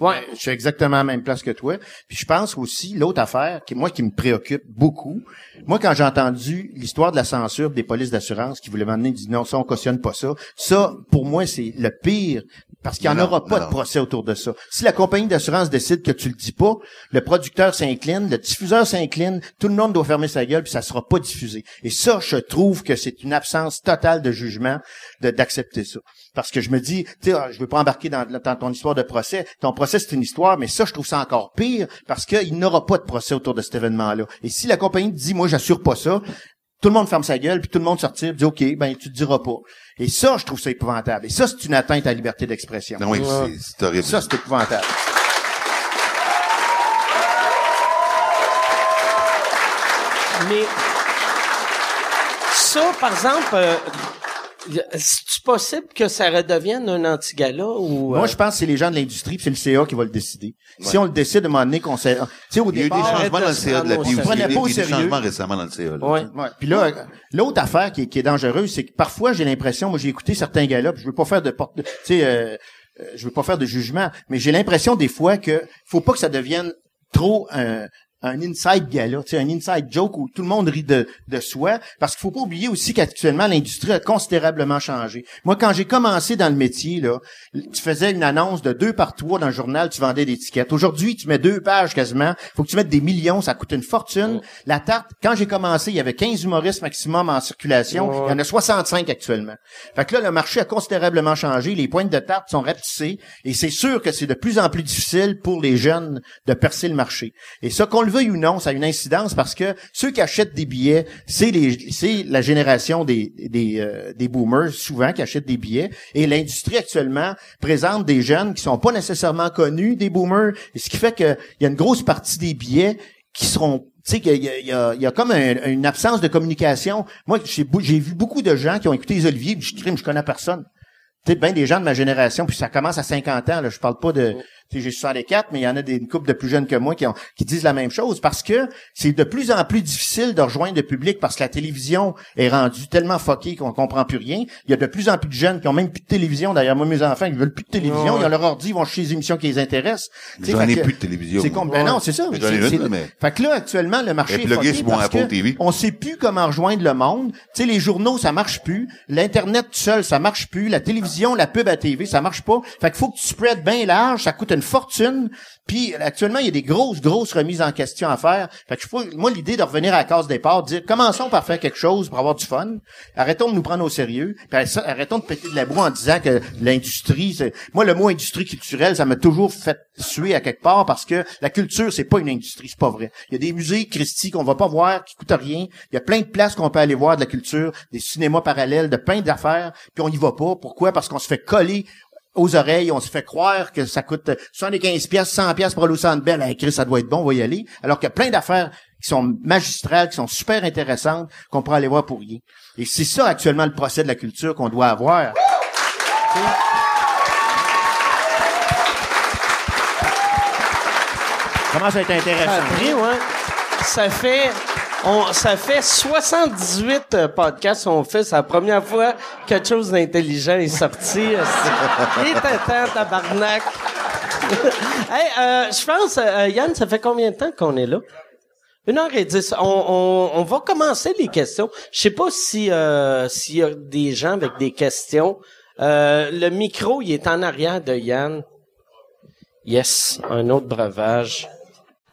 S2: ouais
S4: Je suis exactement à la même place que toi. Puis je pense aussi, l'autre affaire, qui moi qui me préoccupe beaucoup, moi quand j'ai entendu l'histoire de la censure des polices d'assurance qui voulaient m'amener dit non, ça on cautionne pas ça. Ça, pour moi, c'est le pire. Parce qu'il n'y en aura pas
S3: non.
S4: de procès autour de ça. Si la compagnie d'assurance décide que tu le dis pas, le producteur s'incline, le diffuseur s'incline, tout le monde doit fermer sa gueule, puis ça sera pas diffusé. Et ça, je trouve que c'est une absence totale de jugement de- d'accepter ça. Parce que je me dis, tu sais, ah, je veux pas embarquer dans, dans ton histoire de procès. Ton procès, c'est une histoire, mais ça, je trouve ça encore pire parce qu'il n'aura pas de procès autour de cet événement-là. Et si la compagnie te dit, moi, j'assure pas ça, tout le monde ferme sa gueule, puis tout le monde sortir, dit, OK, ben, tu te diras pas. Et ça, je trouve ça épouvantable. Et ça, c'est une atteinte à la liberté d'expression.
S3: Non, oui, c'est, c'est horrible.
S4: Ça, c'est épouvantable.
S2: mais ça par exemple euh, c'est possible que ça redevienne un anti-gala ou
S4: Moi,
S2: euh,
S4: je pense que c'est les gens de l'industrie, puis c'est le CA qui va le décider. Si on le décide à un moment donné qu'on sait... Tu sais, au
S3: Il y a eu des
S4: départ...
S3: changements dans le CA de la
S2: prendre
S3: Il y a
S4: pas au
S3: eu des
S4: sérieux.
S3: changements récemment dans le CA. là.
S2: ouais.
S4: Ouais. Puis là, l'autre affaire qui est, qui est dangereuse, c'est que parfois j'ai l'impression, moi j'ai écouté certains gars-là, puis je veux pas faire de porte, tu sais, euh, euh, je veux pas faire de jugement, mais j'ai l'impression des fois que faut pas que ça devienne trop un un inside gala, tu sais, un inside joke où tout le monde rit de, de soi, parce qu'il faut pas oublier aussi qu'actuellement l'industrie a considérablement changé. Moi, quand j'ai commencé dans le métier, là, tu faisais une annonce de deux par trois dans le journal, tu vendais des tickets. Aujourd'hui, tu mets deux pages quasiment, faut que tu mettes des millions, ça coûte une fortune. La tarte, quand j'ai commencé, il y avait 15 humoristes maximum en circulation, il y en a 65 actuellement. Fait que là, le marché a considérablement changé, les pointes de tarte sont rapetissées, et c'est sûr que c'est de plus en plus difficile pour les jeunes de percer le marché. Et ça, qu'on le veuille ou non, ça a une incidence parce que ceux qui achètent des billets, c'est les, c'est la génération des des, euh, des boomers souvent qui achètent des billets. Et l'industrie actuellement présente des jeunes qui sont pas nécessairement connus des boomers, ce qui fait qu'il y a une grosse partie des billets qui seront tu sais qu'il y a, il y, il y a comme un- une absence de communication. Moi, j'ai vu beaucoup de gens qui ont écouté les Oliviers, puis je crime, je connais personne. Tu sais, bien des gens de ma génération, puis ça commence à 50 ans, là, je parle pas de... Tu sais, j'ai 64, mais il y en a des une couple de plus jeunes que moi qui, ont, qui disent la même chose, parce que c'est de plus en plus difficile de rejoindre le public, parce que la télévision est rendue tellement fuckée qu'on comprend plus rien. Il y a de plus en plus de jeunes qui ont même plus de télévision. D'ailleurs, moi, mes enfants, ils veulent plus de télévision. Ils ont leur ordi, ils vont chez les émissions qui les intéressent.
S3: J'en ai
S4: que-
S3: plus de télévision.
S4: C'est ben non, c'est ça.
S3: Une, mais-
S4: Fait que là, actuellement, le marché est
S3: mon
S4: parce que
S3: TV.
S4: on sait plus comment rejoindre le monde. Tu sais, les journaux, ça marche plus. L'Internet tout seul, ça marche plus. La télévision, la pub à TV, ça marche pas. Fait qu'il faut que tu spreads bien large. Ça coûte une fortune. Puis, actuellement, il y a des grosses, grosses remises en question à faire. Fait que je moi, l'idée de revenir à la case départ, dire, commençons par faire quelque chose pour avoir du fun. Arrêtons de nous prendre au sérieux. Puis arrêtons de péter de la boue en disant que l'industrie, moi, le mot industrie culturelle, ça m'a toujours fait suer à quelque part parce que la culture, c'est pas une industrie, c'est pas vrai. Il y a des musées, Christy, qu'on va pas voir, qui coûtent rien. Il y a plein de places qu'on peut aller voir de la culture, des cinémas parallèles, de plein d'affaires, puis on y va pas. Pourquoi? Parce qu'on se fait coller aux oreilles, on se fait croire que ça coûte 75 pièces, 100 pièces pour aller au Centre Bell. Hey, Chris, ça doit être bon, on va y aller. Alors qu'il y a plein d'affaires qui sont magistrales, qui sont super intéressantes, qu'on pourrait aller voir pour rien. Et c'est ça actuellement le procès de la culture qu'on doit avoir. Comment ça va être intéressant?
S2: Après, ouais. Ça fait, on, ça fait 78 euh, podcasts qu'on fait. C'est la première fois que quelque chose d'intelligent est sorti. euh, Il était temps, tabarnak. *laughs* hey, euh, je pense, euh, Yann, ça fait combien de temps qu'on est là? Une heure et dix. On, on, on va commencer les questions. Je sais pas si euh, s'il y a des gens avec des questions. Euh, le micro, il est en arrière de Yann. Yes, un autre breuvage.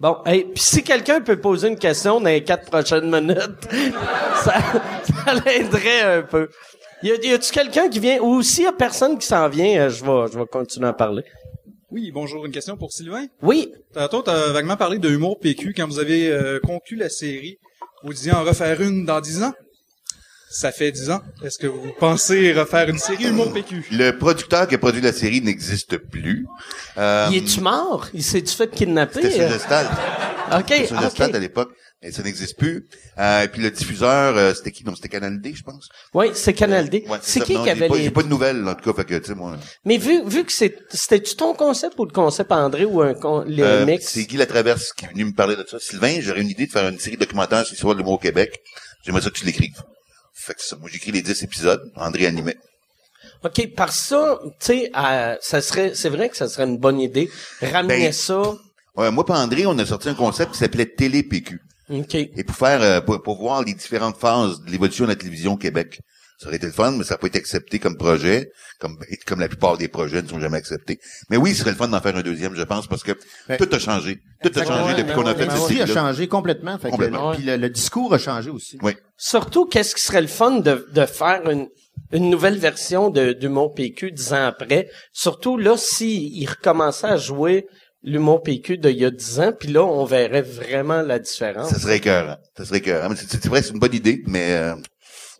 S2: Bon, hey, puis si quelqu'un peut poser une question dans les quatre prochaines minutes, *laughs* ça, ça l'aiderait un peu. Y, a, y a-tu quelqu'un qui vient, ou s'il y a personne qui s'en vient, euh, je vais, je vais continuer à parler.
S6: Oui, bonjour. Une question pour Sylvain.
S2: Oui,
S6: Tantôt, tu as vaguement parlé de humour PQ quand vous avez euh, conclu la série. Vous disiez en refaire une dans dix ans? Ça fait dix ans. Est-ce que vous pensez refaire une série humour PQ?
S3: Le producteur qui a produit la série n'existe plus. Euh,
S2: il est-tu mort? Il s'est-tu fait kidnapper?
S3: C'était sur le stade. *laughs*
S2: OK,
S3: C'était sur le stade à l'époque. Et ça n'existe plus. Euh, et puis le diffuseur, euh, c'était qui? Non, c'était Canal D, je pense.
S2: Oui, c'est Canal D.
S3: Ouais,
S2: c'est qui
S3: Non,
S2: qui avait
S3: pas,
S2: les...
S3: J'ai pas de nouvelles, en tout cas, fait que, tu sais, moi.
S2: Mais vu, vu que c'est, c'était-tu ton concept ou le concept André ou un con, les
S3: Euh,
S2: mix?
S3: c'est Guy Latraverse qui est venu me parler de ça. Sylvain, j'aurais une idée de faire une série documentaire sur l'histoire de l'humour au Québec. J'aimerais ça que tu l'écrives. Fait que ça, moi, j'écris les 10 épisodes. André animait.
S2: OK, par ça, tu sais, euh, ça serait, c'est vrai que ça serait une bonne idée. Ramener
S3: Ben,
S2: ça.
S3: Ouais, moi, et André, on a sorti un concept qui s'appelait Télé-PQ.
S2: OK.
S3: Et pour faire, euh, pour, pour voir les différentes phases de l'évolution de la télévision au Québec. Ça aurait été le fun, mais ça n'a pas été accepté comme projet, comme, comme la plupart des projets ne sont jamais acceptés. Mais oui, ce serait le fun d'en faire un deuxième, je pense, parce que
S4: Ben,
S3: tout a changé. Tout a changé depuis qu'on a fait
S2: ben ouais.
S4: L'industrie a changé complètement. Fait que
S3: Complètement.
S4: le- puis le, le discours a changé aussi.
S3: Oui.
S2: Surtout, qu'est-ce qui serait le fun de, de faire une, une nouvelle version de, d'humour PQ dix ans après? Surtout, là, s'il recommençait à jouer l'humour PQ d'il y a dix ans, puis là, on verrait vraiment la différence.
S3: Ça serait écœurant. Ça serait écœurant. C'est vrai, c'est une bonne idée, mais euh,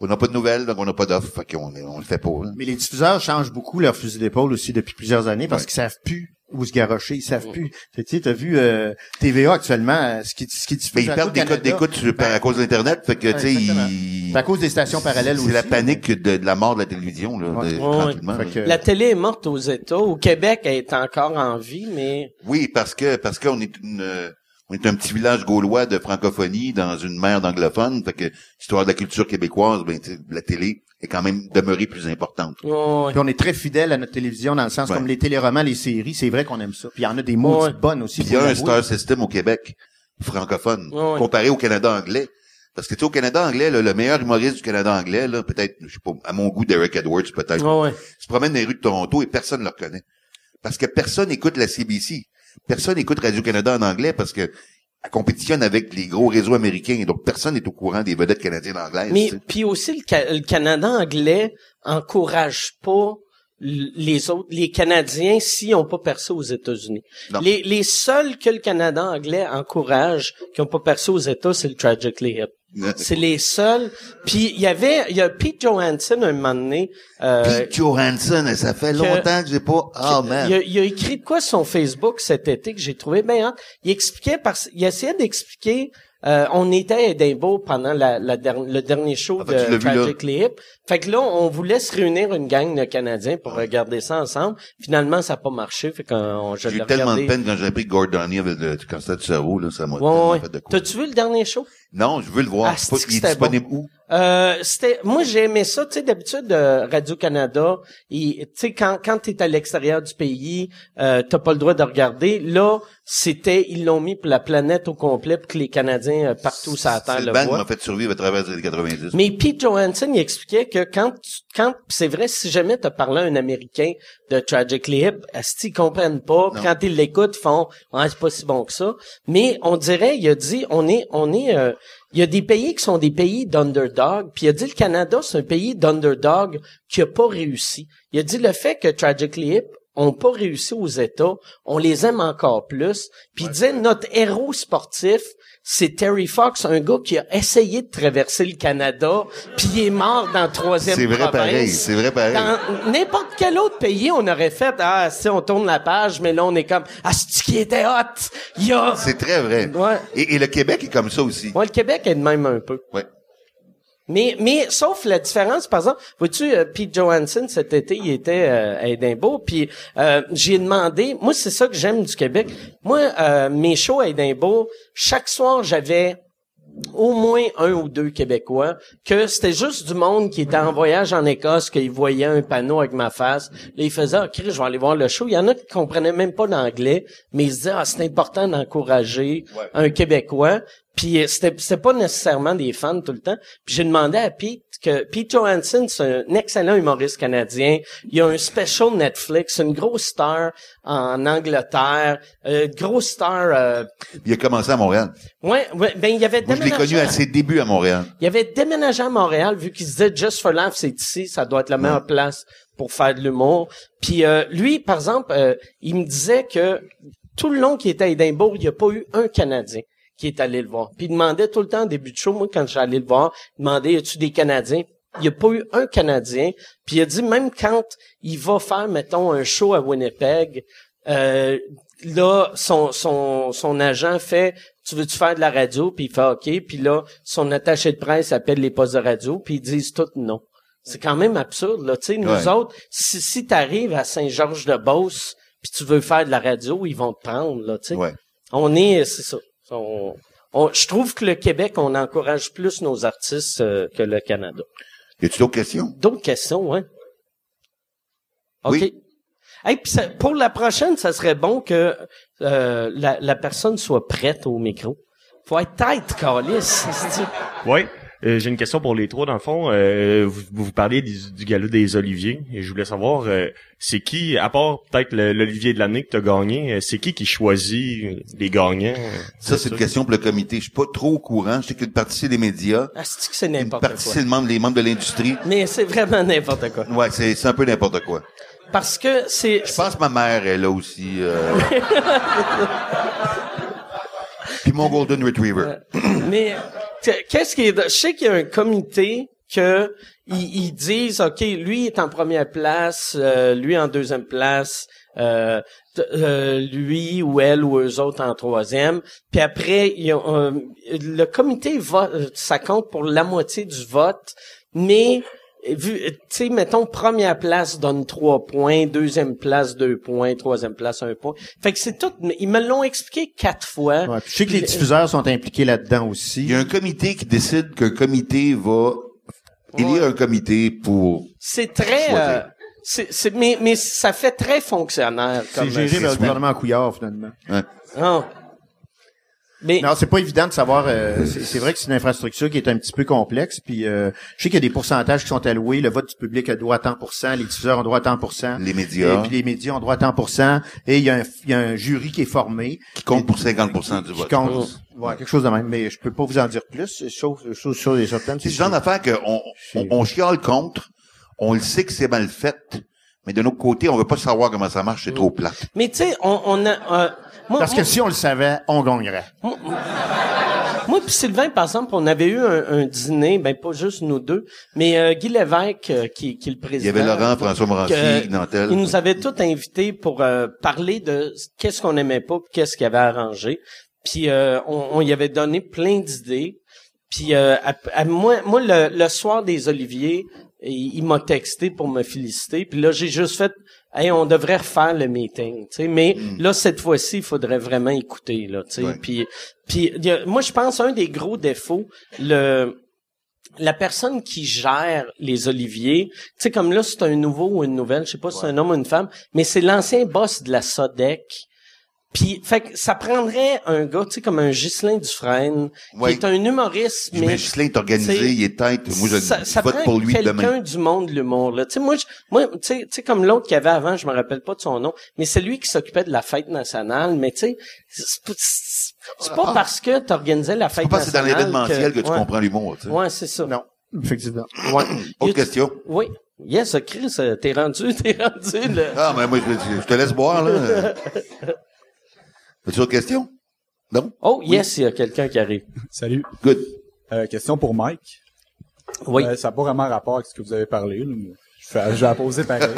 S3: on n'a pas de nouvelles, donc on n'a pas d'offres, fait qu'on on le fait pas. là.
S4: Mais les diffuseurs changent beaucoup leur fusil d'épaule aussi depuis plusieurs années parce
S3: Ouais.
S4: qu'ils savent plus où se garrocher, ils savent plus. Tu sais, t'as vu euh, TVA actuellement, euh, ce qui ce qui diffuse
S3: Mais ils perdent des codes d'écoute par- à cause d'Internet, fait que, tu sais, ils...
S4: C'est à cause des stations parallèles aussi.
S3: C'est la panique de, de la mort de la télévision, là,
S4: Ouais.
S3: de-
S2: Ouais,
S3: tranquillement. Là.
S4: que-
S2: La télé est morte aux États. Au Québec, elle est encore en vie, mais
S3: Oui, parce que parce qu'on est une euh, on est un petit village gaulois de francophonie dans une mer d'anglophone, fait que histoire de la culture québécoise, ben tu sais, la télé est quand même demeurée plus importante.
S2: ouais.
S4: Puis on est très fidèle à notre télévision dans le sens
S3: Ouais.
S4: comme les téléromans, les séries, c'est vrai qu'on aime ça. Puis il y en a des mots
S2: Ouais.
S4: bonnes aussi.
S3: Puis il y a un star system au Québec francophone comparé au Canada anglais. Parce que tu sais au Canada anglais, là, le meilleur humoriste du Canada anglais, là, peut-être, je sais pas, à mon goût, Derek Edwards, peut-être, se promène dans les rues de Toronto et personne ne le reconnaît. Parce que personne écoute la CBC. Personne écoute Radio-Canada en anglais parce que elle compétitionne avec les gros réseaux américains. Donc, personne n'est au courant des vedettes canadiennes anglaises.
S2: Mais puis aussi le, Ca- le Canada anglais encourage pas les autres, les Canadiens s'ils n'ont pas percé aux États-Unis. Les seuls que le Canada anglais encourage qui n'ont pas percé aux États, c'est le Tragically Hip. C'est les seuls. Puis il y avait, il y a Pete Johansson un moment donné. euh,
S3: Pete Johansson, ça fait longtemps que j'ai pas... Oh,
S2: il,
S3: man.
S2: a, il a écrit de quoi sur son Facebook cet été que j'ai trouvé bien. Il expliquait parce il essayait d'expliquer euh, on était à Edinburgh pendant la, la der- le dernier show
S3: Ah,
S2: de
S3: là.
S2: Tragically Hip. Fait que là, on voulait se réunir une gang de Canadiens pour regarder ça ensemble. Finalement, ça n'a pas marché. Fait qu'on
S3: J'ai eu tellement
S2: regardé.
S3: de peine quand j'ai appris que Gordoni avait le cancer du cerveau, là, ça m'a
S2: ouais.
S3: fait de quoi.
S2: T'as-tu vu le dernier show?
S3: Non, je veux le voir.
S2: Ah,
S3: pas- il est disponible où?
S2: Euh, c'était moi j'ai aimé ça tu sais d'habitude euh, Radio Canada tu sais quand quand t'es à l'extérieur du pays euh, t'as pas le droit de regarder là c'était ils l'ont mis pour la planète au complet pour que les Canadiens euh, partout sur la terre le
S3: le
S2: voient
S3: m'a fait survivre à travers les années 90.
S2: mais Pete Johansson il expliquait que quand tu- quand c'est vrai si jamais t'as parlé à un Américain de Tragically Hip ils comprennent pas
S3: Non.
S2: quand ils l'écoutent ils font ouais c'est pas si bon que ça mais on dirait il a dit on est on est euh, il y a des pays qui sont des pays d'underdog, puis il a dit le Canada, c'est un pays d'underdog qui a pas réussi. Il a dit le fait que Tragically Hip ont pas réussi aux États, on les aime encore plus. Puis il disait notre héros sportif, c'est Terry Fox, un gars qui a essayé de traverser le Canada, puis il est mort dans la troisième
S3: C'est vrai
S2: province.
S3: pareil, c'est vrai pareil.
S2: Dans n'importe quel autre pays, on aurait fait ah si on tourne la page, mais là on est comme ah c'est qui était hot? Il y a
S3: C'est très vrai.
S2: Ouais.
S3: Et, et le Québec est comme ça aussi.
S2: Ouais, le Québec est de même un peu.
S3: Ouais.
S2: Mais, mais, sauf la différence, par exemple, vois-tu, euh, Pete Johansson, cet été, il était euh, à Édimbourg, puis euh, j'ai demandé, moi, c'est ça que j'aime du Québec. Moi, euh, mes shows à Édimbourg, chaque soir, j'avais au moins un ou deux Québécois, que c'était juste du monde qui était en voyage en Écosse, qu'ils voyaient un panneau avec ma face. Là, ils faisaient, OK, je vais aller voir le show. Il y en a qui comprenaient même pas l'anglais, mais ils se disaient, ah, c'est important d'encourager un Québécois. Puis euh, c'était c'était pas nécessairement des fans tout le temps. Puis j'ai demandé à Pete que Pete Johansson, c'est un excellent humoriste canadien. Il a un special Netflix, une grosse star en Angleterre, euh, grosse star. Euh,
S3: Il a commencé à Montréal.
S2: ouais, ouais, ben il avait
S3: Moi, je l'ai
S2: déménagé
S3: connu
S2: à-
S3: à ses débuts à Montréal.
S2: il avait déménagé à Montréal vu qu'il se disait Just for Laugh c'est ici, ça doit être la meilleure place pour faire de l'humour. Puis euh, lui, par exemple, euh, il me disait que tout le long qu'il était à Édimbourg, il n'y a pas eu un Canadien qui est allé le voir. Puis il demandait tout le temps en début de show, moi quand j'allais le voir, il demandait y a-tu des Canadiens? Il n'y a pas eu un Canadien. Puis il a dit même quand il va faire, mettons, un show à Winnipeg, euh, là, son, son, son agent fait Tu veux-tu faire de la radio? Puis il fait OK. Puis là, son attaché de presse appelle les postes de radio, puis ils disent tout non. C'est quand même absurde, là. Tu sais, nous
S3: Ouais.
S2: autres, si, si tu arrives à Saint-Georges-de-Beauce, puis tu veux faire de la radio, ils vont te prendre, là, tu sais.
S3: Ouais.
S2: On est, c'est ça. On- on- je trouve que le Québec, on encourage plus nos artistes euh, que le Canada.
S3: Y a-tu d'autres questions?
S2: D'autres questions, hein? OK.
S3: Oui.
S2: Hey, puis ça- pour la prochaine, ça serait bon que euh, la, la personne soit prête au micro. Faut être tête.
S7: Oui. Euh, J'ai une question pour les trois, dans le fond. Euh, vous, vous parliez du, du gala des Oliviers, et je voulais savoir, euh, c'est qui, à part peut-être l'Olivier de l'année que tu as gagné, euh, c'est qui qui choisit euh, les gagnants?
S3: Ça, c'est une question pour le comité. Je suis pas trop au courant. Je sais qu'une partie, c'est les médias.
S2: Ah, c'est que c'est
S3: Une
S2: n'importe
S3: partie,
S2: quoi?
S3: c'est le membre, les membres de l'industrie.
S2: Mais c'est vraiment n'importe quoi.
S3: Ouais, c'est, c'est un peu n'importe quoi.
S2: Parce que c'est...
S3: Je pense que ma mère est là aussi. *laughs* euh.
S2: Mais qu'est-ce qui est... Je sais qu'il y a un comité que ils, ils disent, OK, lui est en première place, euh, lui en deuxième place, euh, euh, lui ou elle ou eux autres en troisième. Puis après, ils ont, le comité vote, ça compte pour la moitié du vote, mais vu, tu sais, mettons, première place donne trois points, deuxième place deux points, troisième place un point. Fait que c'est tout, ils me l'ont expliqué quatre fois.
S4: Ouais, je sais que les diffuseurs sont impliqués là-dedans aussi.
S3: Il y a un comité qui décide qu'un comité va élire un comité pour...
S2: C'est très, euh, c'est, c'est, mais, mais ça fait très fonctionnaire.
S4: C'est
S2: Comme,
S4: géré
S3: c'est
S4: par le gouvernement Couillard, finalement.
S2: Ah. Mais
S4: Non, c'est pas évident de savoir. euh, c'est vrai que c'est une infrastructure qui est un petit peu complexe. Puis euh, je sais qu'il y a des pourcentages qui sont alloués. Le vote du public a droit à tant pour cent, les diffuseurs ont droit à tant pour cent.
S3: Les médias.
S4: Et puis les médias ont droit à tant pour cent. Et il y, a un, il y a un jury qui est formé.
S3: qui compte pour 50% du
S4: qui
S3: vote.
S4: compte. Ouais, quelque chose de même. Mais je peux pas vous en dire plus, sauf sur les certaines.
S3: C'est le genre d'affaire qu'on on, on chiale contre, on le sait que c'est mal fait, mais de notre côté, on veut pas savoir comment ça marche, c'est trop plat.
S2: Mais tu sais, on, on a. euh,
S4: Parce que
S2: moi,
S4: si on le savait, on gagnerait.
S2: moi puis Sylvain, par exemple, on avait eu un, un dîner, ben pas juste nous deux, mais euh, Guy Lévesque, euh, qui, qui est le
S3: Il
S2: président.
S3: y avait Laurent, François Morancy, Nantel.
S2: Il nous avait tous invités pour euh, parler de qu'est-ce qu'on aimait pas, qu'est-ce qu'il avait arrangé. Puis euh, on, on y avait donné plein d'idées. Puis euh, à- à- moi, moi le, le soir des Oliviers, il, il m'a texté pour me féliciter. Puis là, j'ai juste fait, hey, on devrait refaire le meeting. Tu sais, mais là cette fois-ci, il faudrait vraiment écouter là. Tu sais,
S3: Ouais.
S2: puis puis a- moi je pense un des gros défauts, le la personne qui gère les oliviers, tu sais comme là c'est un nouveau ou une nouvelle, je sais pas si c'est un homme ou une femme, mais c'est l'ancien boss de la Sodec. Puis fait que ça prendrait un gars, tu sais comme un Ghislain Dufresne,
S3: Ouais.
S2: qui est un humoriste
S3: Mais
S2: mais
S3: Ghislain est organisé, il est tête. Moi, je,
S2: ça, ça
S3: vote
S2: prend
S3: pour lui
S2: quelqu'un
S3: demain.
S2: du monde de l'humour là. Tu sais moi je, moi tu sais tu sais comme l'autre qu'il y avait avant, je me rappelle pas de son nom, mais c'est lui qui s'occupait de la fête nationale, mais tu sais c'est pas- c'est c'est pas parce que tu organisais la
S3: C'est
S2: fête
S3: pas parce que c'est dans
S2: nationale
S3: l'événementiel que, tu
S2: ouais.
S3: comprends l'humour, tu sais.
S2: Ouais, c'est ça.
S4: Non, effectivement.
S2: Ouais.
S3: Autre question?
S2: Oui. Yes, Chris, euh, t'es rendu, *laughs* t'es rendu le...
S3: Ah, mais moi, je, je te laisse boire, là. *laughs* As-tu autre question? Non?
S2: Oh, yes, il y a quelqu'un qui arrive. *laughs*
S8: Salut.
S3: Good.
S8: Euh, question pour Mike.
S2: Oui.
S8: Euh, ça n'a pas vraiment rapport avec ce que vous avez parlé. là, mais je vais la poser pareil. *laughs*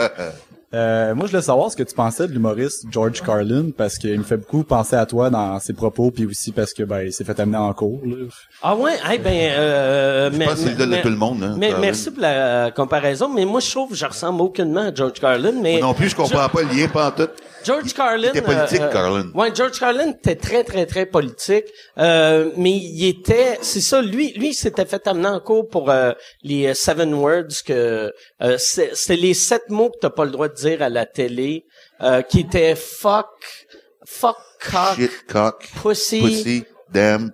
S8: Euh, moi, je voulais savoir ce que tu pensais de l'humoriste George Carlin, parce qu'il me fait beaucoup penser à toi dans ses propos, puis aussi parce que ben il s'est fait amener en cours. Là.
S2: Ah ouais, eh ben... Euh,
S3: Je pense que c'est l'idole de tout le monde, hein.
S2: Mais, merci pour la euh, comparaison, mais moi, je trouve que je ressemble aucunement à George Carlin, mais...
S3: Moi non plus, je comprends pas le lien, pas en tout.
S2: George Carlin...
S3: Il était politique, Carlin.
S2: Ouais, George Carlin était très, très, très politique. Euh, mais il était... C'est ça, lui, lui, il s'était fait amener en cours pour euh, les euh, seven words que... euh, c'est- les sept mots que t'as pas le droit de dire à la télé, euh, qui étaient fuck, fuck, cock,
S3: Shit, cock,
S2: pussy,
S3: pussy, damn.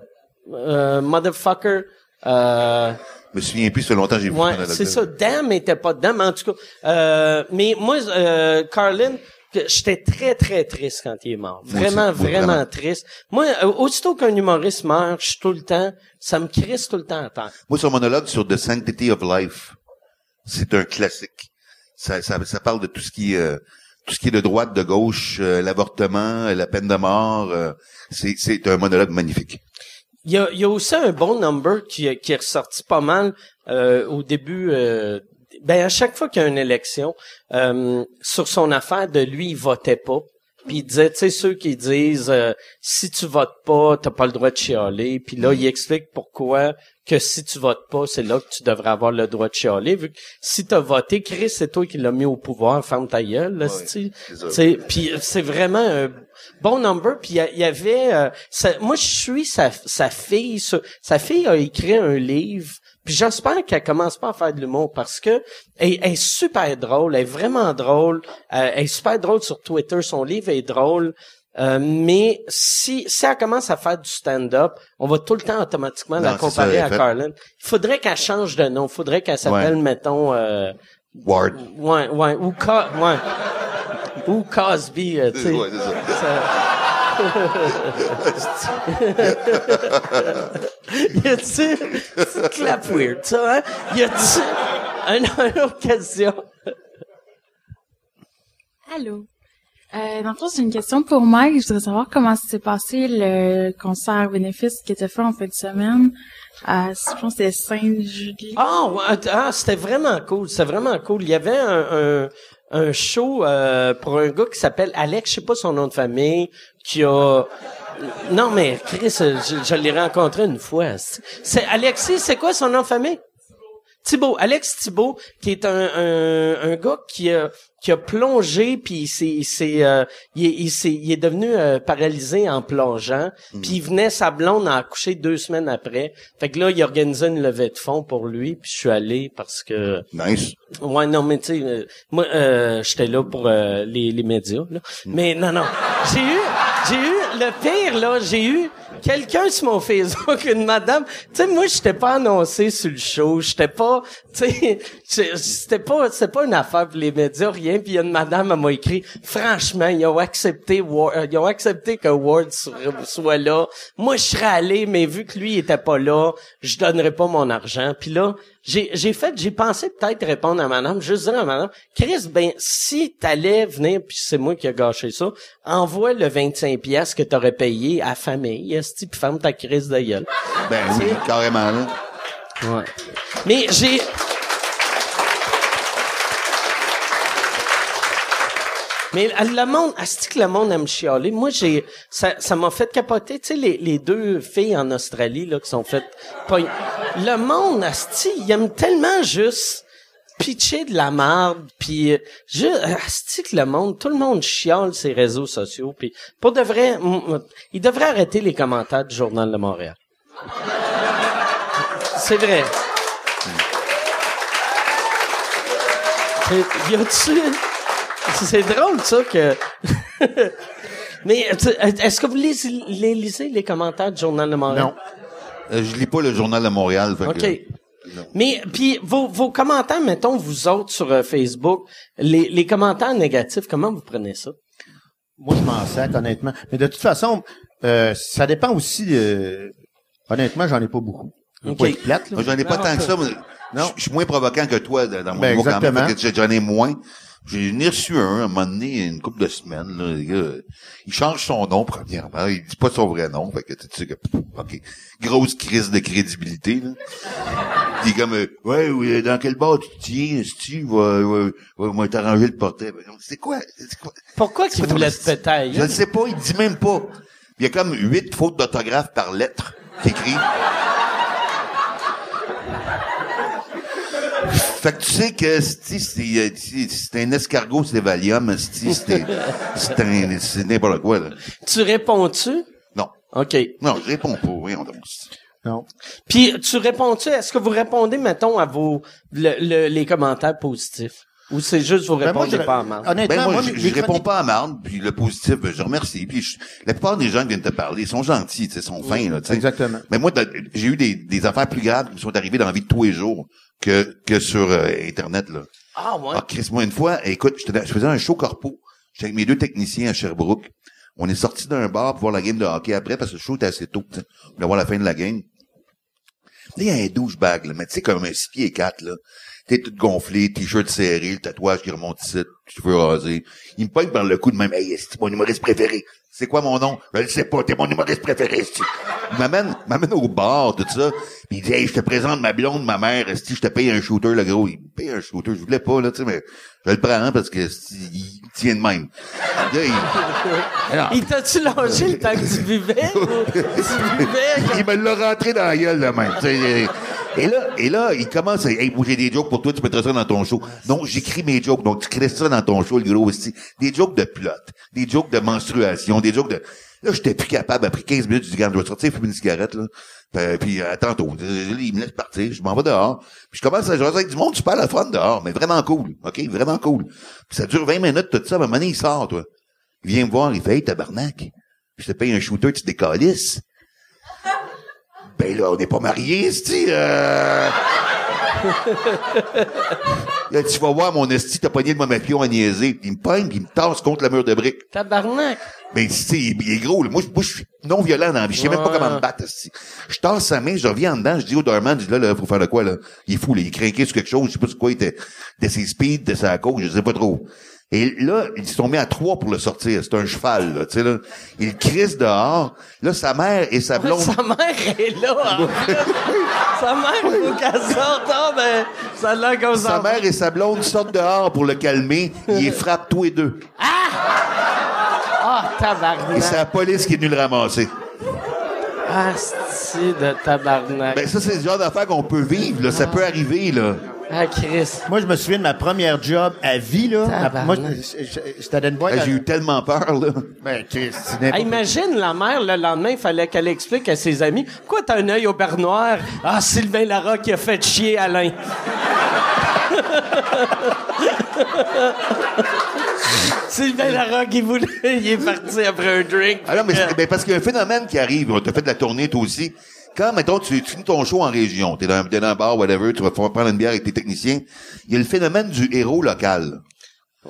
S2: euh, motherfucker, euh,
S3: Je me souviens plus, ça fait longtemps que j'ai vu
S2: ouais, c'est ça. Damn était pas mais en tout cas. Euh, mais moi, euh, Carlin, j'étais très très triste quand il est mort. Vraiment,
S3: aussi,
S2: vraiment,
S3: vraiment.
S2: triste. Moi, aussitôt qu'un humoriste meurt, je suis tout le temps, ça me crisse tout le temps à terre.
S3: Moi, son monologue sur The Sanctity of Life, c'est un classique. Ça, ça, ça parle de tout ce qui est, euh, tout ce qui est de droite, de gauche, euh, l'avortement, euh, la peine de mort. c'est, c'est un monologue magnifique.
S2: Il y a, il y a aussi un bon number qui, qui est ressorti pas mal euh, au début. euh, ben à chaque fois qu'il y a une élection, euh, sur son affaire de lui, il votait pas. Puis il disait, tu sais, ceux qui disent euh, si tu votes pas, t'as pas le droit de chialer. Puis là, il explique pourquoi que si tu votes pas, c'est là que tu devrais avoir le droit de chialer. Vu que si t'as voté, Chris, c'est toi qui l'as mis au pouvoir, ferme ta gueule, là,
S3: c'est
S2: Puis c'est vraiment un bon number. Puis il y avait... euh, ça- moi, je suis sa, sa fille. Sa, sa fille a écrit un livre. Puis j'espère qu'elle commence pas à faire de l'humour parce que elle, elle est super drôle, elle est vraiment drôle, euh, elle est super drôle sur Twitter, son livre est drôle. Euh, mais si, si elle commence à faire du stand-up, on va tout le temps automatiquement la
S3: Non,
S2: comparer à Carlin. Il faudrait qu'elle change de nom. Il faudrait qu'elle s'appelle,
S3: Ouais.
S2: mettons, euh,
S3: Ward.
S2: ouais, ouais, ou, Co- ouais, ou Cosby, euh, tu sais.
S3: Ouais. *laughs*
S2: y a-tu, clap weird, ça, hein? Y a-tu, une, une autre question?
S9: Allô? Euh, dans le fond, c'est une question pour Mike. Je voudrais savoir comment s'est passé le concert bénéfice qui était fait en fin de semaine. À, je pense que c'était Saint-Julie.
S2: Ah, ouais, ah, c'était vraiment cool. C'était vraiment cool. Il y avait un, un, un show euh, pour un gars qui s'appelle Alex, je sais pas son nom de famille, qui a... Non, mais Chris, je, je l'ai rencontré une fois. C'est Alexis, c'est quoi son nom de famille? Thibaut, Alex Thibaut, qui est un, un, un gars qui a, qui a plongé, puis il, s'est- il, s'est, euh, il, est- il, s'est- il est devenu euh, paralysé en plongeant, puis il venait, sa blonde a accouché deux semaines après. Fait que là, il organisait une levée de fonds pour lui, puis je suis allé parce que...
S3: Nice.
S2: Ouais, non, mais tu sais, euh, moi, euh, j'étais là pour euh, les, les médias, là. Mais non, non. J'ai eu, j'ai eu, le pire, là, j'ai eu quelqu'un sur mon Facebook, une madame. Tu sais, moi, j'étais pas annoncé sur le show. J'étais pas, *laughs* tu sais, c'était pas, c'était pas une affaire pour les médias, rien. Puis une madame, elle m'a écrit, franchement, ils ont accepté, euh, ils ont accepté que Ward soit, soit là. Moi, je serais allé, mais vu que lui, il était pas là, je donnerais pas mon argent. Puis là, j'ai, j'ai fait, j'ai pensé peut-être répondre à madame, juste dire à madame, Chris, ben, si t'allais venir, puis c'est moi qui ai gâché ça, envoie le 25 pièces que t'aurais payé à la famille, esti, puis ferme ta crise de gueule.
S3: Ben oui, carrément, là.
S2: Ouais. Mais j'ai... Mais le monde, asti que le monde aime chialer. Moi, j'ai, ça, ça m'a fait capoter. Tu sais, les, les deux filles en Australie, là, qui sont faites, le monde, asti, il aime tellement juste pitcher de la merde, puis euh, je, asti que le monde, tout le monde chiale ses réseaux sociaux, puis pour de vrai, il devrait arrêter les commentaires du Journal de Montréal. C'est vrai. C'est- Y a-tu... C'est drôle, ça, que... *laughs* Mais est-ce que vous lisez, les lisez, les commentaires du Journal de Montréal?
S4: Non.
S3: Euh, je lis pas le journal de Montréal. Fait
S2: OK.
S3: que-
S2: Mais puis vos, vos commentaires, mettons vous autres sur euh, Facebook, les, les commentaires négatifs, comment vous prenez ça?
S4: Moi, je m'en sac, honnêtement. Mais de toute façon, euh, ça dépend aussi de... Honnêtement, j'en ai pas beaucoup. Je veux
S2: Ok.
S4: pas être plate, là.
S3: Moi, j'en ai pas
S2: Non,
S3: tant que ça. mais
S4: Non.
S3: Je suis moins provoquant que toi dans mon
S4: Ben,
S3: niveau quand même. J'en ai moins. J'ai ni reçu un, à un moment donné, une couple de semaines, là, gars, il change son nom, premièrement. Il dit pas son vrai nom. Fait que tu sais que, OK. Grosse crise de crédibilité, là. Il est comme, euh, ouais, oui, dans quel bar tu tiens, si tu vas, va, va, va t'arranger le portrait. C'est quoi? C'est quoi?
S2: Pourquoi qu'il
S3: C'est pas
S2: voulait
S3: ton
S2: te péter à la
S3: Je ne sais pas, il dit même pas. Il y a comme huit fautes d'orthographe par lettre qui écrit. Fait que tu sais que c'ti, c'est euh, un escargot, c'est *laughs* Valium, c'est n'importe quoi là.
S2: Tu réponds-tu?
S3: Non,
S2: OK.
S3: non, je réponds pas. Oui, on donc.
S4: Non.
S2: Puis tu réponds-tu, est-ce que vous répondez, mettons, à vos le- le- les commentaires positifs? Ou c'est juste vous
S4: Ben,
S2: répondez pas à mal?
S4: Honnêtement,
S3: Ben moi,
S4: moi,
S3: je, je réponds pas à marde, puis le positif, ben, je remercie. Puis je- la plupart des gens qui viennent te parler ils sont gentils, tu sais, sont fins là. tu sais.
S4: Exactement.
S3: Mais moi, j'ai eu des, des affaires plus graves qui me sont arrivées dans la vie de tous les jours que que sur euh, internet là.
S2: Ah ouais?
S3: Ah, Chris, moi, une fois, écoute, je faisais un show corpo. J'étais avec mes deux techniciens à Sherbrooke. On est sortis d'un bar pour voir la game de hockey après parce que le show était assez tôt. tu sais. On voulait voir la fin de la game. Il y a un douchebag, là, mais tu sais, comme un 6 pieds 4, là. T'es tout gonflé, t-shirt serré, le tatouage qui remonte ici, cheveux rasés. Il me pogne par le cou de même, hey, c'est mon humoriste préféré. C'est quoi mon nom? Je le sais pas, t'es mon humoriste préféré, esti. Il m'amène, m'amène au bar, tout ça. Puis il dit, hey, je te présente ma blonde, ma mère, esti, je te paye un shooter, le gros. Il me paye un shooter, je voulais pas, là, tu sais, mais je le prends, hein, parce que, il tient de même. Là, il- Alors,
S2: Il *laughs* t'a-tu lâché le temps que tu vivais? ou tu *laughs* vivais?
S3: il me l'a rentré dans la gueule, là, même. Et là, et là, il commence à, hey, j'ai des jokes pour toi, tu mettras ça dans ton show. Non, j'écris mes jokes, donc tu crées ça dans ton show, le gros, aussi. Des jokes de plot, des jokes de menstruation, des jokes de, là, j'étais plus capable, après 15 minutes, je dis, je vais sortir, fumer une cigarette, là. Puis, puis euh, tantôt, il me laisse partir, je m'en vais dehors. Puis je commence à jaser avec du monde super la fun dehors, mais vraiment cool, OK? Vraiment cool. Puis ça dure 20 minutes, tout ça, à un moment donné, il sort, toi. Il vient me voir, il fait, hey, tabarnak, je te paye un shooter, tu décalisses. Ben là, on n'est pas mariés, esti. Euh... *laughs* Là, tu vas voir mon esti, t'as pogné de mon pion à niaiser. Il me pogne, puis il me tasse contre le mur de briques.
S2: Tabarnak.
S3: Mais tu sais, il, il est gros. là. Moi, je, suis non violent dans la vie. Je sais même pas comment me battre. esti. Je tasse sa main, je reviens en dedans, je dis au doorman, je dis là, là, faut faire de quoi, là? Il est fou, là. Il est craqué sur quelque chose, je sais pas sur quoi, il était de ses speeds, de sa cause, je sais pas trop. Et là, ils sont mis à trois pour le sortir. C'est un cheval, là, tu sais, là. Il crisse dehors. Là, sa mère et sa blonde...
S2: Sa mère est là. en plus. *laughs* sa mère, faut qu'elle sorte. Ah, ben, ça a l'air comme ça.
S3: Sa mère et sa blonde sortent dehors pour le calmer. Ils les frappent tous les deux.
S2: Ah,
S3: Et
S2: tabarnak.
S3: c'est la police qui est venue le ramasser.
S2: Ah, c'est de tabarnak.
S3: Ben, ça, c'est le genre d'affaire qu'on peut vivre, là. Ça peut arriver, là.
S2: Ah, Chris.
S4: Moi, je me souviens de ma première job à vie, là. Moi, dans une boîte. À-
S3: J'ai eu tellement peur, là.
S4: Ben, Chris,
S2: Ah, imagine la mère, le lendemain, il fallait qu'elle explique à ses amis Pourquoi t'as un œil au beurre noir? Ah, Sylvain Larocque qui a fait chier Alain. *laughs* Sylvain Larocque, il voulait, il est parti après un drink.
S3: Ah non, mais c'est- ben, parce qu'il y a un phénomène qui arrive. Tu as fait de la tournée, toi aussi. Quand, mettons, tu, tu finis ton show en région, t'es dans, dans un bar, whatever, tu vas prendre une bière avec tes techniciens, il y a le phénomène du héros local.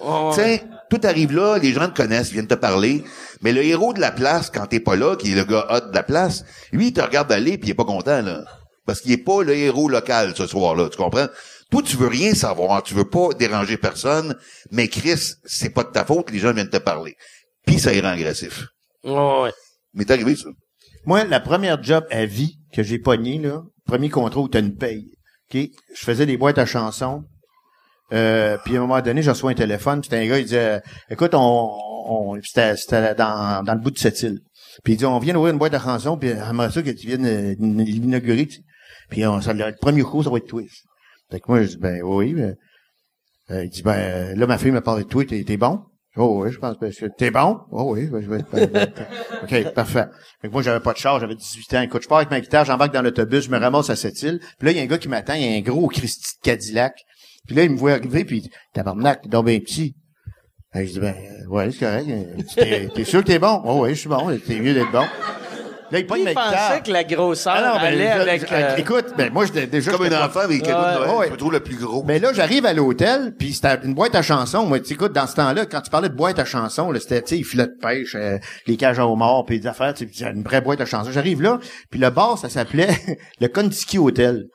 S2: Oh,
S3: Tu sais, tout arrive là, les gens te connaissent, viennent te parler, mais le héros de la place, quand t'es pas là, qui est le gars hot de la place, lui, il te regarde aller puis il est pas content, là. Parce qu'il est pas le héros local ce soir-là, tu comprends? Toi, tu veux rien savoir, tu veux pas déranger personne, mais Chris, c'est pas de ta faute, les gens viennent te parler. Puis ça ira agressif.
S2: oh, ouais.
S3: Mais t'es arrivé, ça?
S4: Moi, la première job à vie que j'ai pogné, là, premier contrat où t'as une paye. OK? Je faisais des boîtes à chansons. Euh, puis à un moment donné, je reçois un téléphone, puis un gars, il disait Écoute, on, on c'était, c'était dans, dans le bout de cette île. Puis il dit On vient d'ouvrir une boîte à chansons, puis j'aimerais ça que tu viennes euh, l'inaugurer. tu. Puis on, ça, le premier coup, ça va être twist. Fait que moi, je dis Ben oui. ben, euh, il dit Ben là, ma fille m'a parlé de toi, t'es, t'es bon? Oh oui, je pense que t'es bon? Oh oui, je vais *laughs* OK, parfait. Fait que moi, j'avais pas de char, j'avais 18 ans. Écoute, je pars avec ma guitare, j'embarque dans l'autobus, je me ramasse à cette île. Puis là, il y a un gars qui m'attend, il y a un gros Christy de Cadillac. Puis là, il me voit arriver, puis il dit, tabarnak, t'es donc bien petit. Que je dis, ben, euh, ouais, c'est correct. T'es, t'es sûr que t'es bon? Oh oui, je suis bon, t'es mieux d'être bon. Là, il pogne ma
S2: Il
S4: guitare.
S2: pensait que la grosseur
S4: Ah non, ben,
S2: allait
S4: je-
S2: avec...
S4: je-
S2: euh,
S4: Écoute, ben, moi, j'étais déjà...
S3: Comme
S4: j'étais
S3: un
S4: pas-
S3: enfant avec
S2: Ouais,
S3: de Noël,
S4: ouais.
S3: tu le plus gros.
S4: mais là, j'arrive à l'hôtel, puis c'était une boîte à chansons. Moi, tu sais, écoute, dans ce temps-là, quand tu parlais de boîte à chansons, là, c'était, tu sais, les filets de pêche, euh, les cages à homard, puis des affaires, tu sais, une vraie boîte à chansons. J'arrive là, puis le bar, ça s'appelait *laughs* le Contiki Hotel.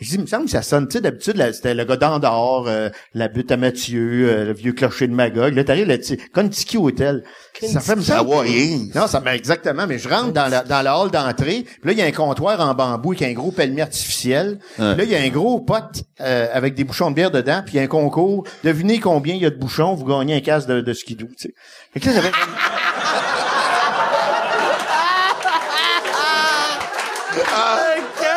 S4: Je dis, il me semble que ça sonne, tu sais, d'habitude, là, c'était le gars d'Andorre, euh, la butte à Mathieu, euh, le vieux clocher de Magog. Là, t'arrives là, tu sais, Contiki Hotel. Ça fait, me
S3: Ça
S4: semble- non, ça, ben exactement. Mais je rentre dans la, dans la hall d'entrée. Puis là, il y a un comptoir en bambou avec un gros palmier artificiel. Puis là, il y a un gros pot euh, avec des bouchons de bière dedans. Puis il y a un concours. Devinez combien il y a de bouchons. Vous gagnez un casque de, de skidoo. Tu sais. Fait que là, j'avais...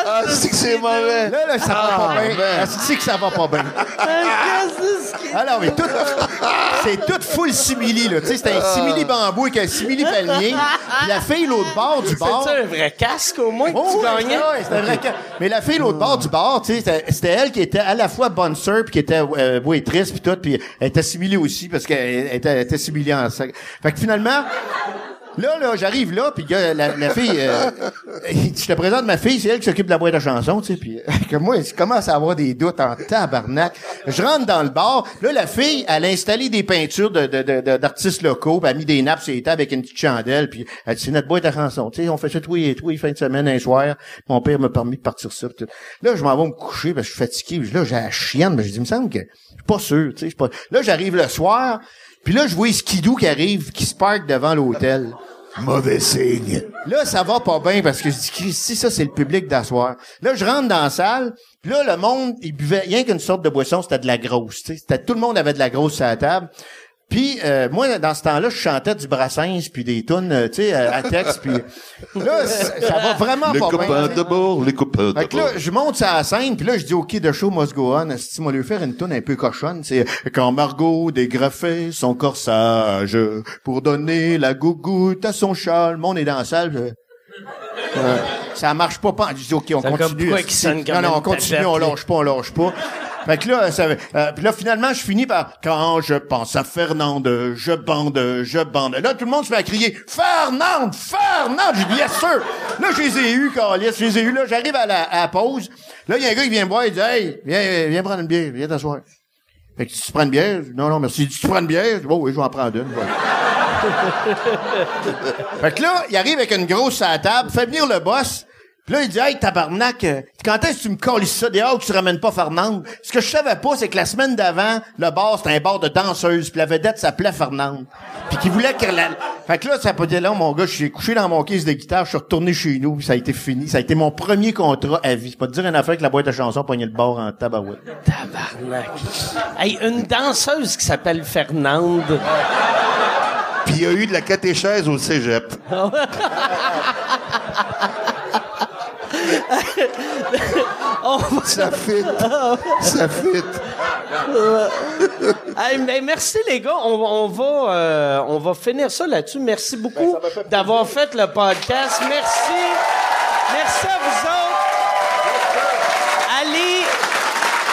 S3: Ah, c'est que c'est mauvais.
S4: Là, là, ça va pas bien. Ah, tu sais que ça va pas bien? *laughs* Alors, mais tout, c'est tout full simili, là. Tu sais, c'était un simili bambou avec un simili palmier. Puis la fille, l'autre bord du bar.
S2: C'est un vrai casque, au moins, que
S4: Oh,
S2: tu
S4: oui,
S2: gagnais?
S4: ouais, vrai Mais la fille l'autre bord du bar, tu sais, c'était- elle qui était à la fois bonne sœur puis qui était euh, waitress puis tout, puis elle était assimilée aussi parce qu'elle était, était assimilée en sac. Fait que finalement, là, là, j'arrive là, puis la, la fille, euh, je te présente ma fille, c'est elle qui s'occupe de la boîte à chansons, tu sais, puis que moi, je commence à avoir des doutes en tabarnak. Je rentre dans le bar, là, la fille, elle a installé des peintures de, de, de- d'artistes locaux, puis elle a mis des nappes sur les tables avec une petite chandelle, puis elle dit, c'est notre boîte à chansons, tu sais, on fait ça tous les, tous les de semaine, un soir. Mon père m'a permis de partir ça. puis tout. Là, je m'en vais me coucher, parce je suis fatigué, puis là, j'ai la chienne, mais je dis, il me semble que je suis pas sûr, tu sais, pas... Là, j'arrive le soir, puis là, je vois Skidoo qui arrive, qui se parque devant l'hôtel.
S3: Mauvais signe.
S4: Là, ça va pas bien parce que je dis, ça, c'est le public d'asseoir. Là, je rentre dans la salle, là, le monde, il buvait rien qu'une sorte de boisson, c'était de la grosse. C'était, tout le monde avait de la grosse à la table. Puis euh, moi, dans ce temps-là, je chantais du Brassens, puis des tunes, euh, tu sais, euh, à texte, puis là, ça, va vraiment
S3: Les
S4: pas
S3: copains
S4: bien.
S3: de bord, les copains de
S4: Fait que
S3: bord.
S4: là, je monte sur la scène, puis là, je dis, OK, the show must go on. Si moi lui faire une tune un peu cochonne, c'est quand Margot dégrafait son corsage pour donner la gougoute à son chat. Le monde est dans la salle. je- Euh, ça marche pas. pas. Je dis, OK, on
S2: Ça
S4: continue.
S2: comme
S4: non, non, on continue, on lâche pas, on lâche pas. Fait que là, ça, euh, puis là, finalement, je finis par quand je pense à Fernande, je bande, je bande. Là, tout le monde se met à crier Fernande, Fernande. J'ai dit yes sir. Là, je les ai eus, Calis, je les ai eus. Là, j'arrive à la, à la pause. Là, il y a un gars qui vient me voir, il dit Hey, viens, viens prendre une bière, viens t'asseoir. Fait que tu prends une bière? Je dis, Non, non, merci. Tu prends une bière? Je dis, oh, oui, je vais en prendre une. *laughs* Fait que là, il arrive avec une grosse à la table, fait venir le boss. Puis là, il dit, hey, tabarnak, euh, quand est-ce que tu me colles ça? Dehors que tu ramènes pas Fernande? Ce que je savais pas, c'est que la semaine d'avant, le bar, c'était un bar de danseuse, puis la vedette s'appelait Fernande. Puis qu'il voulait qu'elle... la- Fait que là, ça peut dire là, mon gars, je suis couché dans mon caisse de guitare, je suis retourné chez nous, puis ça a été fini. Ça a été mon premier contrat à vie. C'est pas te dire une affaire que la boîte à chansons pognait le bar en tabarouette.
S2: Tabarnak. Hey, une danseuse qui s'appelle Fernande.
S3: Puis il y a eu de la catéchèse au cégep. *laughs*
S2: On
S3: Ça fit. Ça fit.
S2: Hey, mais merci les gars, on, on va euh, on va finir ça là-dessus. Merci beaucoup d'avoir fait le podcast. Merci. Merci à vous autres. Allez.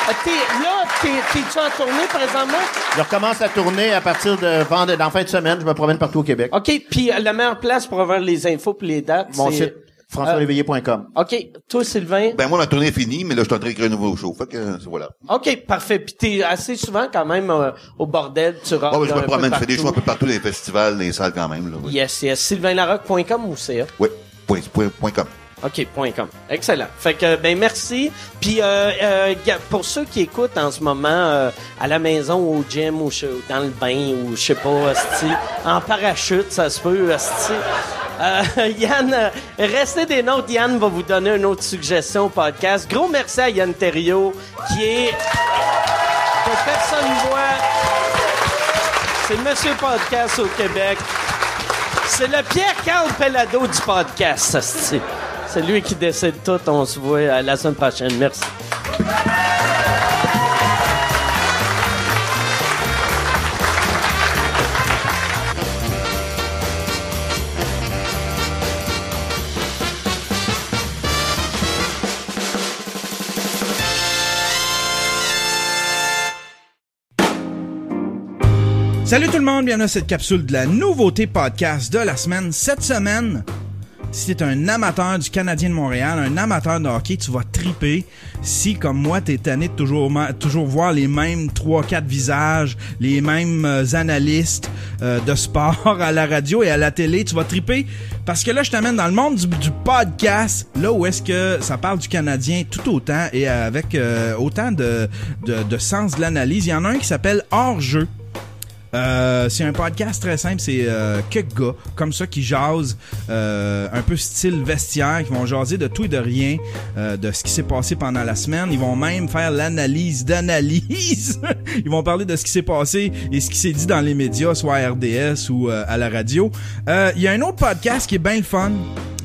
S2: Euh, T'es, là, t'es, t'es-tu en tournée présentement?
S4: Je recommence à tourner à partir de vendredi, en fin de semaine. Je me promène partout au Québec.
S2: OK, puis euh, la meilleure place pour avoir les infos puis les dates,
S4: Mon
S2: c'est...
S4: site, françoisléveillé.com.
S2: OK, toi Sylvain?
S3: Ben moi, ma tournée est finie, mais là, je suis en train d'écrire un nouveau show. Fait que, euh, voilà.
S2: OK, parfait. Puis t'es assez souvent quand même euh, au bordel, tu rentres
S3: Ah, ouais, je
S2: un
S3: me
S2: peu
S3: promène, je fais des shows un peu partout dans les festivals, dans les salles quand même. Là, oui.
S2: Yes, yes. sylvainlarocque.com ou CA?
S3: Oui, point, point, point com.
S2: OK, point .com. Excellent. Fait que, ben, merci. Puis, euh, euh, pour ceux qui écoutent en ce moment euh, à la maison, au gym, ou dans le bain, ou je sais pas, en parachute, ça se peut. Euh, *laughs* Yann, restez des notes. Yann va vous donner une autre suggestion au podcast. Gros merci à Yann Terriot, qui est, que personne voit. C'est Monsieur Podcast au Québec. C'est le Pierre-Carl Pellado du podcast, asti. C'est lui qui décide tout. On se voit à la semaine prochaine. Merci.
S10: Salut tout le monde, bienvenue à cette capsule de la nouveauté podcast de la semaine. Cette semaine, si t'es un amateur du Canadien de Montréal, un amateur de hockey, tu vas triper. Si, comme moi, t'es tanné de toujours, toujours voir les mêmes 3-4 visages, les mêmes euh, analystes euh, de sport à la radio et à la télé, tu vas triper. Parce que là, je t'amène dans le monde du, du podcast, là où est-ce que ça parle du Canadien tout autant et avec euh, autant de, de, de sens de l'analyse. Il y en a un qui s'appelle Hors-jeu. Euh, c'est un podcast très simple, c'est euh, quelques gars comme ça qui jasent euh, un peu style vestiaire, qui vont jaser de tout et de rien, euh, de ce qui s'est passé pendant la semaine. Ils vont même faire l'analyse d'analyse. *laughs* Ils vont parler de ce qui s'est passé et ce qui s'est dit dans les médias, soit à RDS ou euh, à la radio. Il y a un autre podcast qui est bien le fun,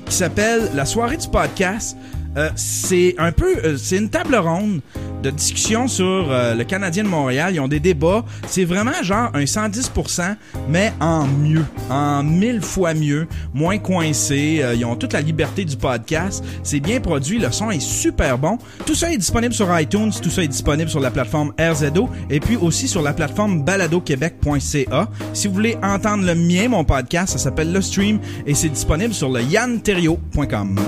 S10: qui s'appelle La soirée du podcast. Euh, c'est un peu, euh, c'est une table ronde de discussion sur euh, le Canadien de Montréal. Ils ont des débats. C'est vraiment genre un 110%, mais en mieux, en mille fois mieux, moins coincé. Euh, ils ont toute la liberté du podcast. C'est bien produit. Le son est super bon. Tout ça est disponible sur iTunes. Tout ça est disponible sur la plateforme RZO et puis aussi sur la plateforme baladoquebec.ca. Si vous voulez entendre le mien, mon podcast, ça s'appelle Le Stream et c'est disponible sur le yanterio.com.